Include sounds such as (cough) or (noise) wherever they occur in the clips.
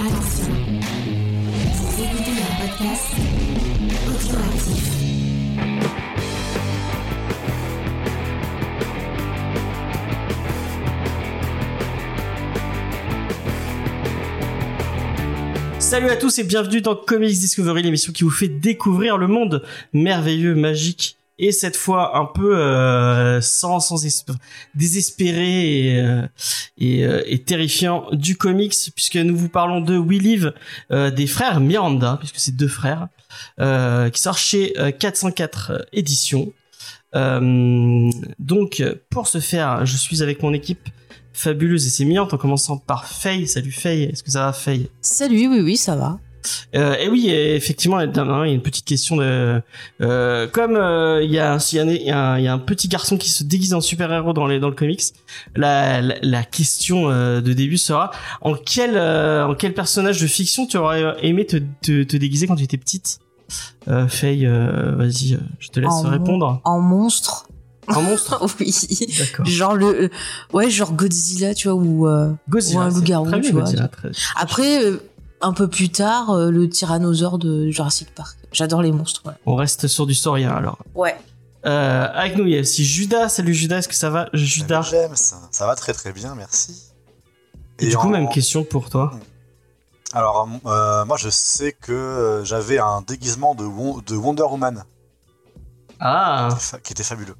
Attention, écoutez un podcast. Salut à tous et bienvenue dans Comics Discovery, l'émission qui vous fait découvrir le monde merveilleux, magique et cette fois un peu euh, sans sans esp- désespéré et euh, et, euh, et terrifiant du comics puisque nous vous parlons de We Live euh, des frères Miranda puisque c'est deux frères euh, qui sort chez euh, 404 éditions. Euh, donc pour ce faire, je suis avec mon équipe fabuleuse et sémillante en commençant par Faye. Salut Faye, est-ce que ça va Faye? Salut, oui, oui, ça va. Euh, et oui, et effectivement, il y a une petite question de euh, comme euh, il y a il y a un- il y, a un- il y a un petit garçon qui se déguise en super-héros dans les dans le comics. La, la, la question euh, de début sera en quel euh, en quel personnage de fiction tu aurais aimé te, te, te déguiser quand tu étais petite? Euh, Faye, vas-y, je te laisse En mon- répondre. En monstre. Un monstre? (laughs) Oui. D'accord. Genre le, euh, ouais, genre Godzilla, tu vois, ou euh, Godzilla, ou un loup-garou, tu vois. Godzilla, très- Après, euh, un peu plus tard, euh, le tyrannosaure de Jurassic Park. J'adore les monstres. Ouais. On reste sur du saurien alors. Ouais. Euh, avec nous, il y a aussi Judas. Salut Judas, est-ce que ça va? Judas James, ça va très très bien, merci. Et du coup, en- même question pour toi. Alors, euh, moi je sais que euh, j'avais un déguisement de, Won- de Wonder Woman Ah, qui était fa- qui était fabuleux.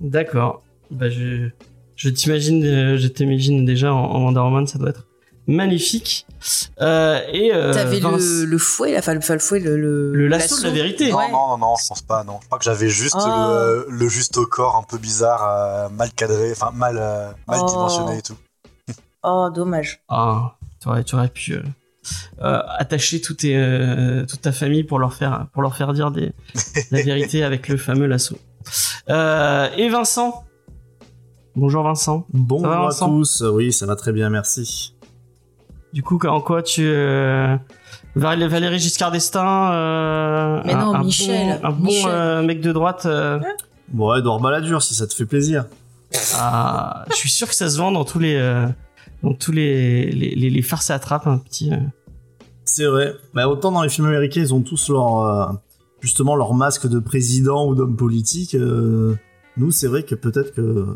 d'accord. Bah, je, je t'imagine, je t'imagine déjà en, en Wonder Woman, ça doit être magnifique. Euh, et euh, T'avais Vince- le, le fouet, la, enfin, le, le fouet, le, le, Le lasso de la vérité. Non, Ouais. non, non, non, je pense pas, non. Je crois que j'avais juste Ah. le, le juste au corps un peu bizarre, euh, mal cadré, enfin mal, euh, mal Oh. dimensionné et tout. Oh, dommage. Ah, tu aurais, tu aurais pu euh, euh, attacher tout tes, euh, toute ta famille pour leur faire, pour leur faire dire des, la vérité avec le fameux lasso. Euh, et Vincent? Bonjour Vincent. Bonjour à Vincent? tous, oui, ça va très bien, merci. Du coup, en quoi tu euh, Val- Valérie Giscard d'Estaing euh, Mais un- non, un Michel, bon, un bon Michel. euh, mec de droite. euh, Bon, Edouard Balladur, si ça te fait plaisir. ah, je suis sûr que ça se vend dans tous les euh, dans tous les les, les, les farces à trappe un petit. euh. C'est vrai. Bah, autant dans les films américains, ils ont tous leur, euh, justement leur masque de président ou d'homme politique. euh, nous, c'est vrai que peut-être que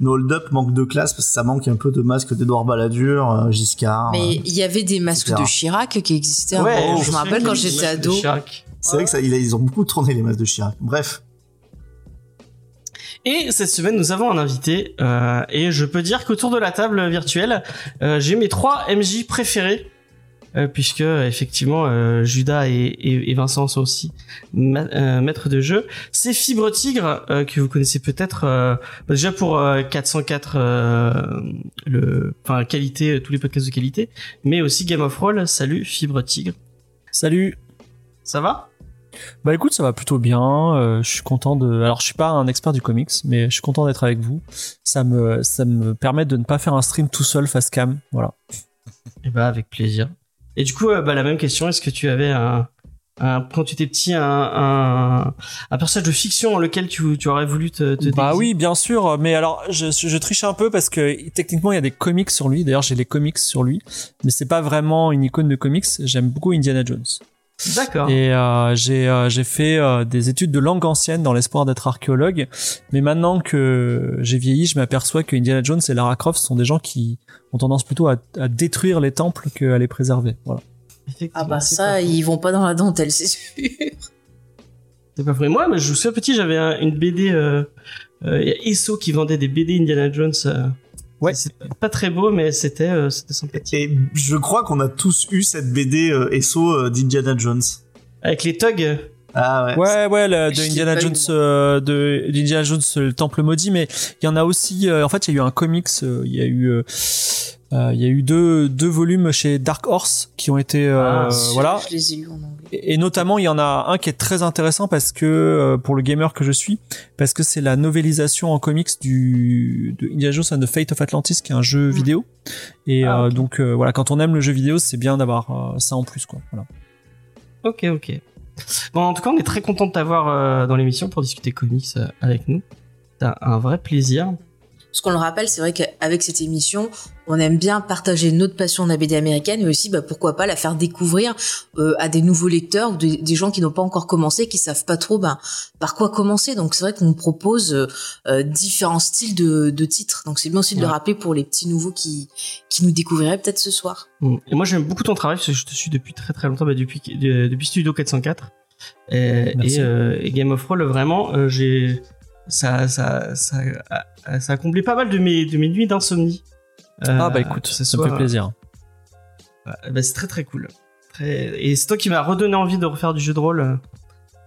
nos hold-up manquent de classe parce que ça manque un peu de masque d'Edouard Balladur, euh, Giscard. Mais euh. il y avait des masques etc. de Chirac qui existaient. Ouais, avant. je me rappelle quand j'étais ado. C'est vrai que ça, ils ont beaucoup tourné les masques de Chirac. Bref. Et cette semaine, nous avons un invité. euh, et je peux dire qu'autour de la table virtuelle, euh, j'ai mes trois MJ préférés. Euh, puisque effectivement euh, Judas et, et- et Vincent sont aussi ma- euh, maîtres de jeu. C'est Fibre Tigre que vous connaissez peut-être bah, déjà pour euh, 404 euh, le enfin qualité tous les podcasts de qualité, mais aussi Game of Roll. Salut Fibre Tigre, Salut. ça va? Bah écoute, ça va plutôt bien. euh, je suis content de. Alors, je suis pas un expert du comics, mais je suis content d'être avec vous. Ça me, ça me permet de ne pas faire un stream tout seul face cam. Voilà. Eh bah avec plaisir. Et du coup, euh, bah, la même question, est-ce que tu avais un, un quand tu étais petit un, un, un personnage de fiction en lequel tu, tu aurais voulu te, te Bah déguiser oui, bien sûr. Mais alors, je, je triche un peu parce que techniquement, il y a des comics sur lui. D'ailleurs, j'ai les comics sur lui, mais c'est pas vraiment une icône de comics. J'aime beaucoup Indiana Jones. D'accord. Et euh, j'ai euh, j'ai fait euh, des études de langue ancienne dans l'espoir d'être archéologue. Mais maintenant que j'ai vieilli, je m'aperçois que Indiana Jones et Lara Croft sont des gens qui ont tendance plutôt à, à détruire les temples qu'à les préserver. Voilà. Ah bah ça, pas ils vont pas dans la dentelle, c'est sûr. C'est pas vrai. Moi, mais je me souviens petit, j'avais un- une BD. Euh, euh, il y a Esso qui vendait des BD Indiana Jones. Euh, Ouais. C'est pas très beau, mais c'était euh, c'était sympathique. Et je crois qu'on a tous eu cette BD euh, SO euh, d'Indiana Jones. Avec les thugs. Ah ouais. Ouais, ouais, le- de Indiana pas eu, Jones, euh, de d'Indiana Jones, euh, le Temple maudit, mais il y en a aussi. euh, en fait, il y a eu un comics. euh, Il y a eu, euh, euh, il y a eu deux deux volumes chez Dark Horse qui ont été, euh, Ah, voilà. Je les ai lus en anglais. Et et notamment, il y en a un qui est très intéressant parce que euh, pour le gamer que je suis, parce que c'est la novélisation en comics du de Indiana Jones and the Fate of Atlantis, qui est un jeu vidéo. Et Ah, euh, ok. donc euh, voilà, quand on aime le jeu vidéo, c'est bien d'avoir ça en plus, quoi. Voilà. Ok, ok. Bon, en tout cas, on est très content de t'avoir euh, dans l'émission pour discuter comics avec nous. C'est un, un vrai plaisir. Parce qu'on le rappelle, c'est vrai qu'avec cette émission, on aime bien partager notre passion de la BD américaine, mais aussi, bah, pourquoi pas la faire découvrir euh, à des nouveaux lecteurs ou des, des gens qui n'ont pas encore commencé, qui savent pas trop ben, par quoi commencer. Donc c'est vrai qu'on propose euh, euh, différents styles de, de titres. Donc c'est bien aussi de le rappeler pour les petits nouveaux qui, qui nous découvriraient peut-être ce soir. Mm. Et moi j'aime beaucoup ton travail parce que je te suis depuis très très longtemps, bah, depuis de- depuis Studio 404 et, et, euh, et Game of Thrones vraiment euh, j'ai ça ça ça a, ça a comblé pas mal de mes de mes nuits d'insomnie. Euh, Ah bah écoute, ça me fait plaisir. euh, bah, c'est très très cool. Très... Et c'est toi qui m'as redonné envie de refaire du jeu de rôle. euh,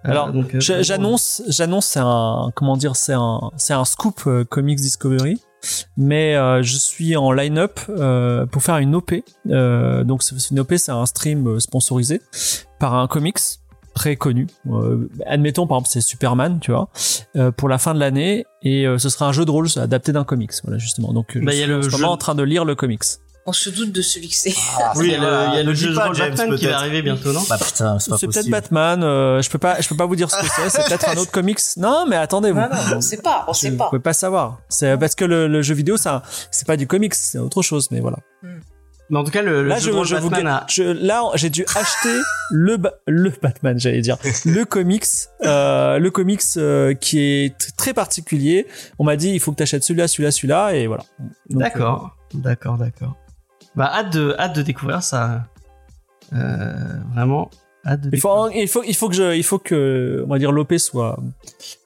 Alors, donc, euh, J'annonce, j'annonce, c'est un, comment dire, c'est un, c'est un scoop euh, Comics Discovery, mais euh, je suis en line-up euh, pour faire une OP. Euh, donc c'est une OP, c'est un stream euh, sponsorisé par un comics très connu. Euh, admettons par exemple c'est Superman, tu vois, euh, pour la fin de l'année, et euh, ce sera un jeu de rôle adapté d'un comics, voilà justement. Donc Bah, je il y a suis le en ce moment en train de lire le comics. On se doute de celui que c'est. Ah, oui, il y a le, il y a le Ne jeu de James, Batman qui va arriver bientôt, non Bah putain, c'est pas C'est peut-être. Batman. euh, je peux pas, je peux pas vous dire ce que c'est. C'est peut-être un autre comics. Non, mais attendez, vous. on sait pas, on Je- sait Vous pas. pouvez pas savoir. C'est parce que le, le jeu vidéo, ça, c'est pas du comics, c'est autre chose. Mais voilà. Mais en tout cas, le, le là, jeu je, de vous Batman a... je- là, j'ai dû acheter le, Ba- le Batman, j'allais dire, (laughs) le comics, euh, le comics euh, qui est très particulier. On m'a dit, il faut que tu achètes celui-là, celui-là, celui-là, et voilà. Donc, D'accord, d'accord, d'accord. Bah, hâte de, hâte de découvrir ça. Euh, vraiment, hâte de Il faut, il faut, il faut que je, il faut que, on va dire, l'OP soit,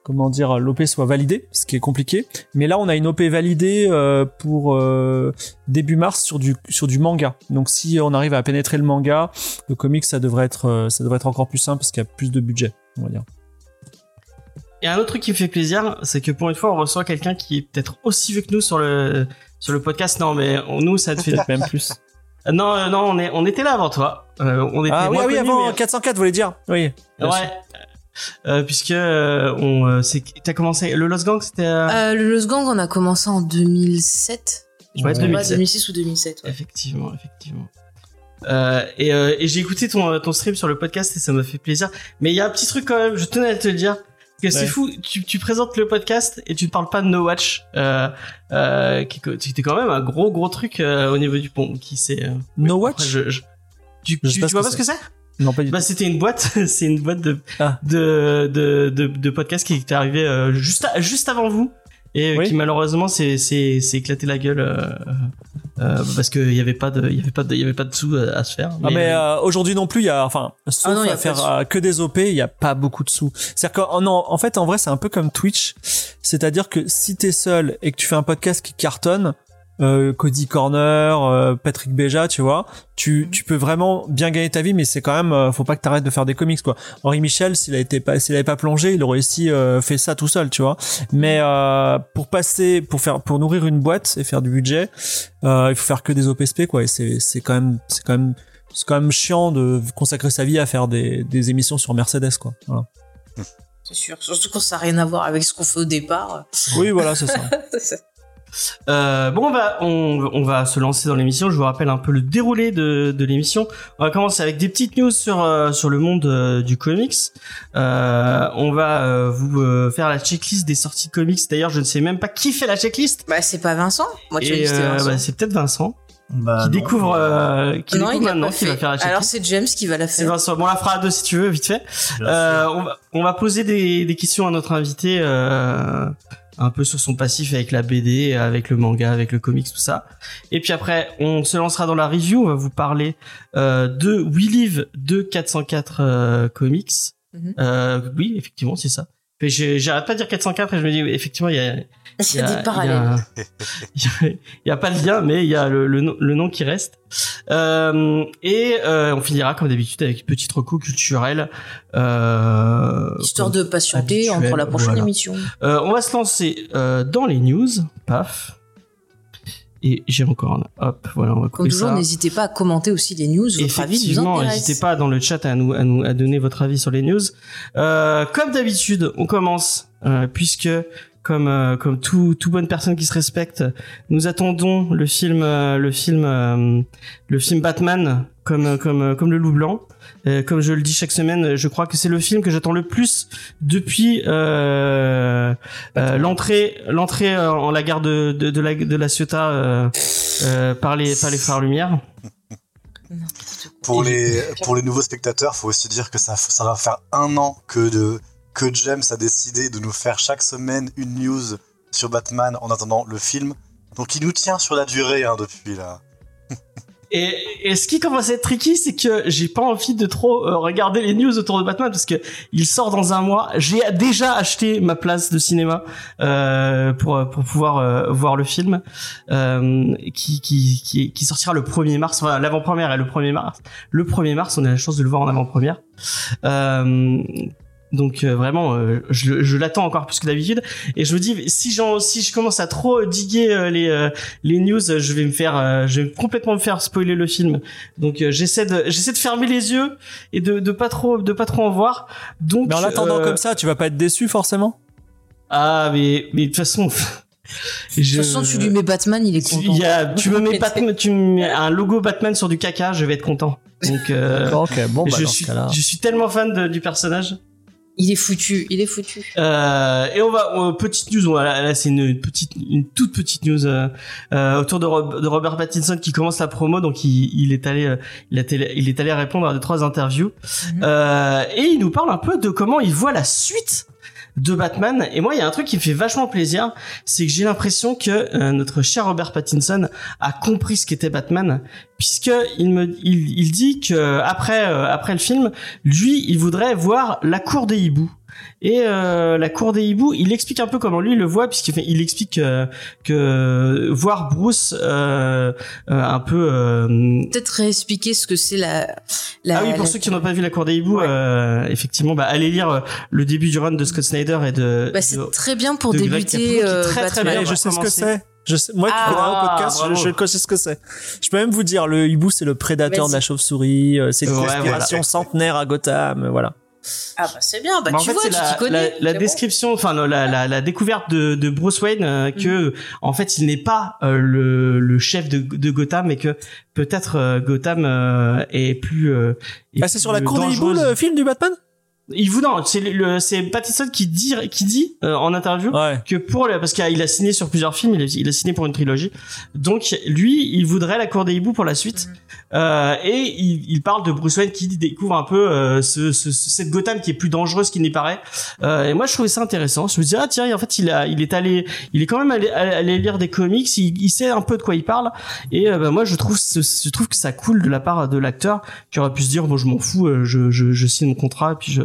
comment dire, l'OP soit validée, ce qui est compliqué. Mais là, on a une OP validée euh, pour euh, début mars sur du, sur du manga. Donc, si on arrive à pénétrer le manga, le comic, ça devrait être, euh, ça devrait être encore plus simple parce qu'il y a plus de budget, on va dire. Et un autre truc qui me fait plaisir, c'est que pour une fois, on reçoit quelqu'un qui est peut-être aussi vieux que nous sur le sur le podcast. Non, mais on- nous, ça te fait. Peut-être même plus. Euh, non, euh, non, on est on était là avant toi. Euh, on était Ah oui, ah oui, avant mais- 404, vous voulez dire Oui. Ouais. Euh, puisque euh, on, euh, c'est, t'as commencé le Lost Gang, c'était. euh, Euh, le Lost Gang, on a commencé en 2007. ouais, Ouais, 2007. 2006 ou 2007. ouais. Effectivement, effectivement. Euh, et, euh, et j'ai écouté ton, ton stream sur le podcast et ça m'a fait plaisir. Mais il y a un petit truc quand même, je tenais à te le dire. Que c'est Ouais. fou, tu, tu présentes le podcast et tu ne parles pas de No Watch, euh, euh, qui était quand même un gros gros truc euh, au niveau du pont, qui c'est. No après, Watch je, je- tu, Je vois pas ce que c'est Non, pas du Bah tout. c'était une boîte, (laughs) c'est une boîte de Ah. de, de de de podcast qui est arrivé euh, juste à- juste avant vous et Oui. qui malheureusement s'est éclaté la gueule euh, euh, parce qu'il y avait pas de il y avait pas de il y avait pas de sous à, à se faire. Ah mais euh, aujourd'hui non plus il y a enfin sauf Ah non, il y a à pas faire euh, que des OP il y a pas beaucoup de sous c'est à dire qu'en en, en fait en vrai c'est un peu comme Twitch c'est à dire que si t'es seul et que tu fais un podcast qui cartonne euh, Cody Corner euh, Patrick Béja tu vois tu tu peux vraiment bien gagner ta vie mais c'est quand même euh, faut pas que t'arrêtes de faire des comics quoi Henri Michel s'il a été pas s'il avait pas plongé il aurait aussi euh, fait ça tout seul tu vois mais euh, pour passer pour faire pour nourrir une boîte et faire du budget euh, il faut faire que des OPSP quoi et c'est c'est quand même c'est quand même c'est quand même chiant de consacrer sa vie à faire des, des émissions sur Mercedes quoi. Voilà. C'est sûr. Surtout quand ça n'a rien à voir avec ce qu'on fait au départ. Oui voilà c'est ça. (laughs) Euh, bon, on va, on, on va se lancer dans l'émission. Je vous rappelle un peu le déroulé de, de l'émission. On va commencer avec des petites news sur, euh, sur le monde euh, du comics. Euh, on va euh, vous euh, faire la checklist des sorties comics. D'ailleurs, je ne sais même pas qui fait la checklist. Bah, c'est pas Vincent Moi, tu Et euh, bah, c'est peut-être Vincent Bah, qui non. découvre, euh, qui non, découvre maintenant pas qui va faire la checklist. Alors, c'est James qui va la c'est faire. Vincent. Bon, on la fera à deux si tu veux, vite fait. Euh, on, va, on va poser des, des questions à notre invité, euh, un peu sur son passif avec la BD, avec le manga, avec le comics, tout ça. Et puis après, on se lancera dans la review. On va vous parler euh, de We Live de 404 euh, comics. Mhm. Euh, oui, effectivement, c'est ça. J'arrête pas de dire 404 et je me dis, effectivement, il y a, Il y a des parallèles. (laughs) il y a- pas le lien, mais il y a le, le, nom- le nom qui reste. Euh, et euh, on finira comme d'habitude avec une petite reco culturelle. Euh, Histoire de patienter entre la prochaine voilà. émission. euh, on va se lancer dans les news. Paf. Et j'ai encore un. Hop, voilà, on va Comme toujours, n'hésitez pas à commenter aussi les news. Votre Effectivement, n'hésitez pas dans le chat à nous, à nous à donner votre avis sur les news. Comme d'habitude, on commence puisque comme euh, comme tout tout bonne personne qui se respecte, nous attendons le film euh, le film euh, le film Batman comme comme euh, comme le loup blanc. Comme je le dis chaque semaine, je crois que c'est le film que j'attends le plus depuis euh, euh, l'entrée l'entrée en la gare de de, de la de la Ciotat euh, euh, par les par les frères Lumière. Pour les, pour les nouveaux spectateurs, faut aussi dire que ça, ça va faire un an que, de, que James a décidé de nous faire chaque semaine une news sur Batman en attendant le film. Donc il nous tient sur la durée hein, depuis là. (laughs) Et, ce qui commence à être tricky, c'est que j'ai pas envie de trop euh, regarder les news autour de Batman parce que il sort dans un mois. J'ai déjà acheté ma place de cinéma euh, pour pouvoir euh, voir le film qui sortira le 1er mars. Enfin, l'avant-première est le 1er mars. Le 1er mars, on a la chance de le voir en avant-première. Donc euh, vraiment, euh, je, je l'attends encore plus que d'habitude. Et je me dis, si j'en, si je commence à trop diguer euh, les euh, les news, je vais me faire, euh, je vais complètement me faire spoiler le film. Donc euh, j'essaie de, j'essaie de fermer les yeux et de, de pas trop, de pas trop en voir. Donc Mais en l'attendant euh, comme ça, tu vas pas être déçu forcément? Ah mais mais de toute façon. (laughs) De toute façon, tu lui mets Batman, il est content. il y a, (laughs) tu me mets Batman, tu me mets un logo Batman sur du caca, je vais être content. Donc euh, (laughs) ok, bon, bah, je suis, je suis tellement fan de- du personnage. Il est foutu, il est foutu. Euh, et on va euh, petite news. Voilà, là c'est une petite, une toute petite news euh, euh, autour de, Rob- de Robert Pattinson qui commence la promo. Donc il, il est allé, euh, il, a télé- il est allé répondre à deux trois interviews Mhm. euh, et il nous parle un peu de comment il voit la suite de Batman. Et moi, il y a un truc qui me fait vachement plaisir, c'est que j'ai l'impression que euh, notre cher Robert Pattinson a compris ce qu'était Batman, puisque il me, il, il dit que après, euh, après le film, lui, il voudrait voir la cour des hiboux. Et euh, la cour des hiboux, il explique un peu comment lui il le voit, puisqu'il il explique euh, que voir Bruce euh, euh, un peu. euh, Peut-être réexpliquer ce que c'est la, la. ah oui, pour la- ceux qui n'ont pas vu la cour des hiboux, Ouais. euh, effectivement, bah, allez lire le début du run de Scott Snyder et de. Bah, c'est très bien pour débuter Capullo, très, très bien. Je sais ce que c'est. Je sais, moi qui Ah, connais un podcast, bravo. je, je sais ce que c'est. Je peux même vous dire, le hibou c'est le prédateur de la chauve-souris, euh, c'est une Ouais, voilà. centenaire à Gotham, voilà. Ah bah c'est bien, bah Bah, en tu fait, vois, tu la, t'y connais. la, la description, enfin la, la, la découverte de, de Bruce Wayne euh, que Mhm. en fait il n'est pas euh, le, le chef de, de Gotham et que peut-être euh, Gotham euh, est plus. euh, est Ah, c'est sur la cour des hiboux le film du Batman? Il vous non, c'est le, c'est Pattinson qui dit qui dit euh, en interview Ouais. que pour le, parce qu'il a signé sur plusieurs films, il a, il a signé pour une trilogie. Donc lui, il voudrait la cour des hiboux pour la suite. Euh, et il, il parle de Bruce Wayne qui découvre un peu euh, ce, ce- ce- cette Gotham qui est plus dangereuse qu'il n'y paraît. Euh, et moi, je trouvais ça intéressant. Je me disais ah tiens, en fait, il a, il est allé, il est quand même allé, allé lire des comics. Il, il sait un peu de quoi il parle. Et euh, bah, moi, je trouve, je trouve que ça coule de la part de l'acteur qui aurait pu se dire bon, je m'en fous, euh, je, je, je signe mon contrat et puis je,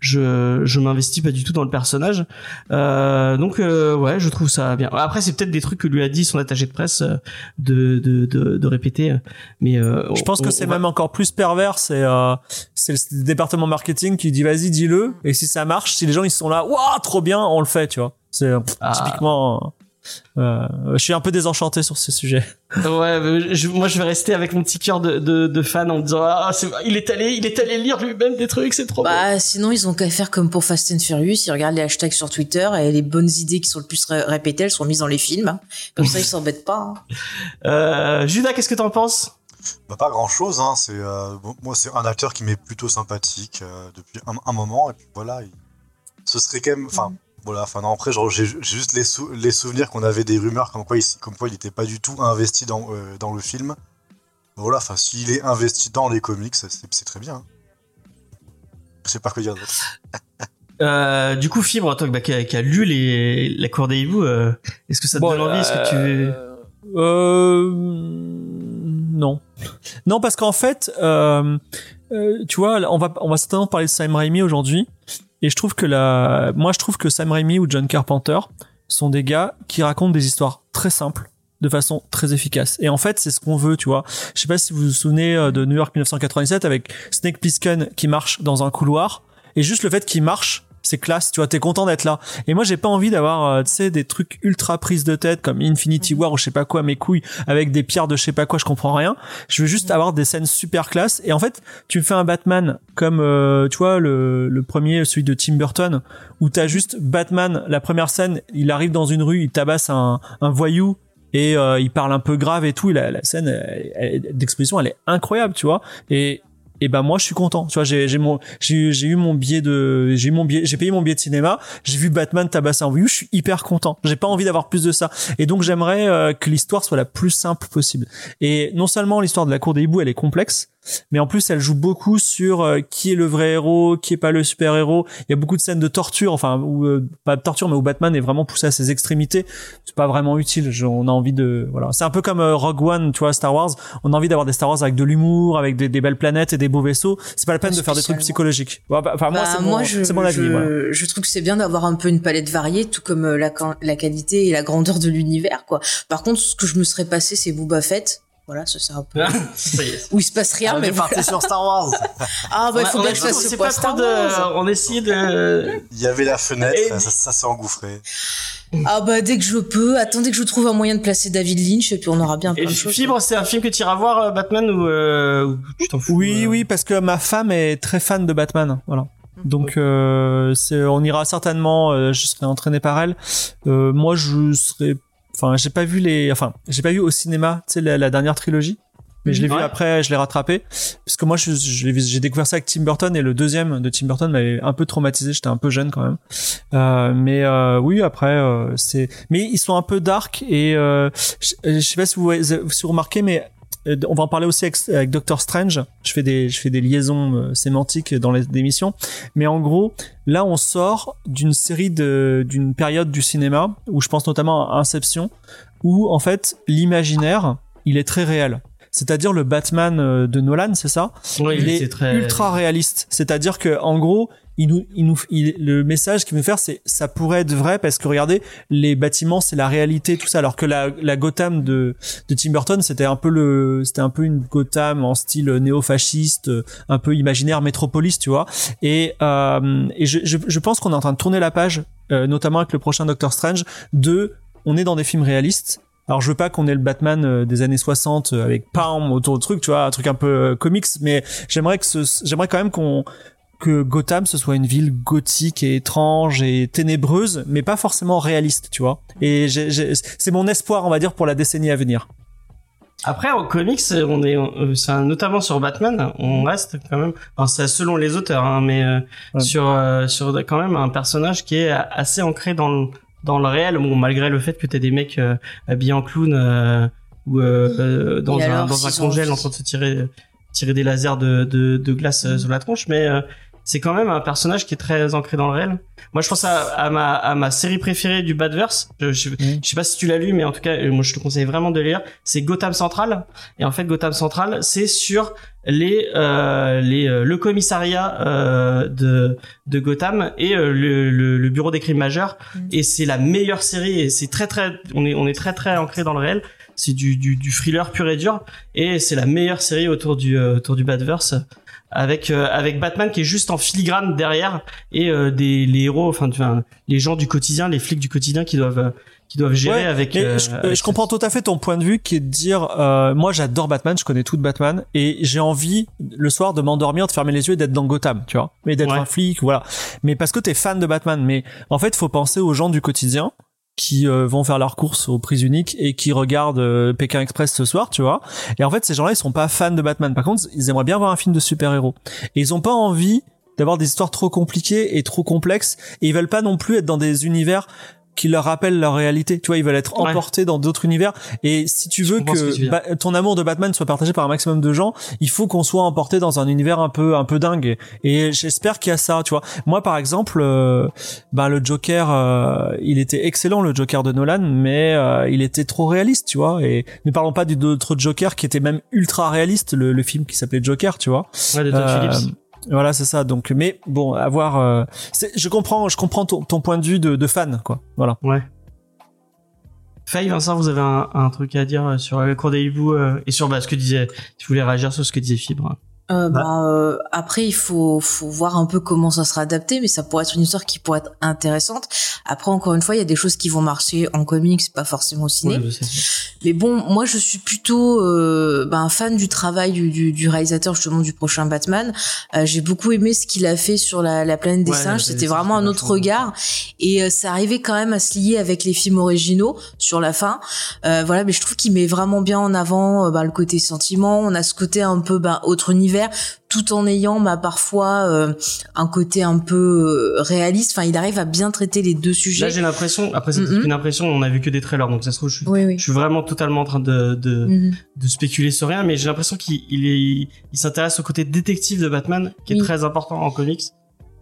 je, je m'investis pas du tout dans le personnage. Euh, donc euh, ouais, je trouve ça bien. Après, c'est peut-être des trucs que lui a dit son attaché de presse euh, de, de, de, de répéter, mais euh, Je pense on- que c'est va- même encore plus pervers, c'est euh, c'est le département marketing qui dit vas-y dis-le et si ça marche, si les gens ils sont là, waouh trop bien, on le fait, tu vois. C'est Ah. typiquement. Euh, je suis un peu désenchanté sur ce sujet. Ouais, je- moi je vais rester avec mon petit cœur de, de, de fan en me disant ah il est allé il est allé lire lui-même des trucs c'est trop beau. Bah sinon ils ont qu'à faire comme pour Fast and Furious, ils regardent les hashtags sur Twitter et les bonnes idées qui sont le plus ré- répétées, elles sont mises dans les films. hein. Comme ça ils s'embêtent pas. hein. (laughs) Euh, Judas qu'est-ce que t'en penses? Bah, pas grand chose, hein. c'est, euh, bon, moi c'est un acteur qui m'est plutôt sympathique euh, depuis un, un moment, et puis voilà, il- ce serait quand même. Enfin, voilà, enfin non, après genre, j'ai juste les, sou- les souvenirs qu'on avait des rumeurs comme quoi il, comme quoi il était pas du tout investi dans, euh, dans le film. Voilà, enfin s'il est investi dans les comics, c'est très bien. hein. Je sais pas quoi dire d'autre. (laughs) euh, Du coup Fibre toi bah, qui, a, qui a lu les la cour des hiboux, euh, est-ce que ça te Bon, donne envie? Est-ce que tu euh, euh, non non parce qu'en fait euh, euh, tu vois on va on va certainement parler de Sam Raimi aujourd'hui et je trouve que la moi je trouve que Sam Raimi ou John Carpenter sont des gars qui racontent des histoires très simples de façon très efficace. Et en fait c'est ce qu'on veut tu vois. Je sais pas si vous vous souvenez euh, de New York 1997 avec Snake Plissken qui marche dans un couloir et juste le fait qu'il marche c'est classe, tu vois, t'es content d'être là. Et moi, j'ai pas envie d'avoir, euh, tu sais, des trucs ultra prises de tête comme Infinity War ou je sais pas quoi, mes couilles, avec des pierres de je sais pas quoi, je comprends rien. Je veux juste avoir des scènes super classe. Et en fait, tu me fais un Batman comme, euh, tu vois, le, le premier, celui de Tim Burton, où t'as juste Batman, la première scène, il arrive dans une rue, il tabasse un, un voyou et euh, il parle un peu grave et tout. Et la, la scène d'exposition, elle est incroyable, tu vois. Et et ben moi je suis content. Tu vois j'ai j'ai mon j'ai j'ai eu mon billet de j'ai eu mon billet j'ai payé mon billet de cinéma. J'ai vu Batman tabasser un voyou je suis hyper content. J'ai pas envie d'avoir plus de ça. Et donc j'aimerais euh, que l'histoire soit la plus simple possible. Et non seulement l'histoire de la cour des hiboux elle est complexe mais en plus elle joue beaucoup sur euh, qui est le vrai héros qui est pas le super héros. Il y a beaucoup de scènes de torture enfin euh, pas de torture mais où Batman est vraiment poussé à ses extrémités. C'est pas vraiment utile. Je- on a envie de voilà. C'est un peu comme euh, Rogue One tu vois Star Wars. On a envie d'avoir des Star Wars avec de l'humour avec des, des belles planètes et des beaux vaisseaux. C'est pas la peine Pas de faire des trucs psychologiques. Bah, enfin moi Bah, c'est mon, je, mon avis je, voilà. je trouve que c'est bien d'avoir un peu une palette variée, tout comme euh, la, la qualité et la grandeur de l'univers, quoi. Par contre, ce que je me serais passé, c'est Booba Fett. Voilà, ça c'est un peu (laughs) Ça y est. où il se passe rien, On mais parti voilà. sur Star Wars. Ah bah il On faut a- bien on que je fasse ce pas Star Wars. de, on essayait de, Il y avait la fenêtre, Et- ça, ça s'est engouffré. Ah bah dès que je peux, attendez que je trouve un moyen de placer David Lynch et puis on aura bien plein et de choses. Fibre, c'est un film que tu iras voir, euh, Batman, ou, euh, tu t'en fous? oui euh oui parce que ma femme est très fan de Batman voilà donc euh, c'est on ira certainement euh, je serai entraîné par elle euh, moi je serai enfin j'ai pas vu les enfin j'ai pas vu au cinéma tu sais la, la dernière trilogie mais je l'ai vu après je l'ai rattrapé. Parce que moi je, je j'ai découvert ça avec Tim Burton et le deuxième de Tim Burton m'avait un peu traumatisé j'étais un peu jeune quand même. Euh, mais euh, oui après euh, c'est mais ils sont un peu dark et euh, je, je sais pas si vous, si vous remarquez mais on va en parler aussi avec, avec Doctor Strange. Je fais des, je fais des liaisons euh, sémantiques dans les émissions. Mais en gros, là, on sort d'une série de, d'une période du cinéma où je pense notamment à Inception, où en fait, l'imaginaire, il est très réel. C'est-à-dire le Batman euh, de Nolan, c'est ça? Oui, il est très ultra réaliste. C'est-à-dire que en gros, il nous, il nous, il- le message qu'il veut faire, c'est ça pourrait être vrai parce que regardez, les bâtiments, c'est la réalité, tout ça. Alors que la, la Gotham de, de Tim Burton, c'était un peu le, c'était un peu une Gotham en style néo-fasciste, euh, un peu imaginaire métropolis, tu vois. Et, euh, et je, je, je pense qu'on est en train de tourner la page, euh, notamment avec le prochain Doctor Strange, de, on est dans des films réalistes. Alors je veux pas qu'on ait le Batman euh, des années 60 euh, avec Palm autour de truc, tu vois, un truc un peu euh, comics, mais j'aimerais que ce, j'aimerais quand même qu'on que Gotham ce soit une ville gothique et étrange et ténébreuse, mais pas forcément réaliste, tu vois. Et c'est mon espoir, on va dire, pour la décennie à venir. Après, en comics, on est, enfin, notamment sur Batman, on reste quand même, enfin, c'est selon les auteurs, hein, mais euh, Ouais. sur, euh, sur quand même un personnage qui est assez ancré dans le, dans le réel, bon, malgré le fait que t'aies des mecs euh, habillés en clown euh, ou euh, euh, dans un, dans un congèle en train de se tirer, tirer des lasers de, de, de glace euh, sur la tronche, mais euh, c'est quand même un personnage qui est très ancré dans le réel. Moi, je pense à, à ma, à ma série préférée du Badverse. Je, je, Mhm. je sais pas si tu l'as lu, mais en tout cas, euh, moi, je te conseille vraiment de lire. C'est Gotham Central. Et en fait, Gotham Central, c'est sur les, euh, les, euh, le commissariat euh, de, de Gotham et euh, le, le, le bureau des crimes majeurs. Mhm. Et c'est la meilleure série. Et c'est très, très, on est, on est très, très ancré dans le réel. C'est du, du, du thriller pur et dur. Et c'est la meilleure série autour du, euh, autour du Badverse avec euh, avec Batman qui est juste en filigrane derrière et euh, des les héros enfin tu vois, les gens du quotidien les flics du quotidien qui doivent euh, qui doivent gérer Ouais, avec, euh, je, avec je comprends tout à fait ton point de vue qui est de dire euh, moi j'adore Batman, je connais tout de Batman et j'ai envie le soir de m'endormir, de fermer les yeux et d'être dans Gotham, tu vois, mais d'être Ouais. un flic, voilà. Mais parce que t'es fan de Batman, mais en fait faut penser aux gens du quotidien qui euh, vont faire leurs courses aux prises uniques et qui regardent euh, Pékin Express ce soir, tu vois. Et en fait ces gens-là ils sont pas fans de Batman. Par contre ils aimeraient bien voir un film de super-héros et ils ont pas envie d'avoir des histoires trop compliquées et trop complexes et ils veulent pas non plus être dans des univers qui leur rappellent leur réalité. Tu vois, ils veulent être Ouais. emportés dans d'autres univers. Et si tu veux que tu ton amour de Batman soit partagé par un maximum de gens, il faut qu'on soit emporté dans un univers un peu un peu dingue. Et j'espère qu'il y a ça. Tu vois, moi par exemple, euh, bah le Joker, euh, il était excellent le Joker de Nolan, mais euh, il était trop réaliste, tu vois. Et ne parlons pas du d'autres Joker qui était même ultra réaliste, le, le film qui s'appelait Joker, tu vois. ouais, de Phillips Voilà, c'est ça. Donc, mais bon, avoir, euh, je comprends, je comprends ton, ton point de vue de, de fan, quoi. Voilà. ouais Faye Vincent vous avez un, un truc à dire sur la cour des hiboux euh, et sur bah, ce que disait si vous voulez réagir sur ce que disait Fibre Euh, Bah. ben, euh, après, il faut, faut voir un peu comment ça sera adapté, mais ça pourrait être une histoire qui pourrait être intéressante. Après, encore une fois, il y a des choses qui vont marcher en comics, pas forcément au ciné. Sais. Mais bon, moi, je suis plutôt euh, ben, fan du travail du, du, du réalisateur justement du prochain Batman. Euh, J'ai beaucoup aimé ce qu'il a fait sur la, la planète des Ouais, singes. C'était vraiment un autre regard, et euh, ça arrivait quand même à se lier avec les films originaux sur la fin. Euh, voilà, mais je trouve qu'il met vraiment bien en avant euh, ben, le côté sentiment. On a ce côté un peu ben, autre univers, tout en ayant bah, parfois euh, un côté un peu euh, réaliste. Enfin, il arrive à bien traiter les deux sujets. Là, j'ai l'impression, après, c'est Mhm. une impression, on a vu que des trailers, donc ça se trouve, je suis, oui, oui. je suis vraiment totalement en train de, de, Mhm. de spéculer sur rien, mais j'ai l'impression qu'il il s'intéresse au côté détective de Batman, qui est Oui. très important en comics.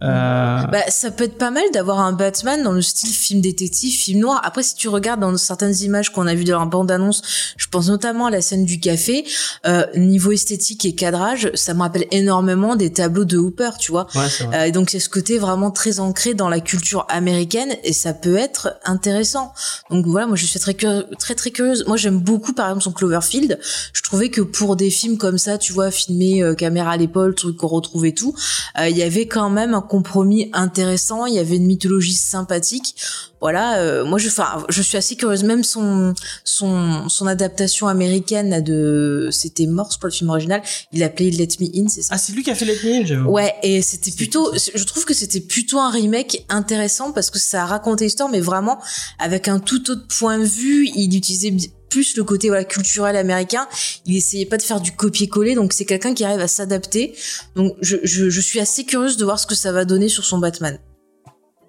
Euh, Bah, ça peut être pas mal d'avoir un Batman dans le style film détective, film noir. Après, si tu regardes dans certaines images qu'on a vues dans la bande-annonce, je pense notamment à la scène du café, euh, niveau esthétique et cadrage, ça me rappelle énormément des tableaux de Hooper, tu vois. ouais. Euh, et donc c'est ce côté vraiment très ancré dans la culture américaine et ça peut être intéressant. Donc voilà, moi je suis très très très curieuse. Moi j'aime beaucoup par exemple son Cloverfield. Je trouvais que pour des films comme ça, tu vois, filmés euh, caméra à l'épaule, truc qu'on retrouve et tout, euh, il y avait quand même un compromis intéressant. Il y avait une mythologie sympathique. Voilà, euh, moi je, enfin, je suis assez curieuse. Même son son son adaptation américaine là, de, c'était Morse pour le film original. Il l'appelait Let Me In, c'est ça? Ah, c'est lui qui a fait Let Me In, j'avoue. Ouais, et c'était plutôt, je trouve que c'était plutôt un remake intéressant parce que ça racontait l'histoire, mais vraiment avec un tout autre point de vue. Il utilisait plus le côté voilà culturel américain. Il essayait pas de faire du copier-coller, donc c'est quelqu'un qui arrive à s'adapter. Donc je, je, je suis assez curieuse de voir ce que ça va donner sur son Batman.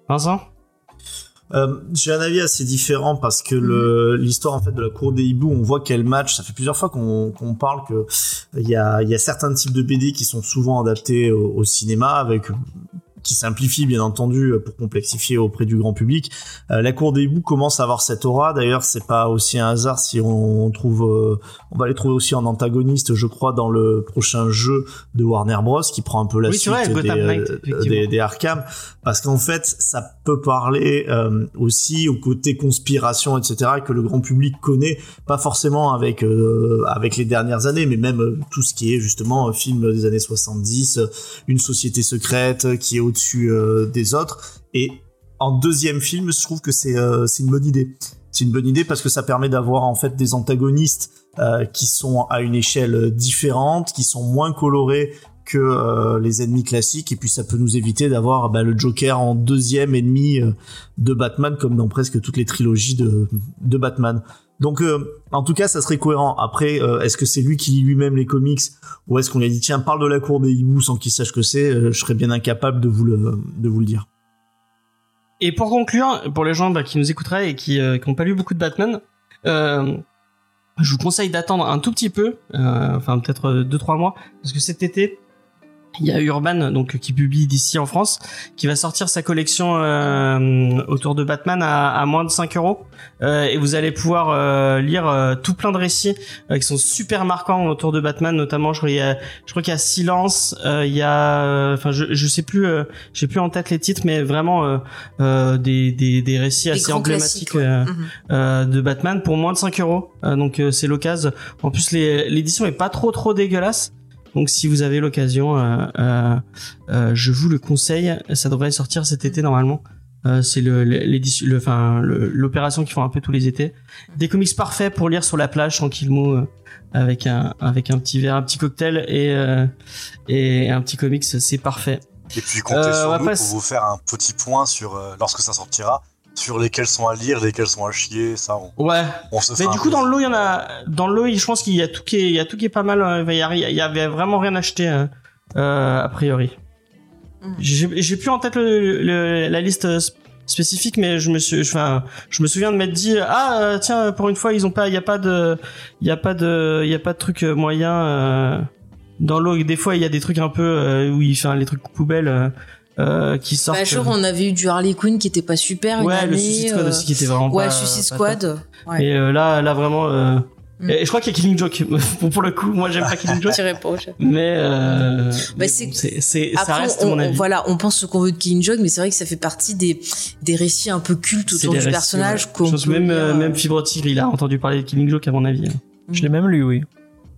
Vincent? Euh, J'ai un avis assez différent parce que le- l'histoire en fait de la cour des hiboux, on voit qu'elle match. Ça fait plusieurs fois qu'on qu'on parle que il y a, il y a certains types de BD qui sont souvent adaptés au, au cinéma avec qui simplifient bien entendu pour complexifier auprès du grand public. Euh, la cour des hiboux commence à avoir cette aura. D'ailleurs, c'est pas aussi un hasard si on trouve, euh, on va les trouver aussi en antagoniste, je crois, dans le prochain jeu de Warner Bros qui prend un peu la Oui, suite vrai, des, Knight, euh, des, des Arkham parce qu'en fait ça peut parler euh, aussi au côté conspiration etc que le grand public connaît pas forcément avec euh, avec les dernières années mais même euh, tout ce qui est justement euh, film des années 70 euh, une société secrète euh, qui est au-dessus euh, des autres. Et en deuxième film je trouve que c'est euh, c'est une bonne idée. C'est une bonne idée parce que ça permet d'avoir en fait des antagonistes euh, qui sont à une échelle différente, qui sont moins colorés que euh, les ennemis classiques et puis ça peut nous éviter d'avoir bah, le Joker en deuxième ennemi euh, de Batman comme dans presque toutes les trilogies de, de Batman. Donc euh, en tout cas ça serait cohérent. Après est-ce que c'est lui qui lit lui-même les comics ou est-ce qu'on lui a dit tiens parle de la cour des hiboux sans qu'il sache que c'est Je serais bien incapable de vous le de vous le dire. Et pour conclure, pour les gens bah, qui nous écouteraient et qui n'ont pas lu beaucoup de Batman, je vous conseille d'attendre un tout petit peu, enfin peut-être 2-3 mois, parce que cet été, il y a Urban donc qui publie d'ici en France, qui va sortir sa collection euh, autour de Batman à, à moins de 5 euros, Euh, et vous allez pouvoir euh, lire euh, tout plein de récits euh, qui sont super marquants autour de Batman, notamment je crois, il y a, je crois qu'il y a Silence, euh, il y a, enfin je, je sais plus, euh, j'ai plus en tête les titres, mais vraiment euh, euh, des, des, des récits Des assez emblématiques ouais. euh, de Batman pour moins de 5 euros. Donc euh, c'est l'occasion. En plus les- l'édition est pas trop trop dégueulasse. Donc si vous avez l'occasion, euh, euh, euh, je vous le conseille. Ça devrait sortir cet été normalement. C'est le l'édition, le, enfin le- l'opération qu'ils font un peu tous les étés. Des comics parfaits pour lire sur la plage tranquillement avec un avec un petit verre, un petit cocktail et et un petit comics, c'est parfait. Et puis comptez sur nous pour vous faire un petit point sur lorsque ça sortira, sur lesquels sont à lire, lesquels sont à chier, ça on, Ouais. on se Mais du coup, dans le lot, il y en a. Dans le lot, je pense qu'il y a tout qui est, il y a tout qui est pas mal. euh, Il y, avait vraiment rien acheté euh, euh, a priori. Mm. J'ai j'ai plus en tête le, le- la liste euh, sp- spécifique, mais je me suis, enfin, je me souviens de m'être dit, ah euh, tiens, pour une fois, ils ont pas, il y a pas de, il y a pas de, il y a pas de truc euh, moyen. euh, dans l'eau, des fois, il y a des trucs un peu euh, où il fait les trucs poubelles euh, qui sortent. Bah, genre, on avait eu du Harley Quinn qui était pas super. une ouais, le année, Suicide Squad euh, aussi qui était vraiment Ouais, pas. Suicide pas. Squad. Ouais. Et euh, là, là vraiment. euh, Mm. et je crois qu'il y a Killing Joke. (laughs) pour, pour le coup, moi j'aime pas Killing Joke. (laughs) Mais euh, mais c'est- c'est c'est ça Après, reste on, mon on- avis. voilà, on pense ce qu'on veut de Killing Joke, mais c'est vrai que ça fait partie des, des récits un peu cultes autour du récits, personnage. ouais. qu'on Je pense peut même euh, même Fibre Tigre, il a entendu parler de Killing Joke à mon avis. Je l'ai même lu, oui.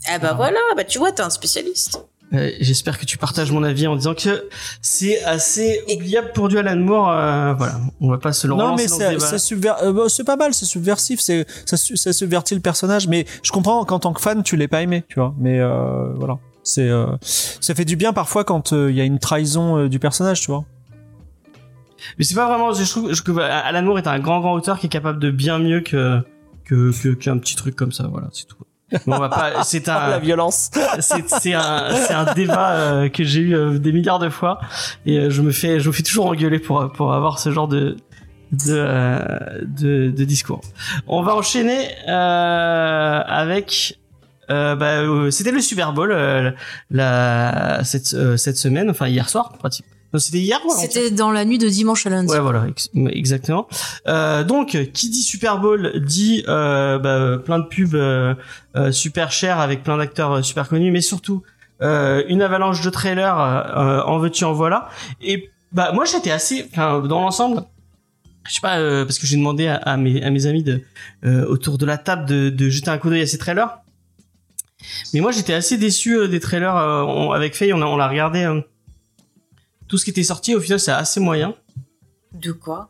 Ah bah voilà, bah tu vois, t'es un spécialiste. Euh, J'espère que tu partages mon avis en disant que c'est assez oubliable pour du Alan Moore. euh, voilà, on va pas se le Non, mais subver- euh, bah, c'est pas mal, c'est subversif, c'est ça, su- ça subvertit le personnage. Mais je comprends qu'en tant que fan, tu l'aies pas aimé, tu vois. Mais euh, voilà, c'est euh, ça fait du bien parfois quand il y a une trahison du personnage, tu vois. Mais c'est pas vraiment. Je trouve que Alan Moore est un grand grand auteur qui est capable de bien mieux que que que- qu'un petit truc comme ça. Voilà, c'est tout. On va pas. C'est Ah, (laughs) la un. violence. c'est c'est un c'est un débat euh, que j'ai eu euh, des milliards de fois et euh, je me fais je me fais toujours engueuler pour pour avoir ce genre de de euh, de, de discours. On va enchaîner euh, avec euh, bah, euh, c'était le Super Bowl euh, la cette euh, cette semaine enfin hier soir pratiquement. Non, c'était hier C'était dans la nuit de dimanche à lundi. Ouais, voilà, ex- exactement. Euh, donc, qui dit Super Bowl dit euh, bah, plein de pubs euh, euh, super chers avec plein d'acteurs super connus, mais surtout euh, une avalanche de trailers. Euh, en veux-tu, en voilà. Et bah moi, j'étais assez, enfin, dans l'ensemble. Je sais pas, euh, parce que j'ai demandé à, à mes, à mes amis de, euh, autour de la table de, de jeter un coup d'œil à ces trailers. Mais moi, j'étais assez déçu des trailers. euh, on- avec Faye, on a, on l'a regardé. Tout ce qui était sorti, au final, c'est assez moyen. De quoi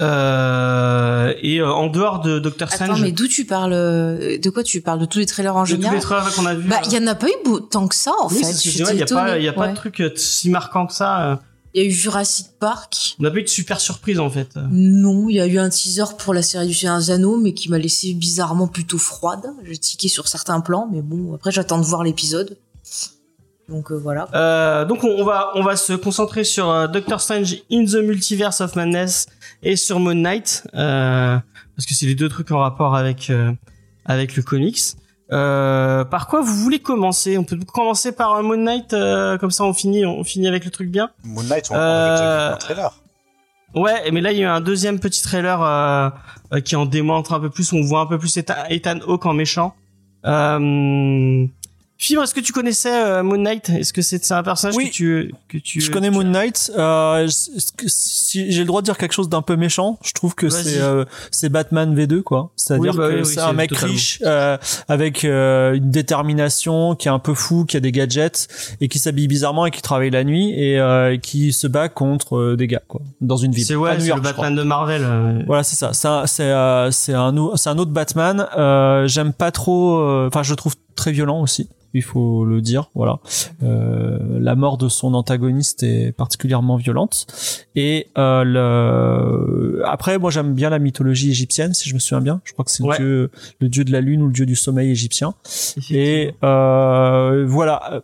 Euh, et euh, en dehors de Doctor Attends, Strange, mais d'où tu parles euh, De quoi tu parles De tous les trailers en de tous général les trailers qu'on a vus. Bah, il y en a pas eu beau- tant que ça, en oui, fait. il y a pas, y a pas de truc si marquant que ça. Il y a eu Jurassic Park. On n'a pas eu de super surprise en fait. Non, il y a eu un teaser pour la série du Seigneur des Anneaux, mais qui m'a laissé bizarrement plutôt froide. J'ai tiqué sur certains plans, mais bon, après j'attends de voir l'épisode. Donc euh, voilà. Euh, donc on, on va on va se concentrer sur euh, Doctor Strange in the Multiverse of Madness et sur Moon Knight euh, parce que c'est les deux trucs en rapport avec euh, avec le comics. Euh, par quoi vous voulez commencer? On peut commencer par euh, Moon Knight euh, comme ça on finit on finit avec le truc bien. Moon Knight, on, on avait déjà vu un trailer. Ouais, mais là il y a eu un deuxième petit trailer euh, euh, qui en démontre un peu plus. On voit un peu plus Ethan, Ethan Hawke en méchant. Euh... Fibre, est-ce que tu connaissais euh, Moon Knight? Est-ce que c'est un personnage Oui. que tu que tu Je connais tu- Moon Knight. Euh, si j'ai le droit de dire quelque chose d'un peu méchant, je trouve que c'est euh, c'est Batman V2 quoi. C'est-à-dire Oui, bah que oui, c'est un mec totalement. riche euh, avec euh, une détermination, qui est un peu fou, qui a des gadgets et qui s'habille bizarrement et qui travaille la nuit et euh, qui se bat contre des gars quoi dans une ville. C'est ouais, le. Batman de Marvel. Voilà, c'est ça. C'est un, c'est, euh, c'est un, nou- c'est un autre Batman. Euh, J'aime pas trop. euh, Enfin, je le trouve très violent aussi. Il faut le dire. Voilà. Euh, la mort de son antagoniste est particulièrement violente. Et euh, le... après, moi, j'aime bien la mythologie égyptienne, si je me souviens bien. Je crois que c'est Ouais. le dieu, le dieu de la lune ou le dieu du sommeil égyptien. Et euh, voilà.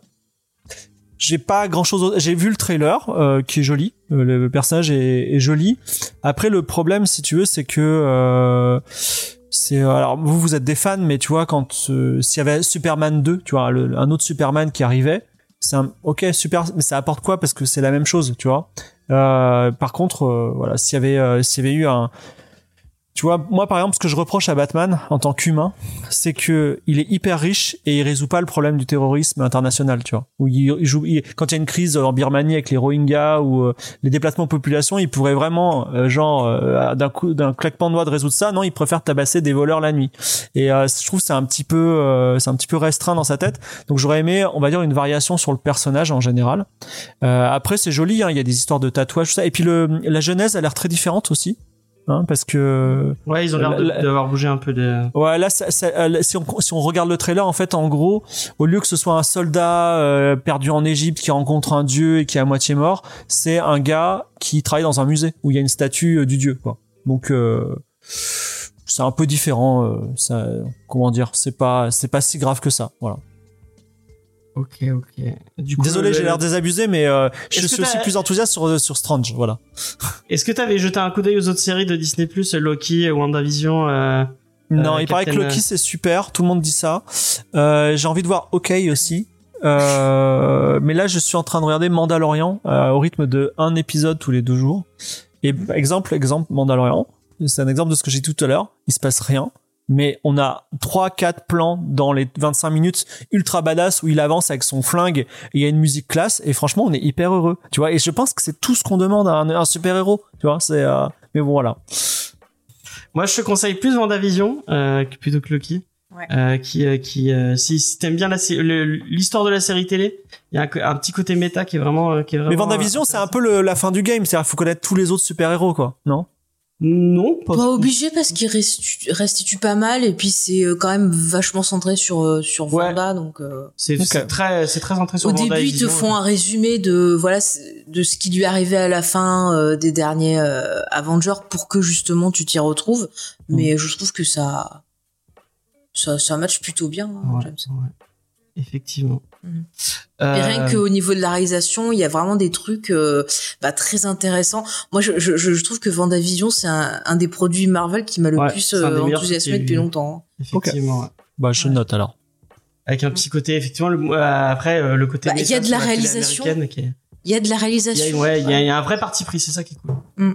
J'ai pas grand chose. J'ai vu le trailer euh, qui est joli. Euh, le personnage est, est joli. Après, le problème, si tu veux, c'est que euh, c'est alors vous vous êtes des fans, mais tu vois quand euh, s'il y avait Superman 2, tu vois un autre Superman qui arrivait, c'est un ok super, mais ça apporte quoi? Parce que c'est la même chose, tu vois. Euh, par contre, euh, voilà, s'il y avait euh, s'il y avait eu un tu vois, moi par exemple, ce que je reproche à Batman en tant qu'humain, c'est que il est hyper riche et il résout pas le problème du terrorisme international, tu vois. Il, joue, il- quand il y a une crise en Birmanie avec les Rohingyas ou euh, les déplacements de population, il pourrait vraiment, euh, genre, euh, d'un coup, d'un claquement de doigts de résoudre ça. Non, il préfère tabasser des voleurs la nuit. Et euh, je trouve c'est un petit peu, euh, c'est un petit peu restreint dans sa tête. Donc j'aurais aimé, on va dire, une variation sur le personnage en général. Euh, après, c'est joli, hein, il y a des histoires de tatouages, tout ça. Et puis le, la genèse a l'air très différente aussi. Hein, parce que Ouais, ils ont l'air d'avoir bougé un peu de. Ouais, là, ça- ça- euh, si, on, si on regarde le trailer, en fait, en gros, au lieu que ce soit un soldat euh, perdu en Égypte qui rencontre un dieu et qui est à moitié mort, c'est un gars qui travaille dans un musée où il y a une statue euh, du dieu, quoi. Donc, euh, c'est un peu différent. euh, ça, comment dire C'est pas, c'est pas si grave que ça. Voilà. Ok, ok. Du coup, Désolé, j'ai l'air désabusé, mais euh, je suis aussi plus enthousiaste sur sur Strange. Voilà. Est-ce que t'avais jeté un coup d'œil aux autres séries de Disney Plus, Loki, WandaVision euh... Non, Euh, il paraît que Loki c'est super, tout le monde dit ça. Euh, j'ai envie de voir OK aussi. Euh, mais là, je suis en train de regarder Mandalorian euh, au rythme de un épisode tous les deux jours. Et exemple, exemple Mandalorian, c'est un exemple de ce que j'ai dit tout à l'heure. Il se passe rien, mais on a trois, quatre plans dans les 25 minutes ultra badass où il avance avec son flingue. Et il y a une musique classe et franchement, on est hyper heureux. Tu vois, et je pense que c'est tout ce qu'on demande à un, un super héros. Tu vois, c'est. euh, mais bon, voilà. Moi, je te conseille plus WandaVision euh, plutôt que Loki. Ouais. euh, qui euh, qui euh, si, si t'aimes bien la sé- le- l'histoire de la série télé, il y a un, petit côté méta qui est vraiment euh, qui est Mais vraiment. Vendavision, euh, c'est un peu le- la fin du game. C'est-à-dire, faut connaître tous les autres super-héros, quoi. Non? Non pas, Pas obligé parce qu'il restitue, restitue pas mal et puis c'est euh, quand même vachement centré sur euh, sur Ouais. Vanda donc euh, C'est très c'est très centré sur au début ils te font un résumé de voilà de ce qui lui arrivait à la fin euh, des derniers euh, Avengers pour que justement tu t'y retrouves Mm. mais je trouve que ça ça ça match plutôt bien hein, Ouais, James. ouais. Effectivement. Mhm. Euh, Et rien qu'au niveau de la réalisation, il y a vraiment des trucs euh, bah, très intéressants. Moi, je, je, je trouve que Vendavision, c'est un, un des produits Marvel qui m'a le Ouais, plus euh, enthousiasmé depuis longtemps. Effectivement. ouais. Bah, je Ouais. note alors. Avec un petit côté effectivement le, euh, après euh, le côté Bah, il y a de la réalisation. qui Il y a de la Il y réalisation. a, ouais, il y, a, il y a un vrai parti pris, c'est ça qui est cool. Mm.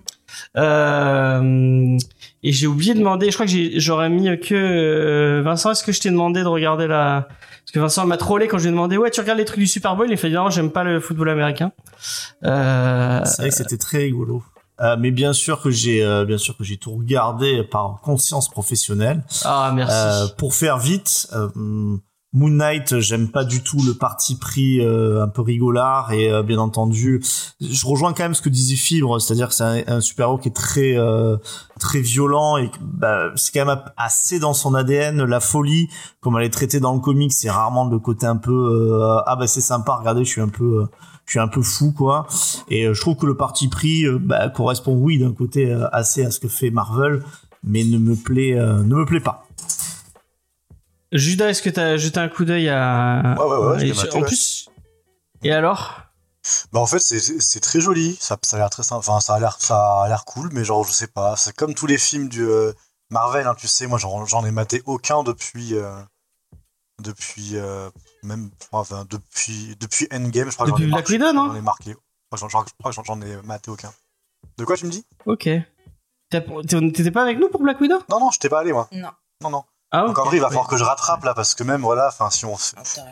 Euh, et j'ai oublié de demander, je crois que j'ai- j'aurais mis que euh, Vincent, est-ce que je t'ai demandé de regarder la parce que Vincent m'a trollé quand je lui ai demandé ouais tu regardes les trucs du Super Bowl, il a fait non j'aime pas le football américain. Euh, C'est vrai que c'était très rigolo. Euh, mais bien sûr que j'ai euh, bien sûr que j'ai tout regardé par conscience professionnelle. ah merci. Euh, pour faire vite, euh, Moon Knight, j'aime pas du tout le parti pris euh, un peu rigolard et euh, bien entendu, je rejoins quand même ce que disait Fibre, c'est-à-dire que c'est un, un super-héros qui est très euh, très violent et bah, c'est quand même assez dans son ADN la folie comme elle est traitée dans le comic, c'est rarement le côté un peu euh, ah bah c'est sympa, regardez, je suis un peu euh, je suis un peu fou quoi et euh, je trouve que le parti pris euh, bah, correspond oui d'un côté euh, assez à ce que fait Marvel mais ne me plaît euh, ne me plaît pas. Judas, est-ce que t'as jeté un coup d'œil à Ouais, ouais, ouais, je maté, en ouais. plus et alors? Bah en fait c'est c'est très joli, ça, ça a l'air très sympa, enfin ça a l'air ça a l'air cool, mais genre je sais pas, c'est comme tous les films du euh, Marvel, hein, tu sais, moi j'en j'en ai maté aucun depuis euh, depuis euh, même enfin depuis depuis Endgame, je crois que Depuis j'en ai Black marqué- Widow, non? J'en ai marqué, je crois que j'en- que j'en- j'en ai maté aucun. De quoi tu me dis? Ok. T'étais pas avec nous pour Black Widow? Non non, je t'ai pas allé moi. Non. Non non. Ah Donc vrai, il va falloir que je rattrape là parce que même voilà, enfin si on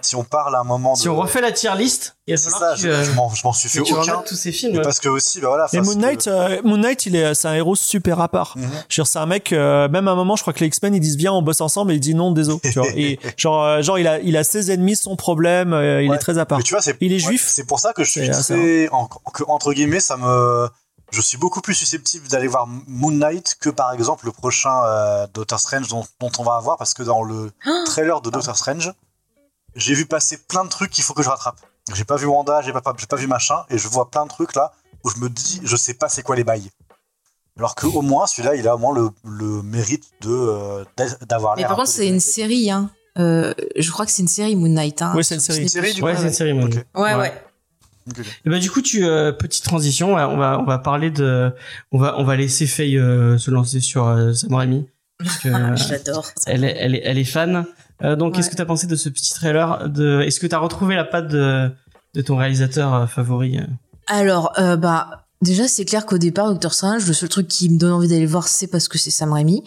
si on parle à un moment de Si on refait la tier list, il va c'est falloir ça, que je, tu, euh, je m'en je m'en suis fait aucun. tous ces films. Ouais. parce que aussi bah voilà, Et Moon Knight, que- euh, Moon Knight, il est, c'est un héros super à part. Je veux dire, c'est un mec, euh, même à un moment, je crois que les X-Men, ils disent viens, on bosse ensemble, et il dit non, désolé. Tu vois. Et (laughs) genre, euh, genre, il a, il a ses ennemis, son problème, euh, il Ouais. est très à part. Mais tu vois, c'est Il est ouais, juif. C'est pour ça que je suis C'est assez très en- que, entre guillemets, ça me je suis beaucoup plus susceptible d'aller voir Moon Knight que par exemple le prochain euh, Doctor Strange dont, dont on va avoir parce que dans le (gasps) trailer de Doctor Strange, j'ai vu passer plein de trucs qu'il faut que je rattrape. J'ai pas vu Wanda, j'ai pas, pas- j'ai pas vu machin et je vois plein de trucs là où je me dis je sais pas c'est quoi les bails. Alors que au moins celui-là, il a au moins le, le mérite de euh, d'a- d'avoir Mais par contre, c'est une série. Hein. Euh, je crois que c'est une série Moon Knight. Hein, Ouais, c'est une série. Disney+. Série, du Ouais, coup, c'est une série. Ouais, Ouais. ouais. Et bah du coup, tu euh, petite transition, on va on va, parler de, on va on va laisser Faye euh, se lancer sur euh, Sam Raimi parce que (laughs) euh, Je l'adore. elle est elle est elle est fan. Euh, donc, qu'est-ce que t'as pensé de ce petit trailer De, est-ce que t'as retrouvé la patte de de ton réalisateur euh, favori Alors, euh, bah, déjà, c'est clair qu'au départ, Doctor Strange, le seul truc qui me donne envie d'aller le voir, c'est parce que c'est Sam Raimi.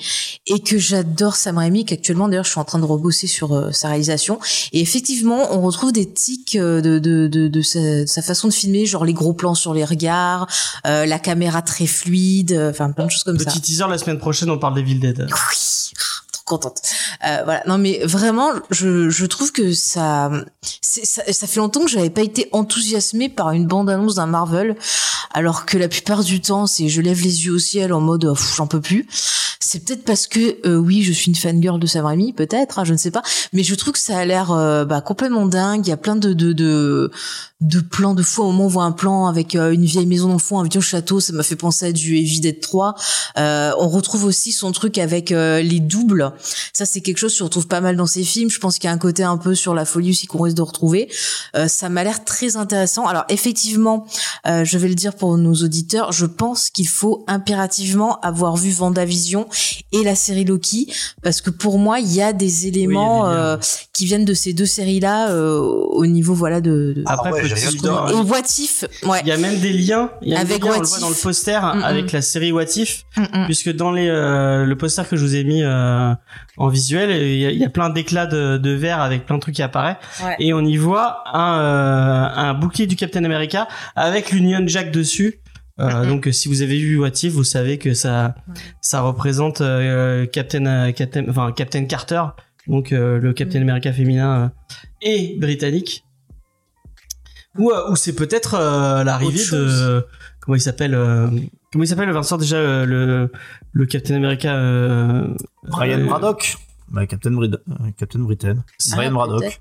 Et que j'adore Sam Raimi, qu'actuellement, d'ailleurs, je suis en train de rebosser sur euh, sa réalisation. Et effectivement, on retrouve des tics euh, de, de, de, de sa, de sa façon de filmer, genre les gros plans sur les regards, euh, la caméra très fluide, euh, enfin, plein de choses comme ça. Petit teaser la semaine prochaine, on parle d'Evil Dead. Oui, contente. Euh, voilà, non mais vraiment, je, je trouve que ça, ça, ça fait longtemps que j'avais pas été enthousiasmée par une bande-annonce d'un Marvel, alors que la plupart du temps, c'est je lève les yeux au ciel en mode j'en peux plus. C'est peut-être parce que euh, oui, je suis une fangirl de Sam Raimi, peut-être, hein, je ne sais pas, mais je trouve que ça a l'air euh, bah, complètement dingue. Il y a plein de de de, de plans de fou. Au moment, on voit un plan avec euh, une vieille maison dans le fond, un vieux château. Ça m'a fait penser à du Evil Dead 3. Euh, on retrouve aussi son truc avec euh, les doubles. Ça, c'est quelque chose que tu retrouves pas mal dans ses films. Je pense qu'il y a un côté un peu sur la folie aussi qu'on risque de retrouver. Euh, ça m'a l'air très intéressant. Alors effectivement, euh, je vais le dire pour nos auditeurs, je pense qu'il faut impérativement avoir vu Vendavision et la série Loki parce que pour moi, il y a des éléments Oui, a des euh, qui viennent de ces deux séries-là euh, au niveau voilà de, de... Ah ouais, petit rien teaser, compris. et What If, ouais. Il y a même des liens, il y a Avec des liens, on le voit dans le poster Mm, mm. avec la série What If, Mm, mm. puisque dans les euh, le poster que je vous ai mis euh, en visuel, il y a, il y a plein d'éclats de, de verre avec plein de trucs qui apparaissent Ouais. et on y voit un euh, un bouclier du Captain America avec l'Union Jack dessus. Euh. Donc euh, si vous avez vu What If, vous savez que ça Ouais. ça représente euh, Captain euh, Captain enfin Captain Carter donc euh, le Captain America féminin euh, et britannique, ou euh, ou c'est peut-être euh, l'arrivée de comment il s'appelle euh, comment il s'appelle Vincent déjà euh, le le Captain America euh, Brian euh, Braddock. Bah, Captain, Brid- Captain Britain. Brian Ah, Braddock.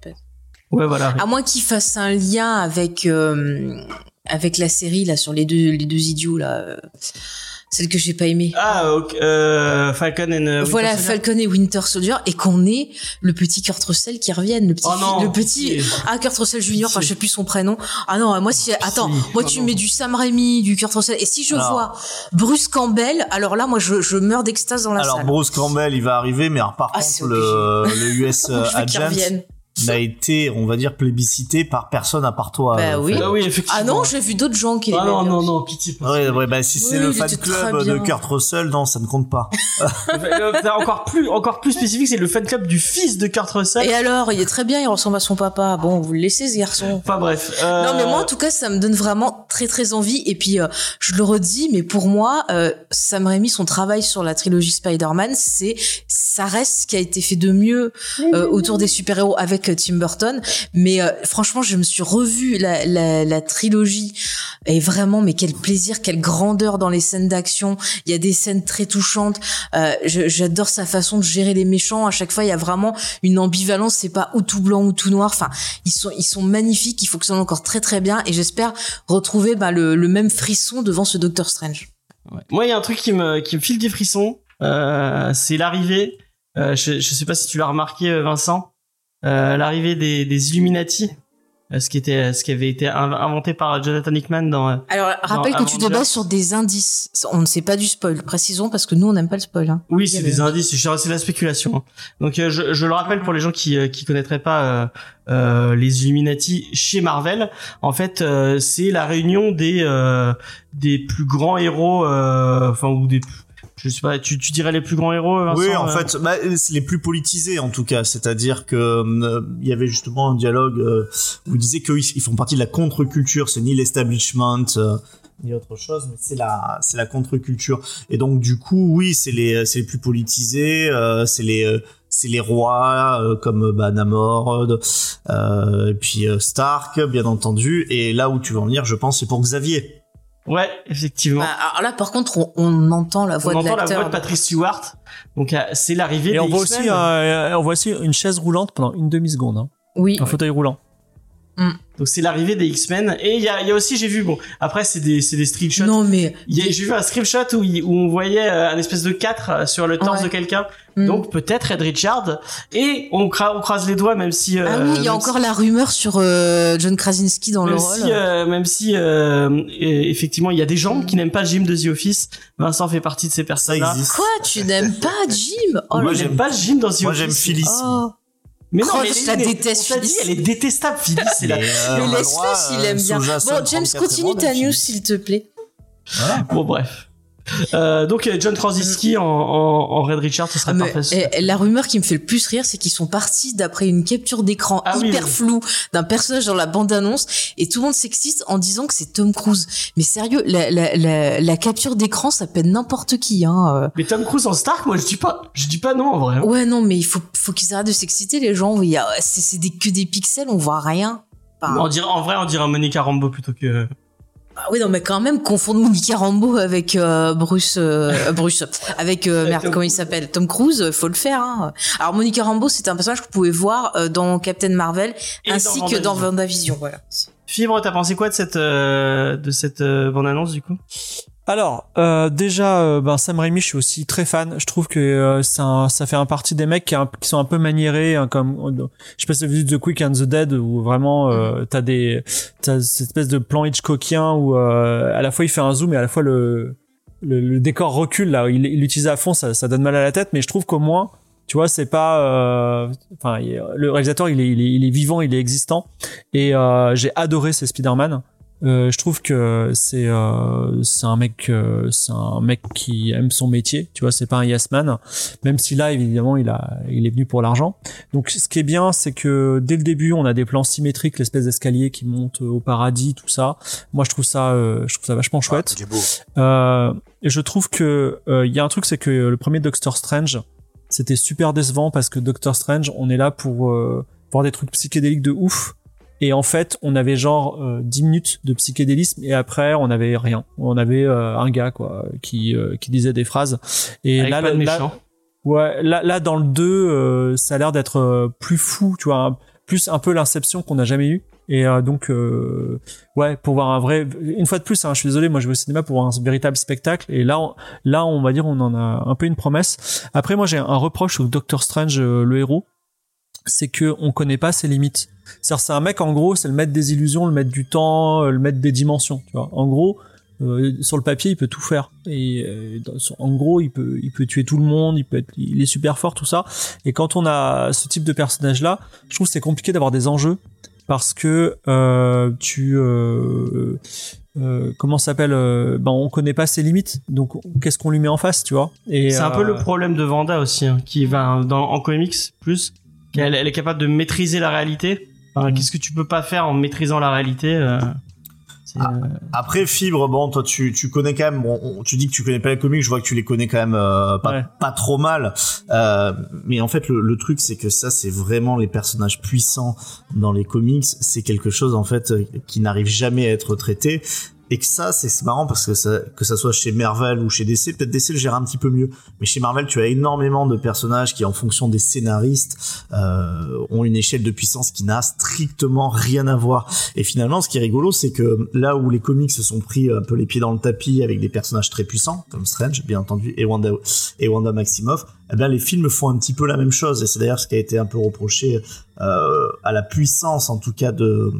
ouais voilà. À moins qu'il fasse un lien avec euh, avec la série là sur les deux les deux idiots là, euh, celle que j'ai pas aimée. ah ok, euh, Falcon and euh, voilà Winter Soldier. Falcon et Winter Soldier et qu'on ait le petit Kurt Russell qui revienne, le petit Oh non, le petit ah Kurt Russell Junior, enfin je sais plus son prénom. Ah non, moi si attends, moi Oh tu non. mets du Sam Raimi, du Kurt Russell et si je Alors. vois Bruce Campbell, alors là moi je, je meurs d'extase dans la Alors salle. Bruce Campbell, il va arriver, mais alors, par Ah, contre, le, le US (laughs) Agent, revienne. il a été, on va dire, plébiscité par personne à part toi. Bah euh, oui. Ah oui effectivement Ah non, j'ai vu d'autres gens qui ah non non non pitié pas. Ouais, ouais, bah si c'est le fan club de. Kurt Russell, non, ça ne compte pas. Le- (laughs) le- encore plus encore plus spécifique c'est le fan club du fils de Kurt Russell Et alors, il est très bien, il ressemble à son papa. Bon, vous le laissez ce garçon. enfin bref euh, Non mais moi en tout cas ça me donne vraiment très très envie et puis euh, je le redis mais pour moi euh, Sam Raimi son travail sur la trilogie Spider-Man c'est ça reste ce qui a été fait de mieux euh, autour des super-héros avec Tim Burton mais euh, franchement je me suis revu la, trilogie et vraiment mais quel plaisir quelle grandeur dans les scènes d'action il y a des scènes très touchantes euh, j'adore sa façon de gérer les méchants à chaque fois il y a vraiment une ambivalence c'est pas ou tout blanc ou tout noir enfin ils sont ils sont magnifiques ils fonctionnent encore très très bien et j'espère retrouver bah, le, même frisson devant ce Doctor Strange. Moi, il y a un truc qui me, qui me file des frissons. Euh, c'est l'arrivée. Je, je sais pas si tu l'as remarqué, Vincent. Euh, l'arrivée des, des Illuminati. Euh, ce qui était, ce qui avait été inv- inventé par Jonathan Hickman dans. euh, alors rappelle que tu te Avengers. bases sur des indices on ne sait pas du spoil précisons parce que nous on n'aime pas le spoil hein. Oui, c'est des indices. C'est de la spéculation. hein. Donc, je, je le rappelle pour les gens qui, qui connaîtraient pas euh, euh, les Illuminati chez Marvel. En fait, euh, c'est la réunion des euh, des plus grands héros, euh, enfin ou des, je sais pas. Tu, tu dirais les plus grands héros, Vincent Oui, en euh fait, bah, c'est les plus politisés en tout cas. C'est-à-dire que euh, il y avait justement un dialogue euh, où il disait qu'ils ils font partie de la contre-culture. C'est ni l'establishment euh, ni autre chose, mais c'est la c'est la contre-culture. Et donc du coup, oui, c'est les c'est les plus politisés. euh, c'est les euh, c'est les rois euh, comme bah, Namor, euh, et puis euh, Stark, bien entendu. Et là où tu veux en venir, je pense, c'est pour Xavier. Ouais, effectivement. Bah, alors là par contre on, on entend la voix on de entend la voix l'acteur de Patrick Stewart. Donc euh, c'est l'arrivée Et des on voit X-Men. aussi, euh, on voit aussi une chaise roulante pendant une demi seconde, hein. oui un fauteuil roulant. Donc c'est l'arrivée des X-Men et il y a, il y a aussi j'ai vu bon après c'est des c'est des screenshots. non mais Il y a- J'ai vu un screenshot où, il- où on voyait euh, un espèce de 4 sur le torse Ouais. de quelqu'un. Hmm. Donc peut-être Ed Richard et on, cra- on croise les doigts même si euh, ah oui il y a encore si- la rumeur sur euh, John Krasinski dans le même rôle si, euh, même si euh, euh, effectivement il y a des gens qui n'aiment pas Jim de The Office, Vincent fait partie de ces Ça personnes-là. existe. quoi tu n'aimes pas Jim? Oh Moi là là. j'aime pas Jim dans The Moi, Office. j'aime Phyllis. Oh. Mais non, mais je elle la est- déteste, Phyllis. elle est détestable, Phyllis. C'est la... Mais, laisse-le s'il aime bien bon James 34 continue ta news s'il te plaît. Bon bref. Euh, donc euh, John Krasinski en, en, en Red Richard, ce serait Ah, parfait. eh, la rumeur qui me fait le plus rire, c'est qu'ils sont partis d'après une capture d'écran Ah hyper oui. floue d'un personnage dans la bande-annonce et tout le monde s'excite en disant que c'est Tom Cruise. Mais sérieux, la, la, la, la capture d'écran, ça peut être n'importe qui. Hein. Mais Tom Cruise en Stark, moi je dis pas, je dis pas non en vrai. hein. euh. Ouais, non, mais il faut, faut qu'ils arrêtent de s'exciter, les gens. Il y a- C'est des, que des pixels, on voit rien. Enfin, On dirait, en vrai, on dirait Monica Rambeau plutôt que. Ah oui, non, mais quand même, confondre Monica Rambeau avec euh, Bruce, euh, Bruce, (laughs) avec euh, merde, Tom comment il s'appelle, Tom Cruise, euh, faut le faire. Hein. Alors Monica Rambeau, c'est un personnage que vous pouvez voir euh, dans Captain Marvel Et ainsi dans que dans. WandaVision. Voilà. Fibre, t'as pensé quoi de cette euh, de cette euh, bande annonce du coup? Alors, euh, déjà, euh, ben Sam Raimi, je suis aussi très fan. Je trouve que euh, un- ça fait un partie des mecs qui, un- qui sont un peu maniérés, hein, comme euh, je sais pas si vous avez vu The Quick and the Dead, où vraiment euh, t'as des t'as cette espèce de plan Hitchcockien où euh, à la fois il fait un zoom et à la fois le le, le décor recule là, il il l'utilise à fond, ça, ça donne mal à la tête, mais je trouve qu'au moins tu vois, c'est pas, enfin, le réalisateur, il est, il est, il est vivant, il est existant, et euh, j'ai adoré ces Spider-Man. Euh, je trouve que c'est euh, c'est un mec euh, c'est un mec qui aime son métier tu vois c'est pas un yes man même si là évidemment il a il est venu pour l'argent donc ce qui est bien c'est que dès le début on a des plans symétriques l'espèce d'escalier qui monte au paradis tout ça moi je trouve ça euh, je trouve ça vachement chouette Ah, beau. euh, et je trouve que euh, il y a un truc, c'est que le premier Doctor Strange, c'était super décevant parce que Doctor Strange, on est là pour euh, voir des trucs psychédéliques de ouf. Et en fait, on avait genre euh, 10 minutes de psychédélisme et après, on avait rien. On avait euh, un gars quoi qui euh, qui disait des phrases. Et Avec là, pas de là- méchant. Ouais, là, là dans le 2, euh, ça a l'air d'être euh, plus fou, tu vois, un- plus un peu l'inception qu'on n'a jamais eu. Et euh, donc, euh, ouais, pour voir un vrai, une fois de plus, hein, je suis désolé, moi je vais au cinéma pour voir un véritable spectacle. Et là, on, là, on va dire, on en a un peu une promesse. Après, moi, j'ai un reproche au Doctor Strange, le héros, c'est que on connaît pas ses limites. C'est-à-dire, c'est un mec, en gros, c'est le maître des illusions, le maître du temps, euh, le maître des dimensions, tu vois. En gros, euh, sur le papier, il peut tout faire. Et euh, dans- sur- en gros, il peut, il peut tuer tout le monde, il peut être, il est super fort, tout ça. Et quand on a ce type de personnage-là, je trouve que c'est compliqué d'avoir des enjeux parce que euh, tu, euh, comment ça s'appelle euh, Ben, on connaît pas ses limites. Donc, qu'est-ce qu'on lui met en face, tu vois? Et C'est un peu le problème de Vanda aussi, hein, qui va dans, en comics plus, elle est capable de maîtriser la réalité. Enfin, Mm. Qu'est-ce que tu peux pas faire en maîtrisant la réalité euh, Ah. euh, Après Fibre, bon, toi tu, tu connais quand même. Bon, on- tu dis que tu connais pas les comics, je vois que tu les connais quand même euh, pas, Ouais. pas trop mal. Euh, mais en fait, le, le truc c'est que ça, c'est vraiment les personnages puissants dans les comics. C'est quelque chose en fait qui n'arrive jamais à être traité. Et que ça, c'est marrant parce que ça, que ça soit chez Marvel ou chez DC, peut-être DC le gère un petit peu mieux. Mais chez Marvel, tu as énormément de personnages qui, en fonction des scénaristes, euh, ont une échelle de puissance qui n'a strictement rien à voir. Et finalement, ce qui est rigolo, c'est que là où les comics se sont pris un peu les pieds dans le tapis avec des personnages très puissants, comme Strange, bien entendu, et Wanda, et Wanda Maximoff, eh bien, les films font un petit peu la même chose. Et c'est d'ailleurs ce qui a été un peu reproché euh, à la puissance, en tout cas, de,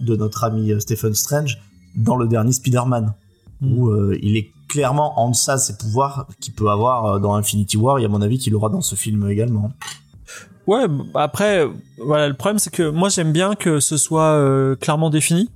de notre ami euh, Stephen Strange dans le dernier Spider-Man, Mm. où euh, il est clairement en deçà de ses pouvoirs qu'il peut avoir euh, dans Infinity War, et à mon avis qu'il aura dans ce film également. Ouais, bah, après, voilà, le problème c'est que moi j'aime bien que ce soit euh, clairement défini.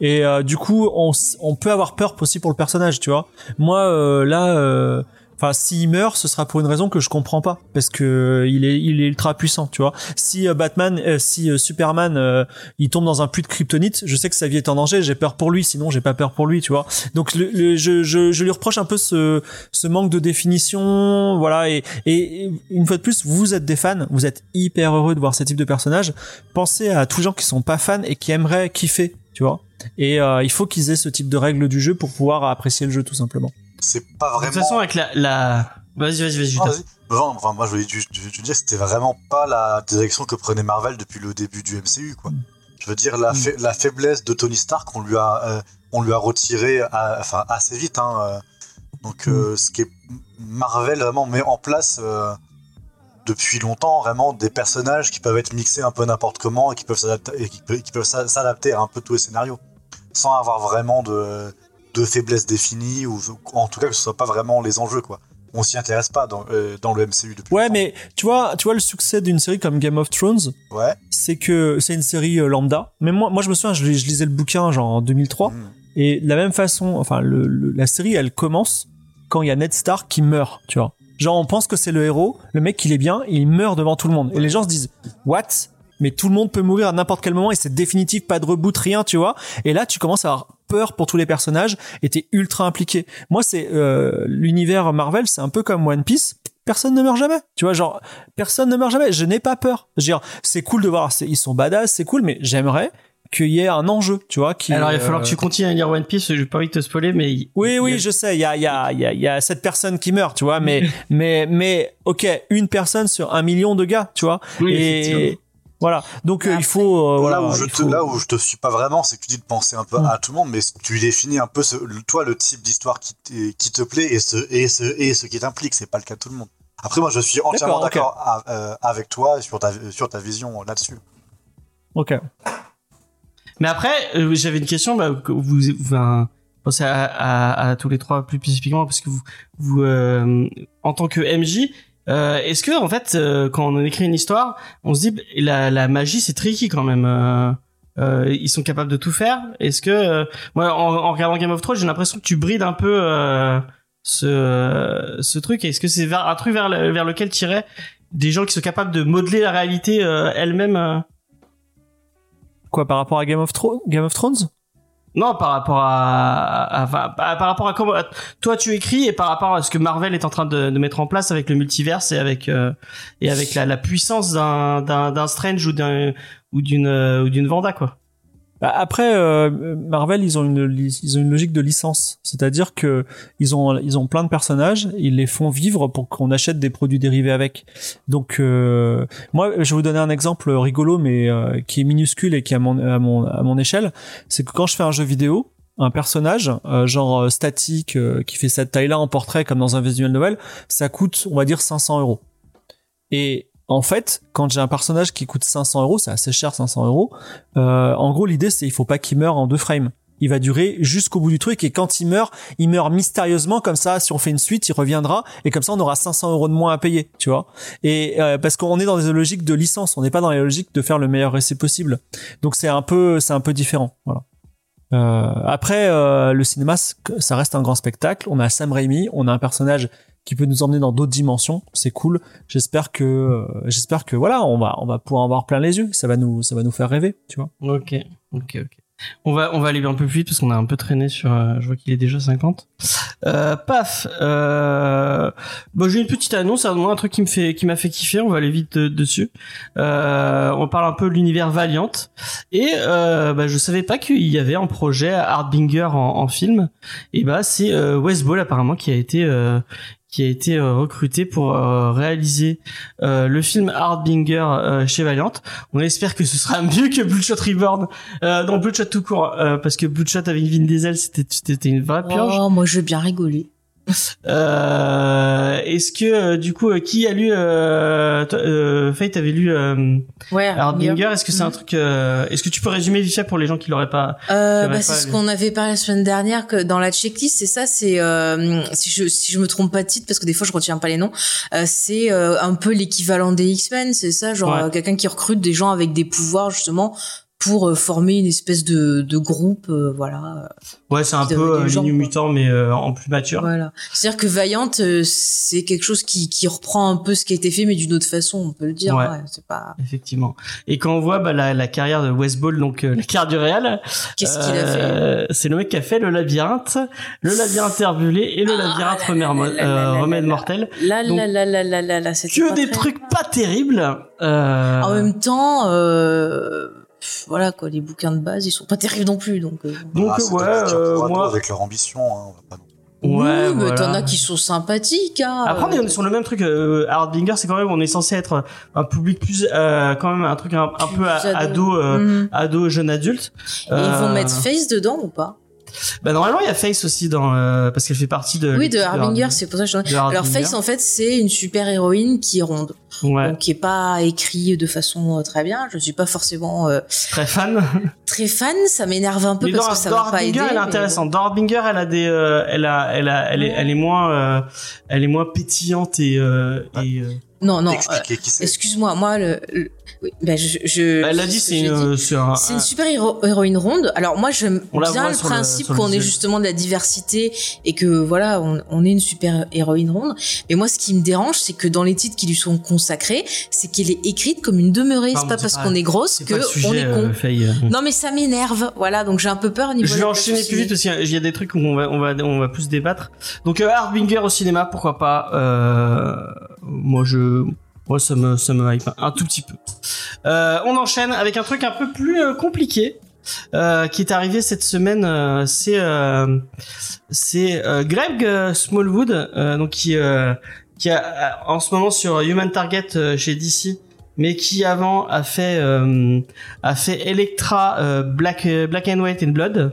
Et euh, du coup, on, peut avoir peur aussi pour le personnage, tu vois. Moi, là, enfin, s'il meurt, ce sera pour une raison que je comprends pas, parce que euh, il est, il est ultra puissant, tu vois. Si euh, Batman, euh, si euh, Superman, euh, il tombe dans un puits de kryptonite, je sais que sa vie est en danger, j'ai peur pour lui, sinon j'ai pas peur pour lui, tu vois. Donc, le, le- je, je, je lui reproche un peu ce, ce manque de définition, voilà. Et, et une fois de plus, vous êtes des fans, vous êtes hyper heureux de voir ce type de personnage. Pensez à tous les gens qui sont pas fans et qui aimeraient kiffer, tu vois. Et euh, il faut qu'ils aient ce type de règles du jeu pour pouvoir apprécier le jeu tout simplement. C'est pas De vraiment. toute façon, avec la, la... vas-y, vas-y, vas-y. Ah, Judas. vas-y. Enfin, moi, je voulais juste, dire que c'était vraiment pas la direction que prenait Marvel depuis le début du MCU, quoi. Je veux dire, la, Mm. fa- la faiblesse de Tony Stark, on lui a, euh, on lui a retiré à- enfin, assez vite. Hein, euh. Donc, euh, ce qui est Marvel vraiment met en place euh, depuis longtemps, vraiment des personnages qui peuvent être mixés un peu n'importe comment et qui peuvent s'adapter à un peu tous les scénarios, sans avoir vraiment de, de faiblesse définie ou en tout cas que ce soit pas vraiment les enjeux, quoi. On s'y intéresse pas dans, euh, dans le MCU depuis. Ouais, longtemps. mais tu vois, tu vois le succès d'une série comme Game of Thrones, Ouais. c'est que c'est une série euh, lambda. Mais moi, moi, je me souviens, je, je lisais le bouquin genre en 2003, Mm. et de la même façon, enfin, le, le- la série, elle commence quand il y a Ned Stark qui meurt, tu vois. Genre, on pense que c'est le héros, le mec, il est bien, il meurt devant tout le monde. Et les gens se disent, what? Mais tout le monde peut mourir à n'importe quel moment et c'est définitif, pas de reboot, rien, tu vois. Et là, tu commences à avoir peur pour tous les personnages t'es ultra impliqué. Moi, c'est euh, l'univers Marvel, c'est un peu comme One Piece. Personne ne meurt jamais, tu vois. Genre, personne ne meurt jamais. Je n'ai pas peur. Je veux dire, c'est cool de voir, ils sont badass, c'est cool, mais j'aimerais qu'il y ait un enjeu, tu vois. Qui, Alors, il va falloir euh, que tu continues à lire One Piece, j'ai pas envie de te spoiler, mais. oui, oui, a- je sais, il y a, y, a, il y, a, il y a cette personne qui meurt, tu vois, mais, (laughs) mais, mais, ok, une personne sur un million de gars, tu vois. Oui, et. Voilà. Donc, euh, il faut, euh, voilà. là, où je il te, faut- là où je te suis pas vraiment, c'est que tu dis de penser un peu Mm. à tout le monde, mais tu définis un peu, ce, toi, le type d'histoire qui, te plaît et ce, et, ce, et ce qui t'implique. C'est pas le cas de tout le monde. Après, moi, je suis entièrement D'accord, euh, avec toi sur ta, sur ta vision là-dessus. Ok. Mais après, euh, j'avais une question, bah, que vous, enfin, pensez à, à, à tous les trois plus spécifiquement, parce que vous, vous euh, en tant que MJ, euh, est-ce que en fait, euh, quand on écrit une histoire, on se dit la, la magie c'est tricky quand même. euh, euh, ils sont capables de tout faire. Est-ce que euh, moi, en, en regardant Game of Thrones, j'ai l'impression que tu brides un peu euh, ce ce truc. Est-ce que c'est un truc vers, vers lequel tirer des gens qui sont capables de modeler la réalité elle-même Quoi, par rapport à Game of Thrones? Non, par rapport à, à- enfin, par rapport à comment toi tu écris et par rapport à ce que Marvel est en train de, mettre en place avec le multiverse et avec euh, et avec la, la puissance d'un d'un d'un Strange ou d'un ou d'une euh, ou d'une Vanda quoi. Bah, Après, euh, Marvel, ils ont une ils ont une logique de licence, c'est-à-dire que ils ont ils ont plein de personnages, ils les font vivre pour qu'on achète des produits dérivés avec. Donc euh, moi, je vais vous donner un exemple rigolo, mais euh, qui est minuscule et qui à mon à mon à mon échelle, c'est que quand je fais un jeu vidéo, un personnage euh, genre euh, statique euh, qui fait cette taille-là en portrait comme dans un visual novel, ça coûte on va dire 500 euros. Et en fait, quand j'ai un personnage qui coûte 500 euros, c'est assez cher 500 euros. Euh, en gros, l'idée c'est il faut pas qu'il meure en deux frames. Il va durer jusqu'au bout du truc et quand il meurt, il meurt mystérieusement comme ça. Si on fait une suite, il reviendra et comme ça on aura 500 euros de moins à payer, tu vois. Et euh, parce qu'on est dans des logiques de licence, on n'est pas dans les logiques de faire le meilleur essai possible. Donc c'est un peu, c'est un peu différent. Voilà. Euh, après, euh, le cinéma, ça reste un grand spectacle. On a Sam Raimi, on a un personnage qui peut nous emmener dans d'autres dimensions. C'est cool. J'espère que, euh, j'espère que voilà, on va, on va pouvoir avoir plein les yeux. Ça va nous, ça va nous faire rêver, tu vois. Ok, ok, ok. On va, on va aller un peu plus vite parce qu'on a un peu traîné sur. euh, je vois qu'il est déjà 50. Euh, paf. Euh, bon, j'ai une petite annonce, un truc qui me fait, qui m'a fait kiffer. On va aller vite euh, dessus. Euh, on parle un peu de l'univers Valiant et euh, bah, je savais pas qu'il y avait un projet Hardbinger en, en film. Et bah c'est euh, Wes Ball apparemment qui a été qui a été euh, recruté pour euh, réaliser euh, le film Hardbinger chez Valiant. On espère que ce sera (laughs) mieux que Bloodshot Reborn euh, non Bloodshot tout court parce que Bloodshot avec Vin Diesel c'était une vraie purge. Oh, moi, je veux bien rigoler. (laughs) Euh, est-ce que euh, du coup euh, qui a lu euh, toi, euh, avait lu euh, Ouais. Hardbinger est-ce que c'est un Mhm. truc euh, est-ce que tu peux résumer vite fait pour les gens qui l'auraient pas Euh, bah, c'est ce qu'on avait parlé la semaine dernière que dans la checklist, c'est ça, c'est euh, si je si je me trompe pas de titre parce que des fois je retiens pas les noms, euh, c'est euh, un peu l'équivalent des X-Men, c'est ça, genre Ouais. quelqu'un qui recrute des gens avec des pouvoirs justement pour euh, former une espèce de de groupe, euh, voilà, ouais c'est un peu avaient euh, gens. Mutant mais euh, en plus mature voilà. C'est-à-dire que Vaillant, euh, c'est quelque chose qui qui reprend un peu ce qui a été fait mais d'une autre façon, on peut le dire. Ouais. ouais, c'est pas. effectivement et quand on voit bah, la, la carrière de Wes Ball donc euh, la carrière du Real Qu'est-ce qu'il a fait Euh, C'est le mec qui a fait le labyrinthe, le labyrinthe herbulé et le labyrinthe remède, là, là, là, là, remède là, mortel. Là là là là là là là, Que des trucs pas terribles. Euh, En même temps, euh, pff, voilà quoi, les bouquins de base, ils sont pas terribles non plus, donc. euh, donc Ah, c'est ouais, euh, moi. avec leur ambition, hein, pas non- Ouais, oui, mais voilà. t'en as qui sont sympathiques. Hein, Après, on est euh, sur le même truc. Euh, Hardbinger, c'est quand même, on est censé être un public plus, euh, quand même un truc un, un peu a- Plus ado, euh, Mhm. ado, jeune adulte. Et ils vont mettre Face dedans ou pas? Bah normalement, il y a Face aussi dans, euh, parce qu'elle fait partie de. Oui, de Harbinger, c'est pour ça que je. de Alors. Face, en fait, c'est une super héroïne qui est ronde, Ouais, donc qui est pas écrit de façon euh, très bien. Je suis pas forcément euh, très fan. (laughs) très fan, ça m'énerve un peu Mais parce dans, que ça dans va pas Harbinger, aider. elle est mais intéressante. Dans Harbinger, elle a des, euh, elle a, elle a, elle est, elle moins, euh, elle est moins pétillante et, euh, euh. Non, non. euh. Excuse-moi, moi, le, le- oui, ben je, je. elle a dit, c'est une, euh, un, C'est une super héro- héroïne ronde. Alors moi j'aime la bien le principe qu'on ait justement de la diversité et que voilà on, on est une super héroïne ronde. Mais moi ce qui me dérange c'est que dans les titres qui lui sont consacrés, c'est qu'elle est écrite comme une demeurée. C'est pas parce qu'on est grosse que sujet, on est con. euh. Non mais ça m'énerve. Voilà donc j'ai un peu peur au niveau. Je vais la enchaîner plus vite parce qu'il y a des trucs où on va, on va, on va plus débattre. Donc euh, Harbinger au cinéma, pourquoi pas euh, Moi, je, moi, ça me, ça me hype un tout petit peu. Euh, on enchaîne avec un truc un peu plus euh, compliqué. euh, qui est arrivé cette semaine, euh, c'est euh, c'est Greg Smallwood, donc qui qui a en ce moment sur Human Target chez DC, mais qui avant a fait euh, a fait Electra euh, Black euh, Black and White and Blood.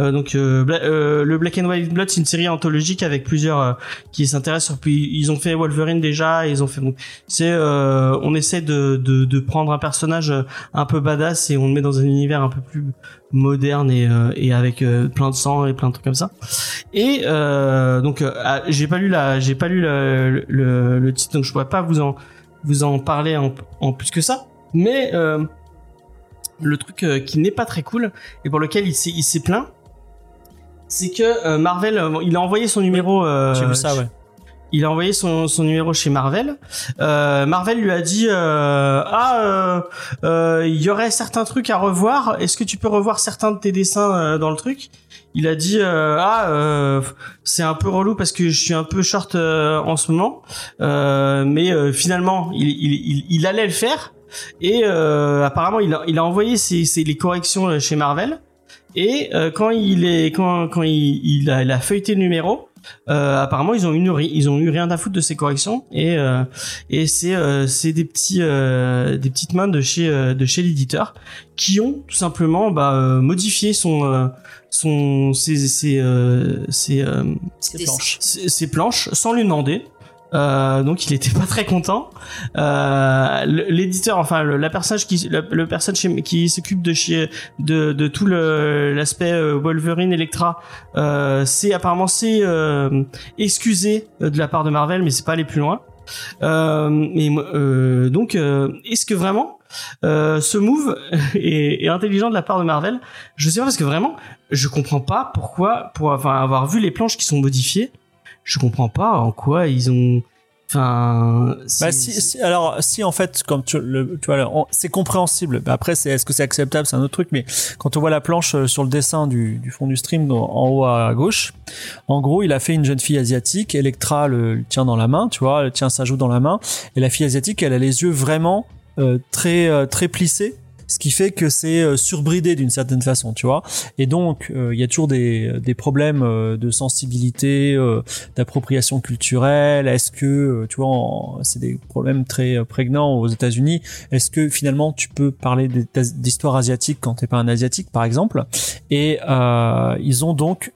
Euh, donc euh, Bla- euh, le Black and White and Blood c'est une série anthologique avec plusieurs euh, qui s'intéressent puis ils ont fait Wolverine déjà ils ont fait donc c'est euh, on essaie de, de de prendre un personnage un peu badass et on le met dans un univers un peu plus moderne et euh, et avec euh, plein de sang et plein de trucs comme ça et euh, donc ah, j'ai pas lu la j'ai pas lu le, le, le titre donc je pourrais pas vous en vous en parler en, en plus que ça mais euh, le truc euh, qui n'est pas très cool et pour lequel il s'est il s'est plaint c'est que euh, Marvel il a envoyé son numéro euh, J'ai vu ça, ouais. il a envoyé son, son numéro chez Marvel. Euh, Marvel lui a dit euh, ah il y aurait certains trucs à revoir. Est-ce que tu peux revoir certains de tes dessins dans le truc? Il a dit euh, ah euh, c'est un peu relou parce que je suis un peu short euh, en ce moment, Euh, mais finalement il, il, il, allait le faire et apparemment il a, il a envoyé ses, ses- les corrections chez Marvel. Et quand il est quand quand a, il a feuilleté le numéro, euh, apparemment ils ont eu ri- ils ont eu rien à foutre de ces corrections et euh, et c'est euh, c'est des petits euh, des petites mains de chez euh, de chez l'éditeur qui ont tout simplement bah, euh, modifié son euh, son ses ses euh, ses, euh, C'était planches. ses, ses planches sans lui demander. Euh, donc il était (laughs) pas très content. Euh, le- L'éditeur, enfin le, la personne qui la, le personne chez, qui s'occupe de chez de, de tout le l'aspect euh, Wolverine Electra, euh, c'est apparemment c'est euh, excusé de la part de Marvel, mais c'est pas aller plus loin. Mais donc est-ce que vraiment ce move (laughs) est, est intelligent de la part de Marvel? Je sais pas parce que vraiment je comprends pas pourquoi pour avoir vu les planches qui sont modifiées je comprends pas en quoi ils ont enfin Bah, si, si- alors si en fait comme tu, le, tu vois c'est compréhensible. Bah, après c'est est-ce que c'est acceptable? C'est un autre truc mais quand on voit la planche euh, sur le dessin du, du fond du stream en, en haut à gauche en gros il a fait une jeune fille asiatique Electra le, le tient dans la main tu vois elle tient sa joue dans la main et la fille asiatique elle a les yeux vraiment euh, très euh, très plissés ce qui fait que c'est euh, surbridé d'une certaine façon, tu vois. Et donc, euh, il y a toujours des, des problèmes euh, de sensibilité, d'appropriation culturelle. Est-ce que, tu vois, c'est des problèmes très prégnants aux États-Unis. Est-ce que finalement tu peux parler d'histoire asiatique quand t'es pas un asiatique, par exemple? Et ils ont donc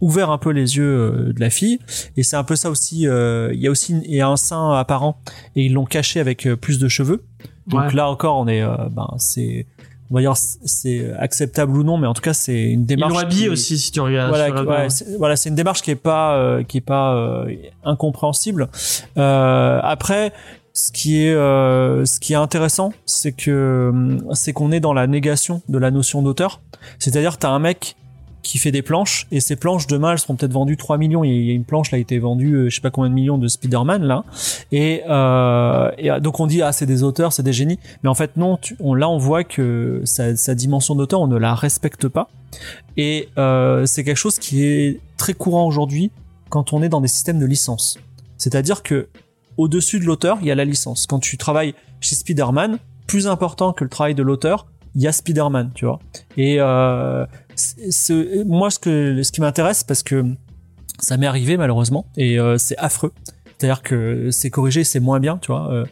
ouvert un peu les yeux de la fille. Et c'est un peu ça aussi. Il y a aussi un sein apparent et ils l'ont caché avec plus de cheveux. Donc Ouais. là encore, on est, euh, ben c'est, on va dire, c'est acceptable ou non, mais en tout cas, c'est une ils démarche. l'ont habillé qui- aussi si tu regardes voilà, ouais, c'est- voilà, c'est une démarche qui est pas, euh, qui est pas euh, incompréhensible. Euh, après, ce qui est, euh, ce qui est intéressant, c'est que, hum, c'est qu'on est dans la négation de la notion d'auteur. C'est-à-dire, t'as un mec qui fait des planches et ces planches demain elles seront peut-être vendues 3 millions. Il y a une planche là a été vendue euh, je sais pas combien de millions de Spider-Man là. Et, euh, et euh, donc on dit ah c'est des auteurs c'est des génies. Mais en fait non on, là on voit que sa, sa dimension d'auteur on ne la respecte pas. Et euh, c'est quelque chose qui est très courant aujourd'hui quand on est dans des systèmes de licence. C'est-à-dire que au-dessus de l'auteur il y a la licence. Quand tu travailles chez Spider-Man plus important que le travail de l'auteur il y a Spider-Man tu vois. Et euh, moi ce ce qui m'intéresse parce que ça m'est arrivé malheureusement et euh, c'est affreux. C'est-à-dire que c'est corrigé c'est moins bien tu vois. Euh,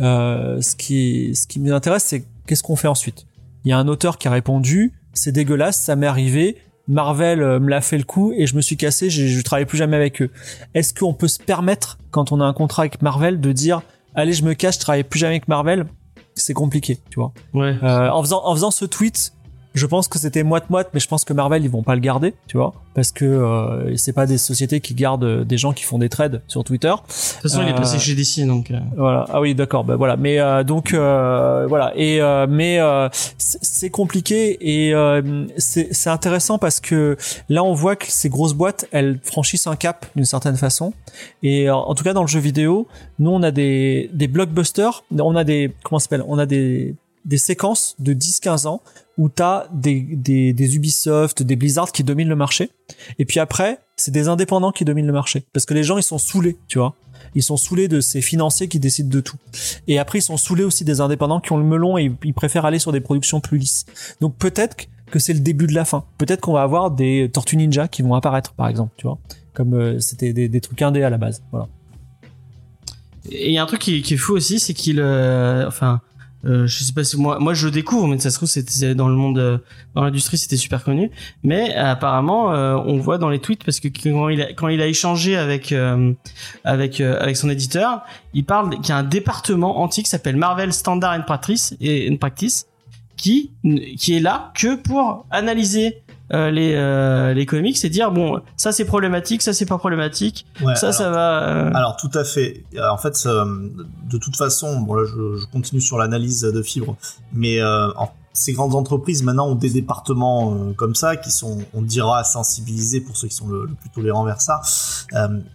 euh, ce qui ce qui m'intéresse c'est qu'est-ce qu'on fait ensuite. Il y a un auteur qui a répondu c'est dégueulasse ça m'est arrivé Marvel euh, me l'a fait le coup et je me suis cassé je, je travaille plus jamais avec eux. Est-ce qu'on peut se permettre quand on a un contrat avec Marvel de dire allez je me cache je travaille plus jamais avec Marvel? C'est compliqué tu vois. Ouais. Euh, en faisant en faisant ce tweet, je pense que c'était moite moite, mais je pense que Marvel ils vont pas le garder, tu vois, parce que euh, c'est pas des sociétés qui gardent euh, des gens qui font des trades sur Twitter. de toute façon il est euh, passé chez DC donc euh, Voilà. Ah oui, d'accord. Ben voilà. Mais euh, donc euh, voilà. Et euh, mais euh, c'est compliqué et euh, c'est c'est intéressant parce que là on voit que ces grosses boîtes elles franchissent un cap d'une certaine façon. Et euh, en tout cas dans le jeu vidéo, nous on a des des blockbusters, on a des comment s'appelle, on a des des séquences de 10-15 ans où t'as des, des, des Ubisoft, des Blizzard qui dominent le marché. Et puis après, c'est des indépendants qui dominent le marché. Parce que les gens, ils sont saoulés, tu vois. Ils sont saoulés de ces financiers qui décident de tout. Et après, ils sont saoulés aussi des indépendants qui ont le melon et ils préfèrent aller sur des productions plus lisses. Donc peut-être que c'est le début de la fin. Peut-être qu'on va avoir des Tortues Ninja qui vont apparaître, par exemple, tu vois. Comme euh, c'était des, des trucs indés à la base. Voilà. et il y a un truc qui, qui est fou aussi c'est qu'il euh, enfin euh, je sais pas si moi moi je le découvre mais ça se trouve c'était dans le monde euh, dans l'industrie c'était super connu. Mais euh, apparemment euh, on voit dans les tweets parce que quand il a, quand il a échangé avec avec avec son éditeur il parle qu'il y a un département entier qui s'appelle Marvel Standard and Practice et and Practice qui qui est là que pour analyser euh, les euh, les comics et dire bon ça c'est problématique ça c'est pas problématique Ouais, ça alors- ça va euh, Alors tout à fait. Euh, En fait, de toute façon, bon là, je, je continue sur l'analyse de Fibre, mais en- ces grandes entreprises maintenant ont des départements comme ça qui sont, on dira, sensibilisés pour ceux qui sont le, le plus tolérants vers ça.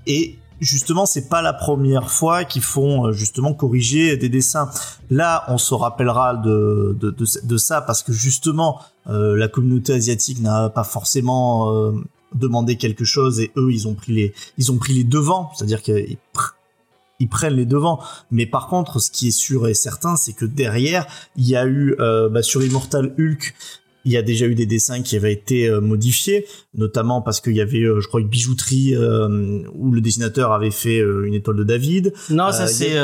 Et justement, c'est pas la première fois qu'ils font euh, justement corriger des dessins. Là, on se rappellera de, de, ça parce que justement, euh, la communauté asiatique n'a pas forcément euh, demandé quelque chose et eux, ils ont pris les, ils ont pris les devants, c'est-à-dire qu'ils pr- ils prennent les devants. Mais par contre, ce qui est sûr et certain, c'est que derrière, il y a eu euh, bah, sur Immortal Hulk, il y a déjà eu des dessins qui avaient été euh, modifiés, notamment parce qu'il y avait, euh, je crois, une bijouterie euh, où le dessinateur avait fait une étoile de David. Non, ça a- c'est.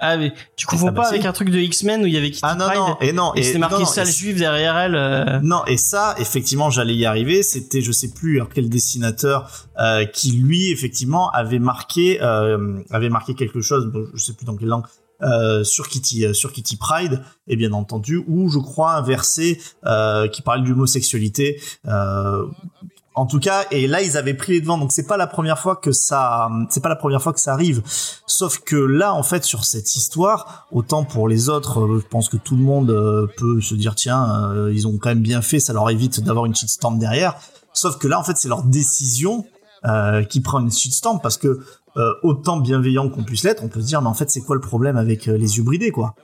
Ah, mais tu confonds ça, bah, pas avec un truc de X-Men où il y avait Kitty Ah non Pryde non et non et, c'était marqué non, sale et- juive derrière elle. euh. Non, et ça, effectivement, j'allais y arriver. C'était, je sais plus alors, quel dessinateur euh, qui lui, effectivement, avait marqué, euh, avait marqué quelque chose. bon, je sais plus dans quelle langue. Euh, sur Kitty, euh, sur Kitty Pride, et bien entendu, où je crois un verset euh, qui parle d'homosexualité. Euh, en tout cas, et là ils avaient pris les devants, donc c'est pas la première fois que ça, c'est pas la première fois que ça arrive. Sauf que là, en fait, sur cette histoire, autant pour les autres, euh, je pense que tout le monde peut se dire tiens, ils ont quand même bien fait, ça leur évite d'avoir une shitstorm derrière. Sauf que là, en fait, c'est leur décision euh, qui prend une shitstorm parce que euh, autant bienveillant qu'on puisse l'être, on peut se dire mais en fait c'est quoi le problème avec euh, les yeux bridés quoi?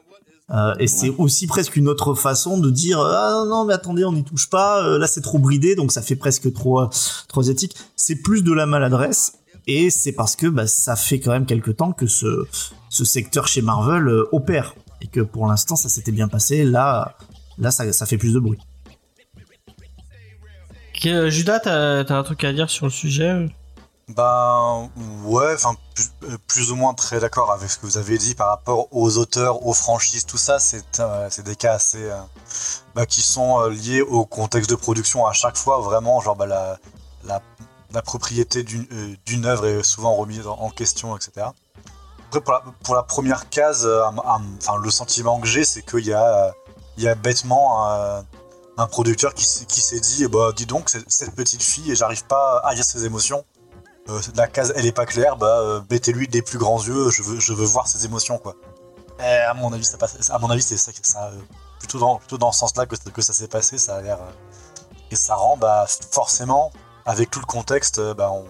Euh, et c'est aussi presque une autre façon de dire ah non, non mais attendez on n'y touche pas euh, là c'est trop bridé donc ça fait presque trop euh, trop asiatique. C'est plus de la maladresse et c'est parce que bah, ça fait quand même quelque temps que ce ce secteur chez Marvel euh, opère et que pour l'instant ça s'était bien passé là là ça, ça fait plus de bruit. Que- euh, Judas, t'as t'as un truc à dire sur le sujet Ben ouais, enfin plus, euh, plus ou moins très d'accord avec ce que vous avez dit par rapport aux auteurs, aux franchises, tout ça, c'est euh, des cas assez euh, bah, qui sont euh, liés au contexte de production à chaque fois. Vraiment genre bah, la, la, propriété d'une œuvre est souvent remise en, question, etc. Après pour la, première case, enfin le sentiment que j'ai, c'est qu'il y a y a bêtement un producteur qui, qui s'est dit bah dis donc cette petite fille et j'arrive pas à lire ses émotions euh, la case elle est pas claire, bah euh, mettez-lui des plus grands yeux, je veux, je veux voir ses émotions quoi. Et à mon avis, ça passe, à mon avis, c'est ça, euh, plutôt dans, plutôt dans ce sens-là que, ça s'est passé, ça a l'air euh, et ça rend bah forcément avec tout le contexte, euh, bah on,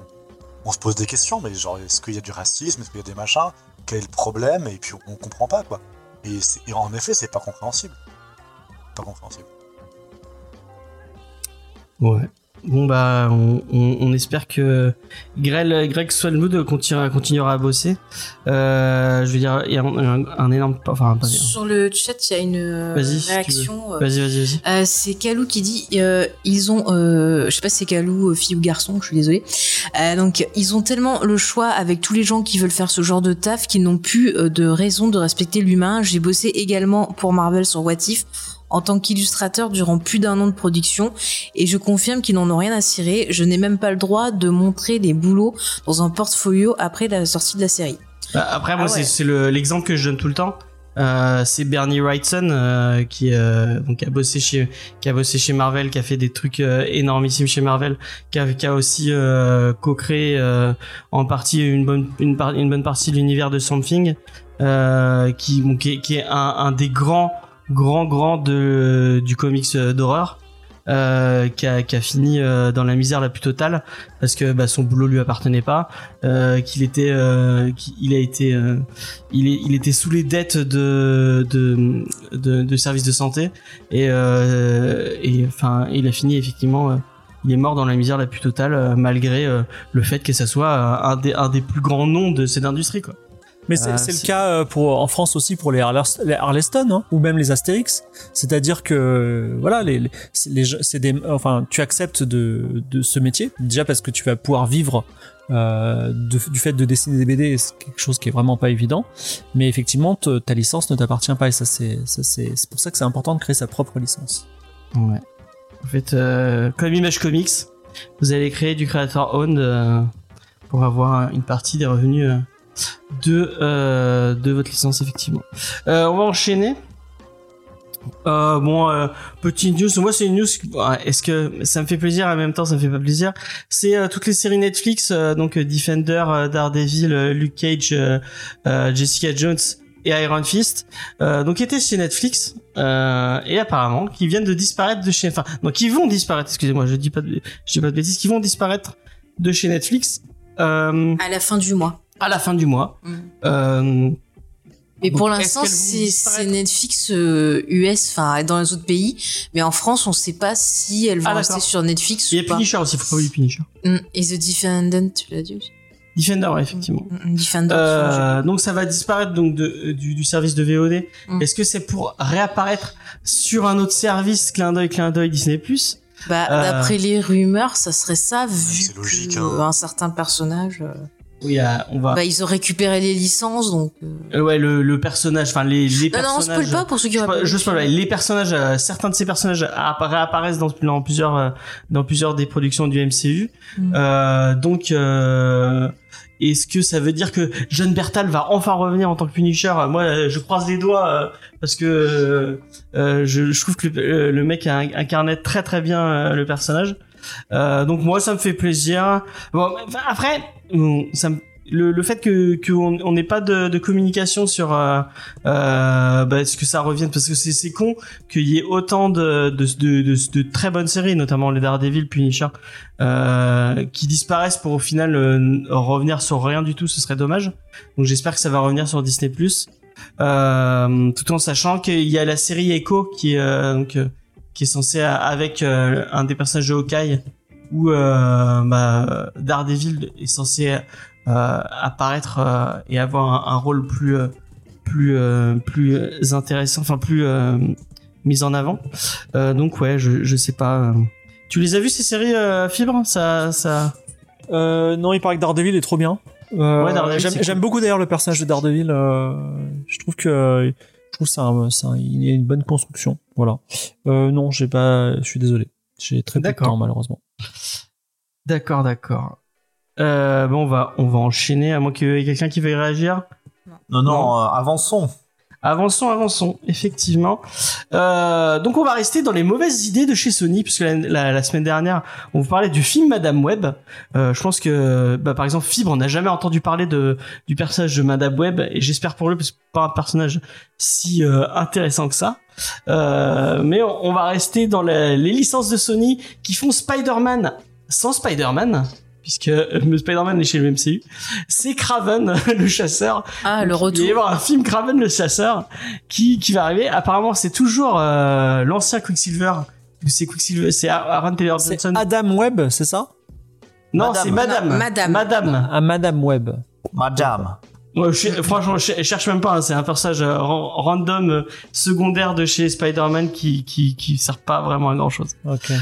on se pose des questions, mais genre est-ce qu'il y a du racisme, est-ce qu'il y a des machins, quel est le problème et puis on, comprend pas quoi. Et, et en effet, c'est pas compréhensible, pas compréhensible. Ouais. Bon bah, on, on, on espère que Greg, Greg continuera, continuera à bosser. Euh, je veux dire, il y a un, énorme, enfin, pas. Sur le chat, il y a une euh, si réaction. euh, Vas-y, vas-y, vas-y. Euh, c'est Kalou qui dit euh, ils ont je sais pas si c'est Kalou fille ou garçon je suis désolée donc ils ont tellement le choix avec tous les gens qui veulent faire ce genre de taf qu'ils n'ont plus de raison de respecter l'humain j'ai bossé également pour Marvel sur What If en tant qu'illustrateur durant plus d'un an de production et je confirme qu'ils n'en ont rien à cirer je n'ai même pas le droit de montrer les boulots dans un portfolio après la sortie de la série Bah, après, moi, Ah c'est- ouais. c'est le- l'exemple que je donne tout le temps. Euh, c'est Bernie Wrightson euh, qui euh, donc a bossé chez qui a bossé chez Marvel, qui a fait des trucs euh, énormissimes chez Marvel, qui a, qui a aussi euh, co-créé euh, en partie une bonne une, par- une bonne partie de l'univers de Something, euh, qui, bon, qui est, qui est un, un des grands grands grands de du comics euh, d'horreur. Euh, qui, a, fini euh, dans la misère la plus totale parce que bah, son boulot lui appartenait pas euh, qu'il était euh, qu'il a été euh, il, est, il était sous les dettes de de, de, de services de santé et euh, et enfin il a fini effectivement euh, il est mort dans la misère la plus totale euh, malgré euh, le fait que ça soit euh, un des un des plus grands noms de cette industrie quoi Mais c'est c'est le cas euh, pour en France aussi pour les, Harleston hein, ou même les Astérix. C'est-à-dire que voilà, les, les, c'est les gens- c'est des, enfin, tu acceptes de, de ce métier déjà parce que tu vas pouvoir vivre euh, de- du fait de dessiner des BD, c'est quelque chose qui est vraiment pas évident. Mais effectivement, te- ta licence ne t'appartient pas et ça c'est ça c'est c'est pour ça que c'est important de créer sa propre licence. ouais en fait euh, comme Image Comics vous allez créer du creator owned euh, pour avoir une partie des revenus euh, de euh, de votre licence effectivement Euh, on va enchaîner Euh, bon, euh, petite news. Moi, c'est une news. ouais, Est-ce que ça me fait plaisir en même temps, ça me fait pas plaisir? C'est euh, toutes les séries Netflix, euh, donc euh, Defender, euh, Daredevil, Luke Cage, Jessica Jones et Iron Fist, donc étaient chez Netflix et apparemment qui viennent de disparaître de chez, enfin, donc qui vont disparaître. Excusez-moi, je dis pas de, je dis pas de bêtises, qui vont disparaître de chez Netflix À la fin du mois. À la fin du mois. Mm. Euh, Mais Donc, pour l'instant, c'est Netflix euh, US, enfin dans les autres pays. Mais en France, on sait pas si elles vont Ah, rester sur Netflix il y ou a pas. Punisher aussi, faut pas oublier Punisher. Mm. Et The Defendant, tu l'as dit aussi Defender, ouais, effectivement. Mm, Defendant. Euh, donc ça va disparaître donc de, du, du service de VOD. Mm. Est-ce que c'est pour réapparaître sur un autre service, clin d'œil, clin d'œil Disney Plus? Bah, euh, d'après les rumeurs, ça serait ça, vu c'est logique, que hein. un certain personnage. Oui, on va. Bah, ils ont récupéré les licences, donc. euh, ouais, le, le personnage, enfin les, les Non, non, on personnages. spoil pas pour ceux qui Je, auraient spoil. Les personnages, euh, certains de ces personnages appa- réapparaissent dans, dans plusieurs, euh, dans plusieurs des productions du MCU. Mm. Euh, donc, euh, est-ce que ça veut dire que John Bertal va enfin revenir en tant que Punisher? Moi, je croise les doigts euh, parce que je, je trouve que le, le mec a incarné très très bien le personnage. Euh, donc moi, ça me fait plaisir. Bon, après, hum, ça me le, le fait que qu'on on n'ait pas de, de communication sur euh, euh, bah, est-ce que ça revienne? Parce que c'est con qu'il y ait autant de de, de, de, très bonnes séries notamment les Daredevil Punisher euh, qui disparaissent pour au final euh, revenir sur rien du tout. Ce serait dommage. Donc j'espère que ça va revenir sur Disney Plus. Euh, tout en sachant qu'il y a la série Echo qui est donc qui est censée euh, avec euh, un des personnages de Hawkeye où euh, bah, Daredevil est censé euh, apparaître euh, et avoir un, un rôle plus plus plus intéressant enfin plus mis en avant donc ouais je je sais pas tu les as vus ces séries Fibre? Ça ça non, il paraît que Daredevil est trop bien. Ouais, j'aime, cool. beaucoup d'ailleurs le personnage de Daredevil. je trouve que trouve un, c'est un- il y a une bonne construction. Voilà. Euh, non, j'ai pas. Je suis désolé. J'ai très peu de D'accord. temps malheureusement. d'accord d'accord euh, bon on va on va enchaîner à moins qu'il y ait quelqu'un qui veuille réagir Non, non, Non. euh, avançons. Avançons, avançons, effectivement. Euh, donc on va rester dans les mauvaises idées de chez Sony, puisque la, semaine dernière, on vous parlait du film Madame Web. Euh, je pense que, bah, par exemple, Fibre, on n'a jamais entendu parler de du personnage de Madame Web, et j'espère pour lui, parce que pas un personnage si euh, intéressant que ça. Euh, mais on, va rester dans les licences de Sony qui font Spider-Man sans Spider-Man. Puisque euh, Spider-Man est chez le MCU, c'est Craven, (laughs) le chasseur, Ah, le il va y retour. avoir un film Craven le chasseur qui, qui va arriver. Apparemment, c'est toujours euh, l'ancien Quicksilver. C'est Quicksilver, c'est Aaron Taylor C'est Johnson. Adam Webb, c'est ça? Non, Madame. c'est Madame. Non, Madame. Madame. À Madame Webb. Madame. Ouais, je- franchement, je, cherche même pas. hein, c'est un personnage euh, ran- random euh, secondaire de chez Spider-Man qui qui qui sert pas vraiment à grand chose. Ok.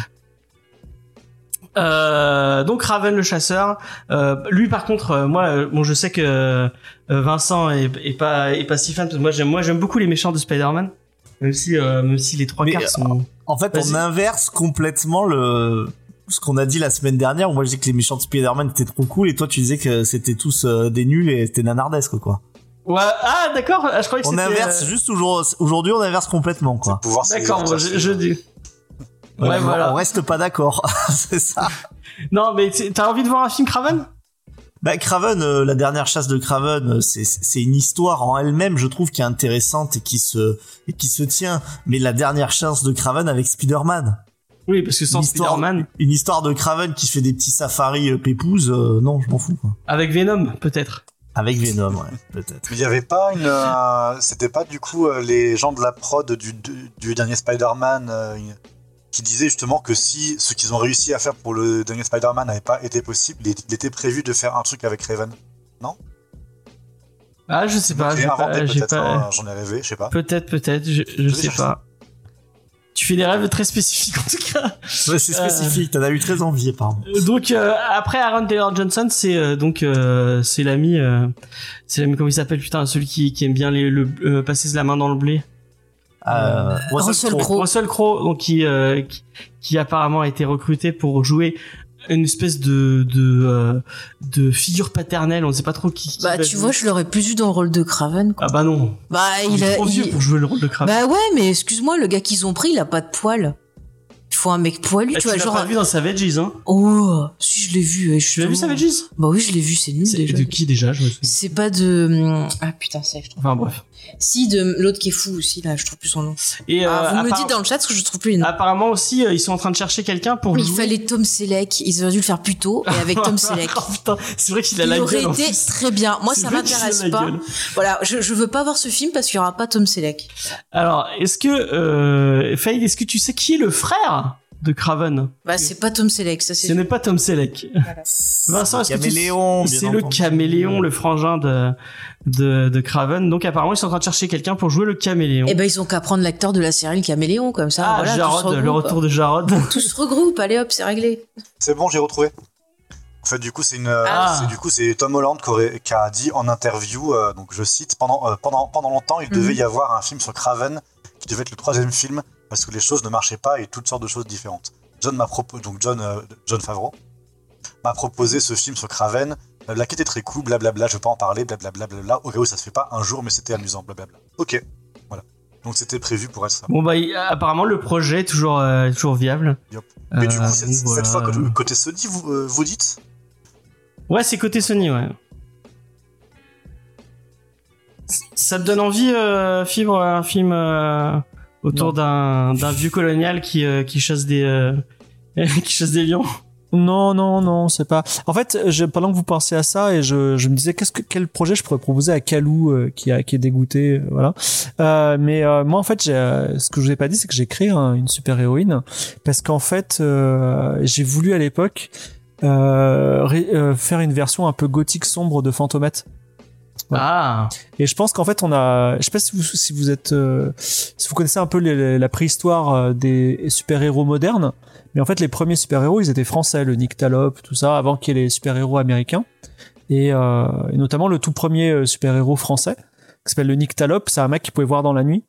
Euh, donc Raven le chasseur. Euh, lui par contre, euh, moi, bon, je sais que euh, Vincent est, est pas est pas si fan parce que moi j'aime moi j'aime beaucoup les méchants de Spider-Man. Même si euh, même si les trois Mais, quarts sont. En fait, on inverse complètement le ce qu'on a dit la semaine dernière. où Moi, je disais que les méchants de Spider-Man étaient trop cool, et toi, tu disais que c'était tous euh, des nuls et c'était nanardesque, quoi. Ouais, ah d'accord, ah, je croyais que On c'était. inverse juste aujourd'hui. Aujourd'hui, on inverse complètement, quoi. D'accord, je dis. Ouais, Ouais, voilà. On reste pas d'accord. (laughs) c'est ça. Non, mais t'as envie de voir un film Craven? Bah, Craven, euh, la dernière chasse de Craven, euh, c'est c'est une histoire en elle-même, je trouve, qui est intéressante et qui se et qui se tient. Mais la dernière chasse de Craven avec Spider-Man, Oui, parce que sans Spider-Man, une histoire de Craven qui fait des petits safaris euh, pépouses, euh, non, je m'en fous. Quoi. avec Venom, peut-être. Avec Venom, ouais, peut-être. Mais il y avait pas une. euh, C'était pas du coup euh, les gens de la prod du, du, du dernier Spider-Man euh, qui disaient justement que si ce qu'ils ont réussi à faire pour le dernier Spider-Man n'avait pas été possible, il était prévu de faire un truc avec Raven. Ah, je sais pas, J'ai peut-être, hein, j'en ai rêvé, je sais pas. Peut-être, peut-être, je, sais pas. Tu fais des rêves très spécifiques en tout cas. Ouais, c'est spécifique, t'en as eu très envie, apparemment. Euh, Donc euh, après Aaron Taylor Johnson, c'est euh, donc euh, c'est l'ami, euh, c'est l'ami comment il s'appelle putain celui qui, qui aime bien les, le euh, passer la main dans le blé. Euh, Russell Crowe. Crowe. Russell Crowe, donc qui, euh, qui qui apparemment a été recruté pour jouer une espèce de de euh, de figure paternelle, on ne sait pas trop qui. qui Bah, tu jouer. vois, je l'aurais plus vu dans le rôle de Craven, quoi. Ah bah non. Bah, Il, il est a. trop vieux il- pour jouer le rôle de Kraven. Bah ouais, mais excuse-moi, le gars qu'ils ont pris, il a pas de poils. Il faut un mec poilu, Ah, tu vois, l'as genre. pas vu dans Savages, hein Oh, si je l'ai vu. Tu l'as vu Savages? Bah oui, je l'ai vu, c'est nul C'est déjà. de qui déjà? Je me souviens. C'est pas de. Ah putain, c'est. je. Enfin bref. Si, de l'autre qui est fou aussi, là, je trouve plus son nom. Et Ah, euh, vous me dites dans le chat parce que je trouve plus les noms. apparemment aussi, euh, ils sont en train de chercher quelqu'un pour il jouer. fallait Tom Selleck. Ils auraient dû le faire plus tôt et avec Tom (laughs) Selleck. Oh, putain, c'est vrai qu'il a Il la aurait gueule. en été plus. très bien. Moi, ça m'intéresse pas. Voilà, je, je veux pas voir ce film parce qu'il y aura pas Tom Selleck. Alors, est-ce que euh, Faïd, est-ce que tu sais qui est le frère de Craven Bah, c'est pas Tom Selleck, ça Ce n'est pas Tom Selleck. Vincent, est-ce tu- C'est le entendu. caméléon, le frangin de, de, de Craven. Donc apparemment, ils sont en train de chercher quelqu'un pour jouer le caméléon. Eh ben, ils ont qu'à prendre l'acteur de la série Le Caméléon, comme ça. ah, voilà, tout se Jarod, le retour de Jarod. Tout se regroupe, allez hop, c'est réglé. C'est bon, j'ai retrouvé. En fait, du coup, c'est une, euh, Ah. du coup, c'est Tom Holland qui, aurait- qui a dit en interview, euh, donc je cite, pendant, euh, pendant, pendant longtemps, il devait Mhm. y avoir un film sur Craven qui devait être le troisième film parce que les choses ne marchaient pas et toutes sortes de choses différentes. John m'a proposé, donc John, euh, John Favreau m'a proposé ce film sur Craven, euh, la qui était très cool, blablabla, je peux pas en parler, blablabla, blablabla, au cas où ça se fait pas un jour, mais c'était amusant, blablabla. Ok, voilà. Donc c'était prévu pour être ça. Bon bah apparemment le projet est toujours euh, toujours viable. Mais du coup, cette, fois, côté, Sony, vous, vous dites? Ouais, c'est côté Sony, ouais. Ça te donne envie, Fibre, un film autour d'un d'un vieux colonial qui euh, qui chasse des euh, (laughs) qui chasse des lions. Non, non, non, c'est pas. En fait, je, pendant que vous pensez à ça, et je, je me disais qu'est-ce que quel projet je pourrais proposer à Calou euh, qui a qui est dégoûté, euh, voilà. Euh, mais euh, moi, en fait, euh, ce que je vous ai pas dit, c'est que j'ai créé un- une super héroïne parce qu'en fait, euh, j'ai voulu à l'époque euh, euh, faire une version un peu gothique sombre de Fantomette. Ouais. Ah, Et je pense qu'en fait, on a, je sais pas si vous, si vous êtes, euh, si vous connaissez un peu les- la préhistoire euh, des super-héros modernes, mais en fait, les premiers super-héros, ils étaient français, le Nyctalope, tout ça, avant qu'il y ait les super-héros américains. Et, euh, et notamment le tout premier super-héros français, qui s'appelle le Nyctalope, c'est un mec qui pouvait voir dans la nuit.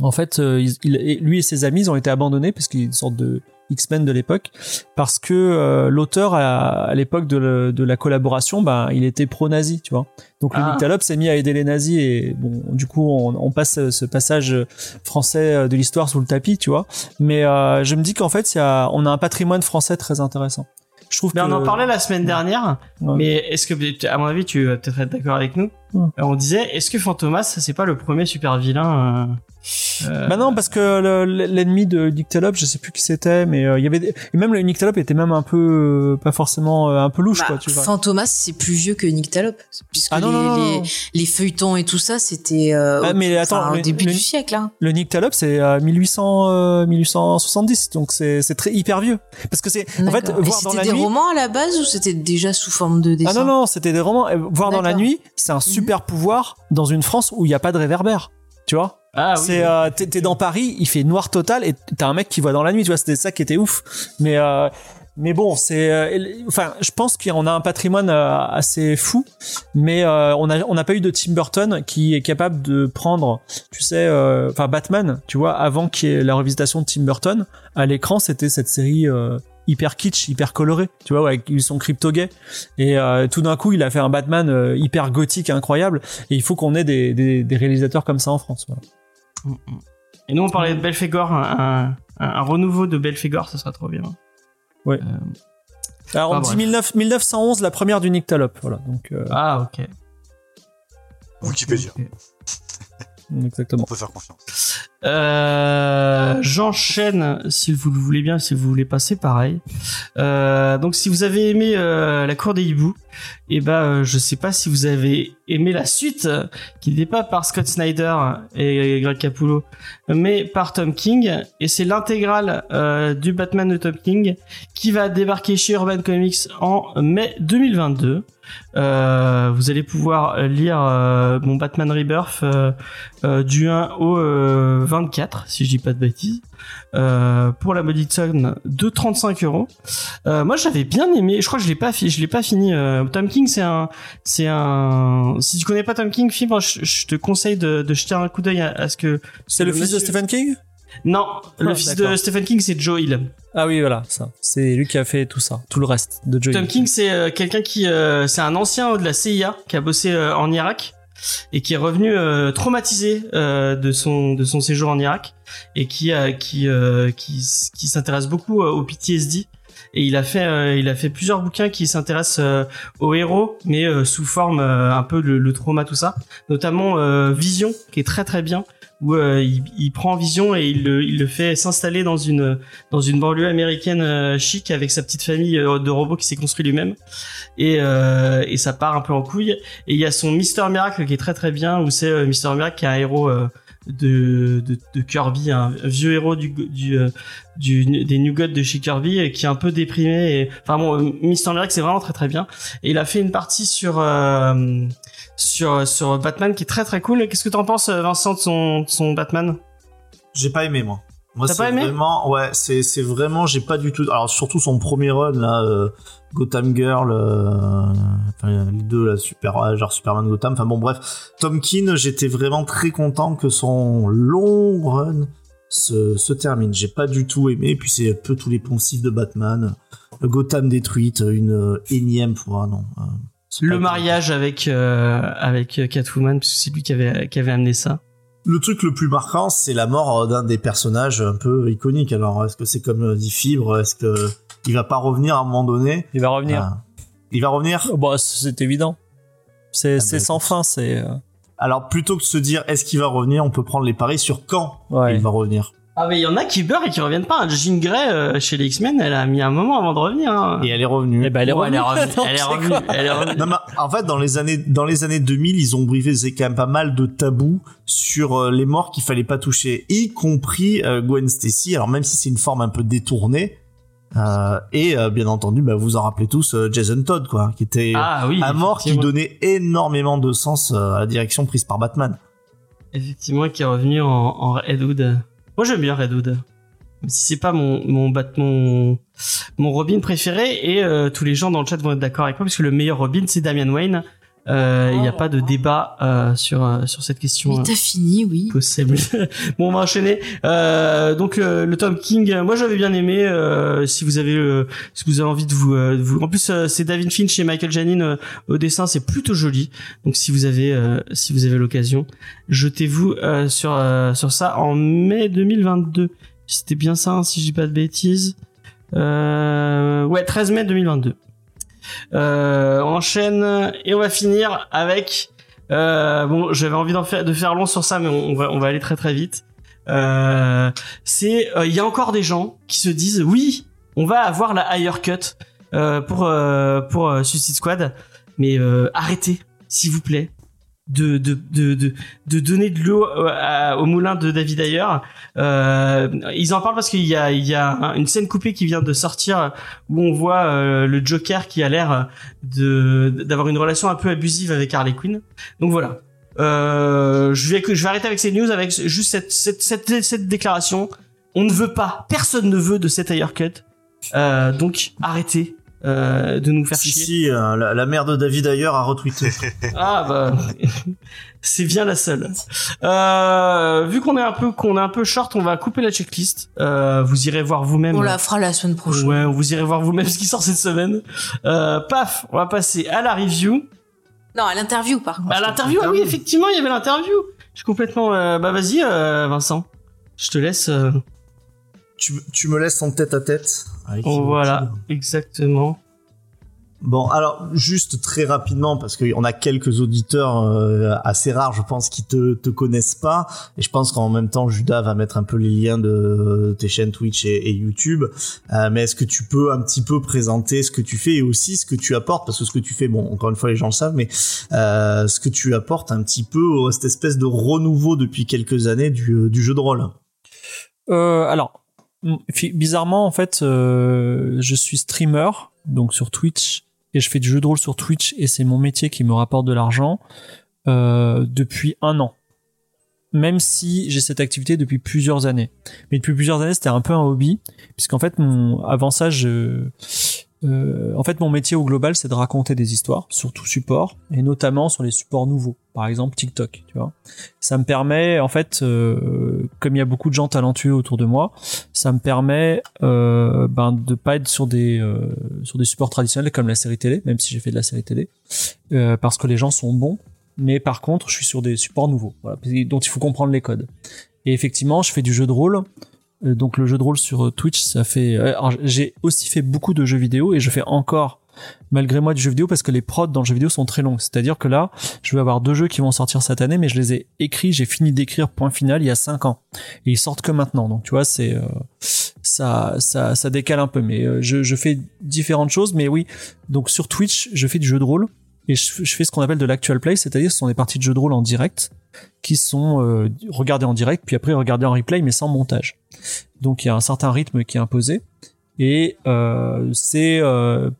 En fait, il- il- et lui et ses amis, ils ont été abandonnés parce qu'il est une sorte de X-Men de l'époque, parce que euh, l'auteur à, à l'époque de, le- de la collaboration, ben, il était pro-nazi, tu vois. Donc le Ah. Nyctalope s'est mis à aider les nazis et bon, du coup, on, on passe ce passage français de l'histoire sous le tapis, tu vois. Mais euh, je me dis qu'en fait, y a, on a un patrimoine français très intéressant. Je trouve mais que on en parlait la semaine dernière. Ouais. Mais est-ce que, à mon avis, tu vas peut-être être d'accord avec nous? Ouais. On disait, est-ce que Fantomas, c'est pas le premier super vilain euh, euh, Bah non, parce que le- l'ennemi de Nyctalope, je sais plus qui c'était, mais euh, il y avait des... et même le Nyctalope était même un peu euh, pas forcément euh, un peu louche Bah, quoi, tu vois. Fantomas, c'est plus vieux que Nyctalope. Puisque Ah non, les, non, non, les, non. les feuilletons et tout ça, c'était euh, Ah, au- mais attends, au le- début le- du siècle. Hein. Le Nyctalope c'est euh, 1800 euh, 1870 donc c'est très hyper vieux parce que c'est en fait voir dans c'était la des nuit romans à la base ou c'était déjà sous forme de dessin Ah non non, c'était des romans. Voir dans la nuit, c'est un super pouvoir dans une France où il n'y a pas de réverbère. Tu vois Ah oui. C'est euh, t'es t'es dans Paris, il fait noir total et t'as un mec qui voit dans la nuit. Tu vois, c'était ça qui était ouf. Mais euh, mais bon, c'est euh, enfin, je pense qu'on a un patrimoine euh, assez fou, mais euh, on a on n'a pas eu de Tim Burton qui est capable de prendre, tu sais, enfin Batman, tu vois, avant qu'il y ait la revisitation de Tim Burton à l'écran, c'était cette série. hyper kitsch, hyper coloré, tu vois, avec ils sont crypto gay et tout d'un coup il a fait un Batman hyper gothique incroyable et il faut qu'on ait des, des, réalisateurs comme ça en France. Voilà. Et nous, on parlait de Belphégor, un, un, renouveau de Belphégor, ça serait trop bien. Ouais. Euh, Alors on Ah, dit bref. 19 1911 la première du Nyctalope, voilà donc euh, ah, ok. Wikipédia. Exactement. On peut faire confiance. Euh, J'enchaîne, si vous le voulez bien, si vous voulez passer, pareil. Euh, donc, si vous avez aimé euh, La Cour des Hiboux, et ben, euh, je sais pas si vous avez aimé la suite, euh, qui n'était pas par Scott Snyder et Greg Capullo, mais par Tom King, et c'est l'intégrale euh, du Batman de Tom King qui va débarquer chez Urban Comics en mai 2022. Euh, vous allez pouvoir lire euh, mon Batman Rebirth euh, euh, du 1 au euh, 24, si je dis pas de bêtises, euh, pour la modique somme de 35 euros. Euh, moi, j'avais bien aimé. Je crois que je l'ai pas, je l'ai pas fini. Euh, Tom King, c'est un, c'est un. Si tu connais pas Tom King, Fibre, je, je te conseille de, de jeter un coup d'œil à, à ce que. C'est le fils de Stephen King? Non, le Ah, fils d'accord. de Stephen King, c'est Joe Hill. Ah oui voilà ça. C'est lui qui a fait tout ça, tout le reste de Joey. Tom King, c'est euh, quelqu'un qui, euh, c'est un ancien de la CIA qui a bossé euh, en Irak. et qui est revenu euh, traumatisé euh, de son de son séjour en Irak et qui qui euh, qui qui s'intéresse beaucoup au PTSD et il a fait euh, il a fait plusieurs bouquins qui s'intéressent euh, aux héros mais euh, sous forme euh, un peu le, le trauma tout ça notamment euh, Vision qui est très très bien où euh, il, il prend Vision et il le, fait s'installer dans une dans une banlieue américaine euh, chic avec sa petite famille euh, de robots qui s'est construit lui-même. Et euh, et ça part un peu en couille. Et il y a son Mister Miracle qui est très très bien où c'est euh, Mister Miracle qui est un héros de, de, Kirby, un vieux héros du, du, euh, des New Gods de chez Kirby et qui est un peu déprimé. Enfin bon, euh, Mister Miracle c'est vraiment très très bien. Et il a fait une partie sur euh, sur sur Batman qui est très très cool. Qu'est-ce que t'en penses, Vincent, son, de son Batman? J'ai pas aimé moi. Moi, c'est vraiment, ouais, c'est c'est vraiment, j'ai pas du tout. Alors surtout son premier run là, euh, Gotham Girl, euh, enfin les deux là, super, genre Superman Gotham. Enfin bon bref, Tom King, j'étais vraiment très content que son long run se, se termine. J'ai pas du tout aimé. Puis c'est un peu tous les poncifs de Batman. Gotham détruite, une euh, énième fois, non. euh, Le mariage avec avec Catwoman, parce que c'est lui qui avait qui avait amené ça. Le truc le plus marquant, c'est la mort d'un des personnages un peu iconiques. Alors, est-ce que c'est comme euh, dit Fibre Est-ce que il va pas revenir à un moment donné? Il va revenir. Ah. Il va revenir? Oh, bah, c'est évident. C'est Ah bah, sans fin. C'est euh, Alors, plutôt que de se dire est-ce qu'il va revenir, on peut prendre les paris sur quand ouais. il va revenir. Ah mais il y en a qui beurrent et qui reviennent pas. Jean Grey euh, chez les X-Men, elle a mis un moment avant de revenir. hein. Et elle est revenue. Eh ben, elle est revenue. (laughs) Donc, Elle est revenue. Elle est revenue. Non, mais en fait, dans les années, dans les années 2000, ils ont c'est quand même pas mal de tabous sur euh, les morts qu'il fallait pas toucher, y compris euh, Gwen Stacy. Alors même si c'est une forme un peu détournée, euh, et euh, bien entendu, bah, vous en rappelez tous euh, Jason Todd, quoi, qui était Ah oui. un mort qui donnait énormément de sens euh, à la direction prise par Batman. Effectivement, qui est revenu en, en Redwood. Moi, j'aime bien Redwood. Si c'est pas mon mon mon mon Robin préféré et euh, tous les gens dans le chat vont être d'accord avec moi parce que le meilleur Robin c'est Damian Wayne. Euh, Il n'y a pas de débat euh, sur euh, sur cette question. Mais t'as fini, oui. possible. (laughs) bon, on va enchaîner. Euh, donc euh, le Tom King, moi j'avais bien aimé. euh, si vous avez, si vous avez envie de vous, euh, de vous... en plus euh, c'est David Finch et Michael Janin euh, au dessin, c'est plutôt joli. Donc si vous avez, euh, si vous avez l'occasion, jetez-vous euh, sur euh, sur ça en mai 2022. C'était bien ça, hein, si je dis pas de bêtises. Euh, ouais, 13 mai 2022. Euh, on enchaîne et on va finir avec euh, bon, j'avais envie faire, de faire long sur ça, mais on, va, aller très très vite. Euh, c'est, il y a encore des gens qui se disent, oui, on va avoir la higher cut pour pour Suicide Squad, mais arrêtez, s'il vous plaît, de de de de, donner de l'eau euh, au moulin de David Ayer. Euh, ils en parlent parce qu'il y a il y a un- une scène coupée qui vient de sortir où on voit euh, le Joker qui a l'air de d'avoir une relation un peu abusive avec Harley Quinn. Donc voilà. Euh, je vais je vais arrêter avec ces news avec juste cette cette cette, cette déclaration. On ne veut pas, personne ne veut de cette higher cut. Euh, donc arrêtez euh, de nous faire Si, chier. si, euh, la, la mère de David ailleurs a retweeté. (laughs) Ah bah (laughs) c'est bien la seule. Euh, vu qu'on est un peu qu'on est un peu short, on va couper la checklist. Euh, vous irez voir vous-même. On la fera la semaine prochaine. Ouais, vous irez voir vous-même (laughs) ce qui sort cette semaine. Euh, paf, on va passer à la review. Non, à l'interview, par contre. À l'interview, ah oui, effectivement, il y avait l'interview. Je suis complètement. euh, bah vas-y, euh, Vincent. Je te laisse. Tu, tu me laisses en tête à tête. avec oh, voilà, exactement. Bon, alors juste très rapidement parce qu'on a quelques auditeurs euh, assez rares, je pense, qui te te connaissent pas, et je pense qu'en même temps Judas va mettre un peu les liens de tes chaînes Twitch et, et YouTube. Euh, mais est-ce que tu peux un petit peu présenter ce que tu fais et aussi ce que tu apportes, parce que ce que tu fais, bon, encore une fois les gens le savent, mais euh, ce que tu apportes un petit peu à cette espèce de renouveau depuis quelques années du, du jeu de rôle. Euh, alors, bizarrement, en fait, euh, je suis streamer, donc sur Twitch, et je fais du jeu de rôle sur Twitch, et c'est mon métier qui me rapporte de l'argent euh, depuis un an. Même si j'ai cette activité depuis plusieurs années. Mais depuis plusieurs années, c'était un peu un hobby, puisqu'en fait, mon, avant ça, je, euh, en fait, mon métier au global, c'est de raconter des histoires sur tout support, et notamment sur les supports nouveaux, par exemple TikTok, tu vois. Ça me permet, en fait, euh, comme il y a beaucoup de gens talentueux autour de moi, ça me permet euh, ben, de pas être sur des euh, sur des supports traditionnels comme la série télé, même si j'ai fait de la série télé, euh, parce que les gens sont bons mais par contre, je suis sur des supports nouveaux, dont il faut comprendre les codes. Et effectivement, je fais du jeu de rôle. Donc le jeu de rôle sur Twitch, ça fait. J'ai aussi fait beaucoup de jeux vidéo et je fais encore malgré moi du jeu vidéo parce que les prods dans le jeu vidéo sont très longs. C'est-à-dire que là, je vais avoir deux jeux qui vont sortir cette année, mais je les ai écrits, j'ai fini d'écrire point final il y a cinq ans et ils sortent que maintenant. Donc tu vois, c'est euh, ça, ça, ça décale un peu. Mais euh, je, je fais différentes choses. Mais oui, donc sur Twitch, je fais du jeu de rôle et je, fais ce qu'on appelle de l'actual play, c'est-à-dire ce sont des parties de jeu de rôle en direct qui sont euh, regardées en direct, puis après regardées en replay, mais sans montage. Donc il y a un certain rythme qui est imposé. Et euh, c'est euh,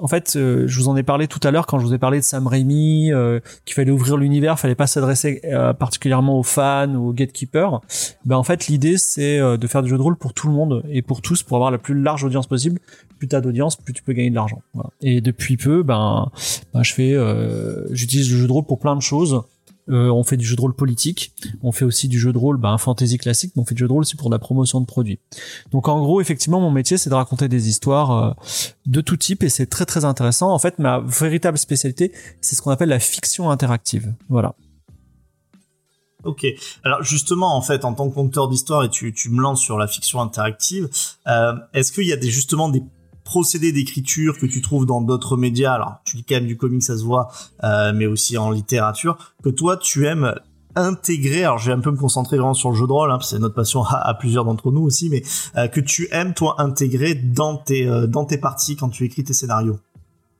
en fait, euh, je vous en ai parlé tout à l'heure quand je vous ai parlé de Sam Raimi, euh, qu'il fallait ouvrir l'univers, fallait pas s'adresser euh, particulièrement aux fans ou aux gatekeepers. Ben en fait, l'idée c'est euh, de faire du jeu de rôle pour tout le monde et pour tous, pour avoir la plus large audience possible. Plus t'as d'audience, plus tu peux gagner de l'argent. Voilà. Et depuis peu, ben, ben je fais, euh, j'utilise le jeu de rôle pour plein de choses. Euh, on fait du jeu de rôle politique, on fait aussi du jeu de rôle, ben, fantasy classique, mais on fait du jeu de rôle aussi pour la promotion de produits. Donc en gros, effectivement, mon métier, c'est de raconter des histoires euh, de tout type et c'est très très intéressant. En fait, ma véritable spécialité, c'est ce qu'on appelle la fiction interactive. Voilà. Ok. Alors justement, en fait, en tant que conteur d'histoire, et tu, tu me lances sur la fiction interactive, euh, est-ce qu'il y a des, justement des procédés d'écriture que tu trouves dans d'autres médias Alors, tu dis quand même du comics, ça se voit, euh, mais aussi en littérature, que toi, tu aimes intégrer, alors je vais un peu me concentrer vraiment sur le jeu de rôle, hein, c'est notre passion à, plusieurs d'entre nous aussi, mais euh, que tu aimes toi intégrer dans tes euh, dans tes parties quand tu écris tes scénarios.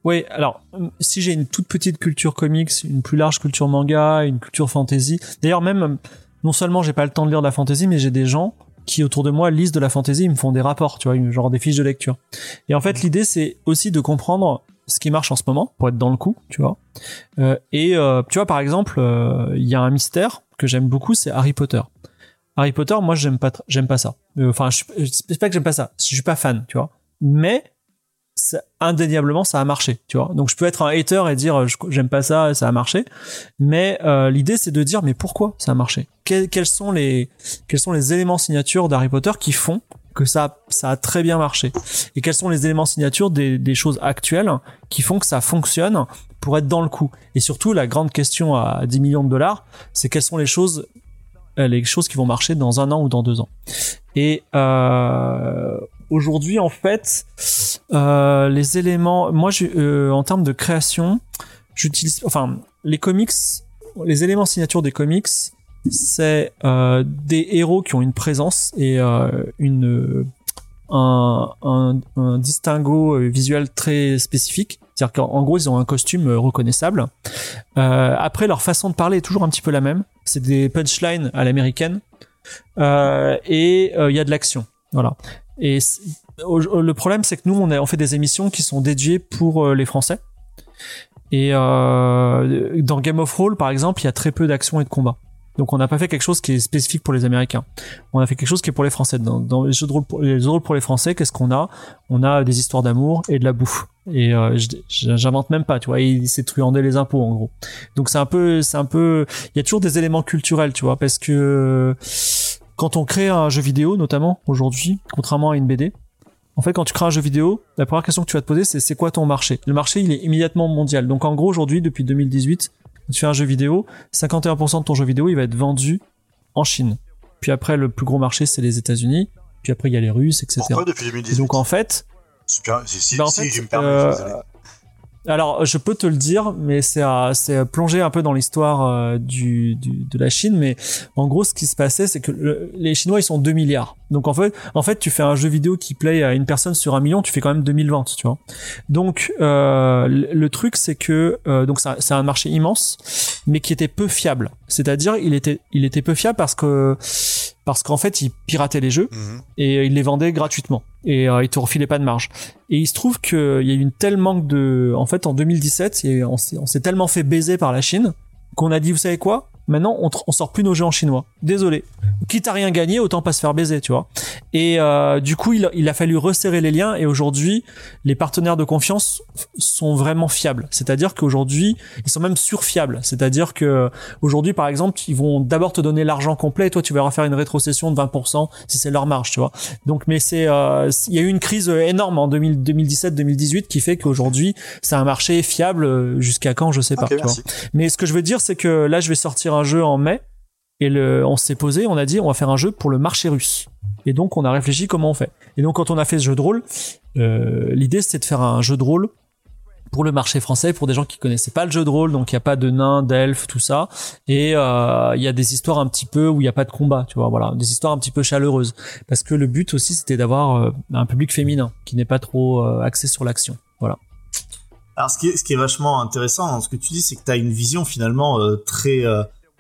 Oui, alors si j'ai une toute petite culture comics, une plus large culture manga, une culture fantasy, d'ailleurs même non seulement j'ai pas le temps de lire de la fantasy, mais j'ai des gens qui autour de moi lisent de la fantasy, ils me font des rapports, tu vois, genre des fiches de lecture. Et en fait, l'idée c'est aussi de comprendre ce qui marche en ce moment pour être dans le coup, tu vois. Euh, et euh, tu vois par exemple, euh, il y a un mystère que j'aime beaucoup, c'est Harry Potter. Harry Potter, moi j'aime pas, j'aime pas ça. Euh, Enfin, je, c'est pas que j'aime pas ça, je suis pas fan, tu vois. Mais ça- indéniablement ça a marché tu vois donc je peux être un hater et dire euh, j'aime pas ça ça a marché mais euh, l'idée c'est de dire mais pourquoi ça a marché? Quels, sont les quels sont les éléments signatures d'Harry Potter qui font que ça ça a très bien marché? Et quels sont les éléments signatures des, des choses actuelles qui font que ça fonctionne pour être dans le coup? Et surtout la grande question à 10 millions de dollars c'est quelles sont les choses euh, les choses qui vont marcher dans un an ou dans deux ans? Et euh, aujourd'hui en fait euh, les éléments moi je, euh, en termes de création j'utilise enfin les comics les éléments signature des comics c'est euh, des héros qui ont une présence et euh, une un, un, distinguo visuel très spécifique. C'est-à-dire qu'en en gros ils ont un costume euh, reconnaissable. Après leur façon de parler est toujours un petit peu la même. C'est des punchlines à l'américaine. Et il y a de l'action. Voilà. Et le problème, c'est que nous, on, fait des émissions qui sont dédiées pour les Français. Et dans Game of Thrones, par exemple, il y a très peu d'action et de combat. Donc, on n'a pas fait quelque chose qui est spécifique pour les Américains. On a fait quelque chose qui est pour les Français. Dans, les jeux de rôle pour les, jeux pour les Français, qu'est-ce qu'on a? On a des histoires d'amour et de la bouffe. Et euh, j'invente même pas, tu vois. Il s'est truandé les impôts, en gros. Donc, c'est un peu, c'est un peu. Il y a toujours des éléments culturels, tu vois, parce que quand on crée un jeu vidéo, notamment aujourd'hui, contrairement à une BD, en fait, quand tu crées un jeu vidéo, la première question que tu vas te poser, c'est c'est quoi ton marché? Le marché, il est immédiatement mondial. Donc, en gros, aujourd'hui, depuis 2018, quand tu fais un jeu vidéo, 51% de ton jeu vidéo, il va être vendu en Chine. Puis après, le plus gros marché, c'est les États-Unis. Puis après, il y a les Russes, etc. Pourquoi depuis Et 2018 donc, en fait, Super, si, si, bah, en si, fait, je me permets, euh. Alors, je peux te le dire, mais c'est c'est plonger un peu dans l'histoire euh, du, du- de la Chine. Mais en gros, ce qui se passait, c'est que le- les Chinois, ils sont 2 milliards. Donc en fait, en fait, tu fais un jeu vidéo qui plaît à une personne sur un million, tu fais quand même 2000 ventes, tu vois. Donc euh, le, truc, c'est que euh, donc c'est un- c'est un marché immense, mais qui était peu fiable. C'est-à-dire, il était il était peu fiable parce que parce qu'en fait, ils pirataient les jeux Mhm. et ils les vendaient gratuitement et euh, ils te refilaient pas de marge. Et il se trouve qu'il y a eu une telle manque de, en fait, en 2017, il y a eu- on s'est on s'est tellement fait baiser par la Chine qu'on a dit, vous savez quoi? Maintenant on, on sort plus nos jeux en chinois. Désolé. Quitte à rien gagner, autant pas se faire baiser, tu vois. Et euh, du coup, il, il a fallu resserrer les liens. Et aujourd'hui, les partenaires de confiance sont vraiment fiables. C'est-à-dire qu'aujourd'hui, ils sont même surfiables. C'est-à-dire que aujourd'hui, par exemple, ils vont d'abord te donner l'argent complet. Et toi, tu vas leur faire une rétrocession de 20% si c'est leur marge, tu vois. Donc, mais c'est, euh, il y a eu une crise énorme en 2000 2017-2018 qui fait qu'aujourd'hui, c'est un marché fiable euh, jusqu'à quand, je sais pas. Tu vois. Mais ce que je veux dire, c'est que là, je vais sortir un jeu en mai. Et le, on s'est posé, on a dit, on va faire un jeu pour le marché russe. Et donc, on a réfléchi comment on fait. Et donc, quand on a fait ce jeu de rôle, euh, l'idée, c'était de faire un jeu de rôle pour le marché français, pour des gens qui connaissaient pas le jeu de rôle, donc il y a pas de nains, d'elfes, tout ça, et euh, il y a des histoires un petit peu où il y a pas de combat, tu vois, voilà, des histoires un petit peu chaleureuses, parce que le but aussi c'était d'avoir euh, un public féminin qui n'est pas trop axé sur l'action, voilà. Alors, ce qui est, ce qui est vachement intéressant dans ce que tu dis, c'est que tu as une vision finalement très,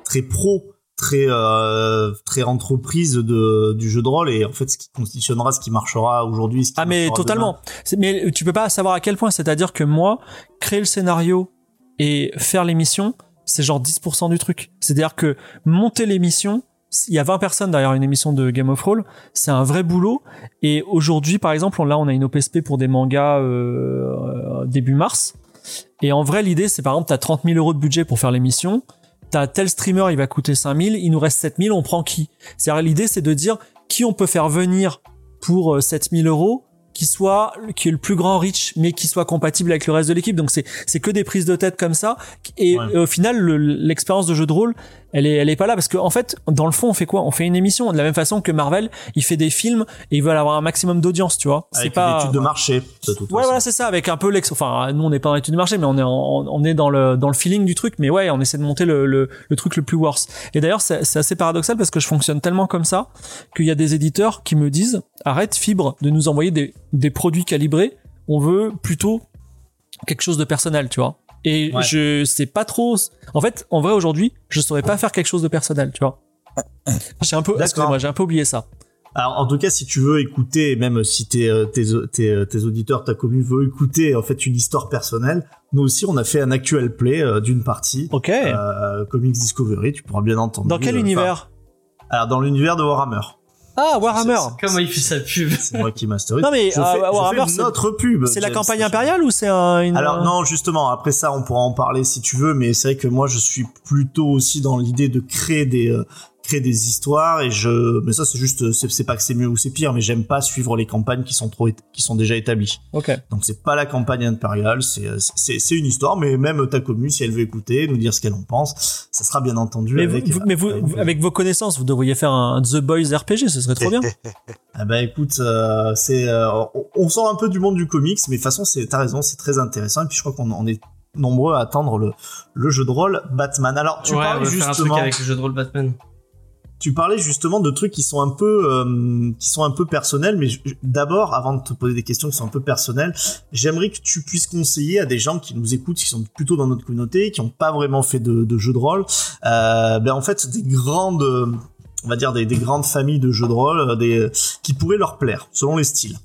très pro, très, euh, très entreprise de, du jeu de rôle et en fait, ce qui conditionnera ce qui marchera aujourd'hui. ce qui Ah mais totalement. C'est- Mais tu peux pas savoir à quel point. C'est-à-dire que moi, créer le scénario et faire l'émission, c'est genre 10% du truc. C'est-à-dire que monter l'émission, il y a 20 personnes derrière une émission de Game of Thrones, c'est un vrai boulot. Et aujourd'hui, par exemple, on- là, on a une OPSP pour des mangas euh, euh, début mars. Et en vrai, l'idée, c'est par exemple, t'as 30 000 euros de budget pour faire l'émission. T'as tel streamer, il va coûter 5 000, il nous reste 7 000, on prend qui? C'est-à-dire, l'idée, c'est de dire qui on peut faire venir pour euh, 7000 euros qui soit qui est le plus grand reach mais qui soit compatible avec le reste de l'équipe donc c'est c'est que des prises de tête comme ça et, Ouais. et au final le- l'expérience de jeu de rôle elle est elle est pas là parce que en fait dans le fond on fait quoi? On fait une émission de la même façon que Marvel il fait des films et ils veulent avoir un maximum d'audience tu vois c'est Avec pas une étude de marché, de toute Ouais, façon. voilà, c'est ça, avec un peu l'ex. Enfin, nous, on n'est pas dans l'étude de marché, mais on est, en- on est dans le dans le feeling du truc. Mais ouais, on essaie de monter le le, le truc le plus worse. Et d'ailleurs, c'est assez paradoxal parce que je fonctionne tellement comme ça qu'il y a des éditeurs qui me disent arrête Fibre de nous envoyer des des produits calibrés. On veut plutôt quelque chose de personnel, tu vois. Et Ouais. je sais pas trop. En fait, en vrai, aujourd'hui, je saurais pas faire quelque chose de personnel, tu vois. J'ai un peu, D'accord. excusez-moi, j'ai un peu oublié ça. Alors, en tout cas, si tu veux écouter, même si tes, euh, tes, tes, euh, tes auditeurs, ta commune veut écouter en fait une histoire personnelle, nous aussi, on a fait un actual play euh, d'une partie. Ok. Euh, Comics Discovery, tu pourras bien entendre. Dans quel euh, univers enfin, Alors, dans l'univers de Warhammer. Ah, Warhammer. Comment il fait sa pub (laughs) C'est moi qui masterise. Non, mais, je euh, fais, Warhammer, c'est- notre pub. C'est la campagne impériale ou c'est un, une... Alors non, justement, après ça, on pourra en parler si tu veux, mais c'est vrai que moi, je suis plutôt aussi dans l'idée de créer des euh, créer des histoires et je, mais ça c'est juste, c'est pas que c'est mieux ou c'est pire, mais j'aime pas suivre les campagnes qui sont trop, qui sont déjà établies. Ok. Donc c'est pas la campagne impériale, c'est c'est une histoire, mais même ta commune, si elle veut écouter, nous dire ce qu'elle en pense, ça sera bien entendu Mais, vous, avec. vous- mais vous, vous- avec vos connaissances, vous devriez faire un The Boys RPG, ce serait trop bien. (laughs) Ah bah écoute, euh, c'est, euh, on, on sort un peu du monde du comics, mais de toute façon, c'est, t'as raison, c'est très intéressant. Et puis je crois qu'on on est nombreux à attendre le, le jeu de rôle Batman. Alors tu ouais, on faire un truc justement, avec le jeu de rôle Batman. Tu parlais justement de trucs qui sont un peu, euh, personnels. Mais d'abord, avant de te poser des questions qui sont un peu personnelles, j'aimerais que tu puisses conseiller à des gens qui nous écoutent, qui sont plutôt dans notre communauté, qui n'ont pas vraiment fait de, jeux de rôle, euh, ben en fait des grandes on va dire des, des grandes familles de jeux de rôle euh, qui pourraient leur plaire selon les styles.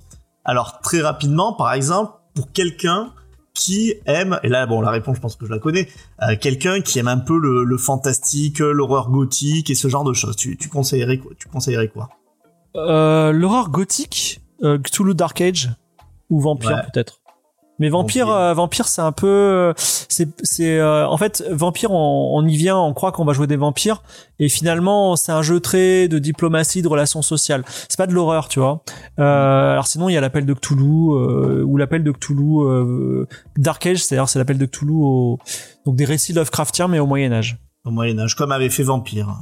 Alors très rapidement, par exemple, pour quelqu'un qui aime, et là bon la réponse je pense que je la connais, euh, quelqu'un qui aime un peu le, le fantastique, l'horreur gothique et ce genre de choses, tu, tu conseillerais quoi Tu conseillerais quoi? Euh, L'horreur gothique, euh, Cthulhu Dark Age ou Vampire Ouais. peut-être. Mais Vampire, Vampire. euh, Vampire, c'est un peu, c'est, c'est, euh, en fait, Vampire, on, on y vient, on croit qu'on va jouer des vampires, et finalement, c'est un jeu très de diplomatie, de relations sociales. C'est pas de l'horreur, tu vois. Euh, alors sinon, il y a l'appel de Cthulhu euh, ou l'appel de Cthulhu euh, Dark Age, c'est-à-dire c'est l'appel de Cthulhu au, donc des récits Lovecraftiens mais au Moyen Âge. Au Moyen Âge, comme avait fait Vampire.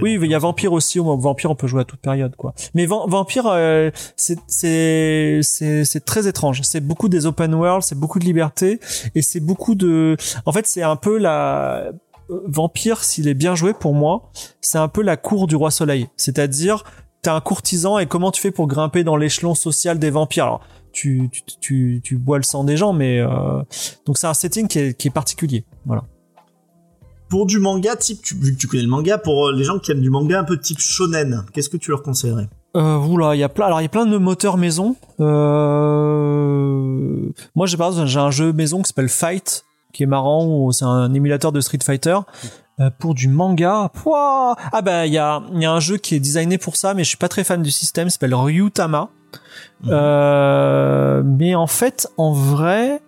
Oui, il y a Vampire aussi. Au Vampire, on peut jouer à toute période, quoi. Mais Van- Vampire, euh, c'est c'est c'est c'est très étrange. C'est beaucoup des open world, c'est beaucoup de liberté et c'est beaucoup de. En fait, c'est un peu la euh, Vampire, s'il est bien joué pour moi, c'est un peu la cour du roi Soleil. C'est-à-dire, t'es un courtisan et comment tu fais pour grimper dans l'échelon social des vampires? Alors, tu, tu, tu, tu bois le sang des gens, mais euh, donc c'est un setting qui est, qui est particulier. Voilà. Pour du manga type, tu, vu que tu connais le manga, pour euh, les gens qui aiment du manga un peu type shonen, qu'est-ce que tu leur conseillerais? Euh, oula, il y a plein. Alors il y a plein de moteurs maison. Euh... Moi, j'ai par exemple, j'ai un jeu maison qui s'appelle Fight, qui est marrant. C'est un émulateur de Street Fighter. Euh, pour du manga, Pouah ah bah il y a, y a un jeu qui est designé pour ça, mais je suis pas très fan du système. Il s'appelle Ryutama. Mhm. Euh, mais en fait, en vrai,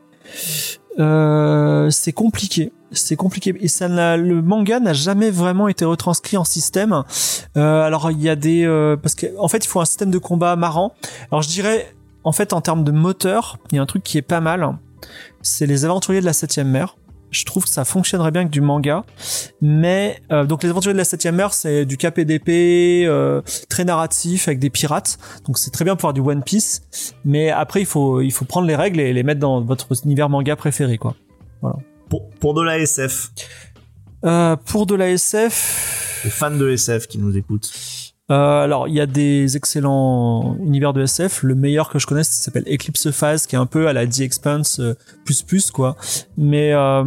c'est compliqué. C'est compliqué et ça le manga n'a jamais vraiment été retranscrit en système. Euh, alors il y a des euh, parce qu'en en fait il faut un système de combat marrant. Alors je dirais en fait en termes de moteur, il y a un truc qui est pas mal. C'est les aventuriers de la septième mer. Je trouve que ça fonctionnerait bien avec du manga, mais euh, donc les aventuriers de la septième mer c'est du KPDP euh, très narratif avec des pirates, donc c'est très bien pour avoir du One Piece. Mais après il faut il faut prendre les règles et les mettre dans votre univers manga préféré quoi. Pour, pour de la SF, Euh, pour de la SF, les fans de SF qui nous écoutent. Euh, alors, il y a des excellents univers de SF. Le meilleur que je connaisse s'appelle Eclipse Phase, qui est un peu à la The Expanse euh, plus plus quoi. Mais euh,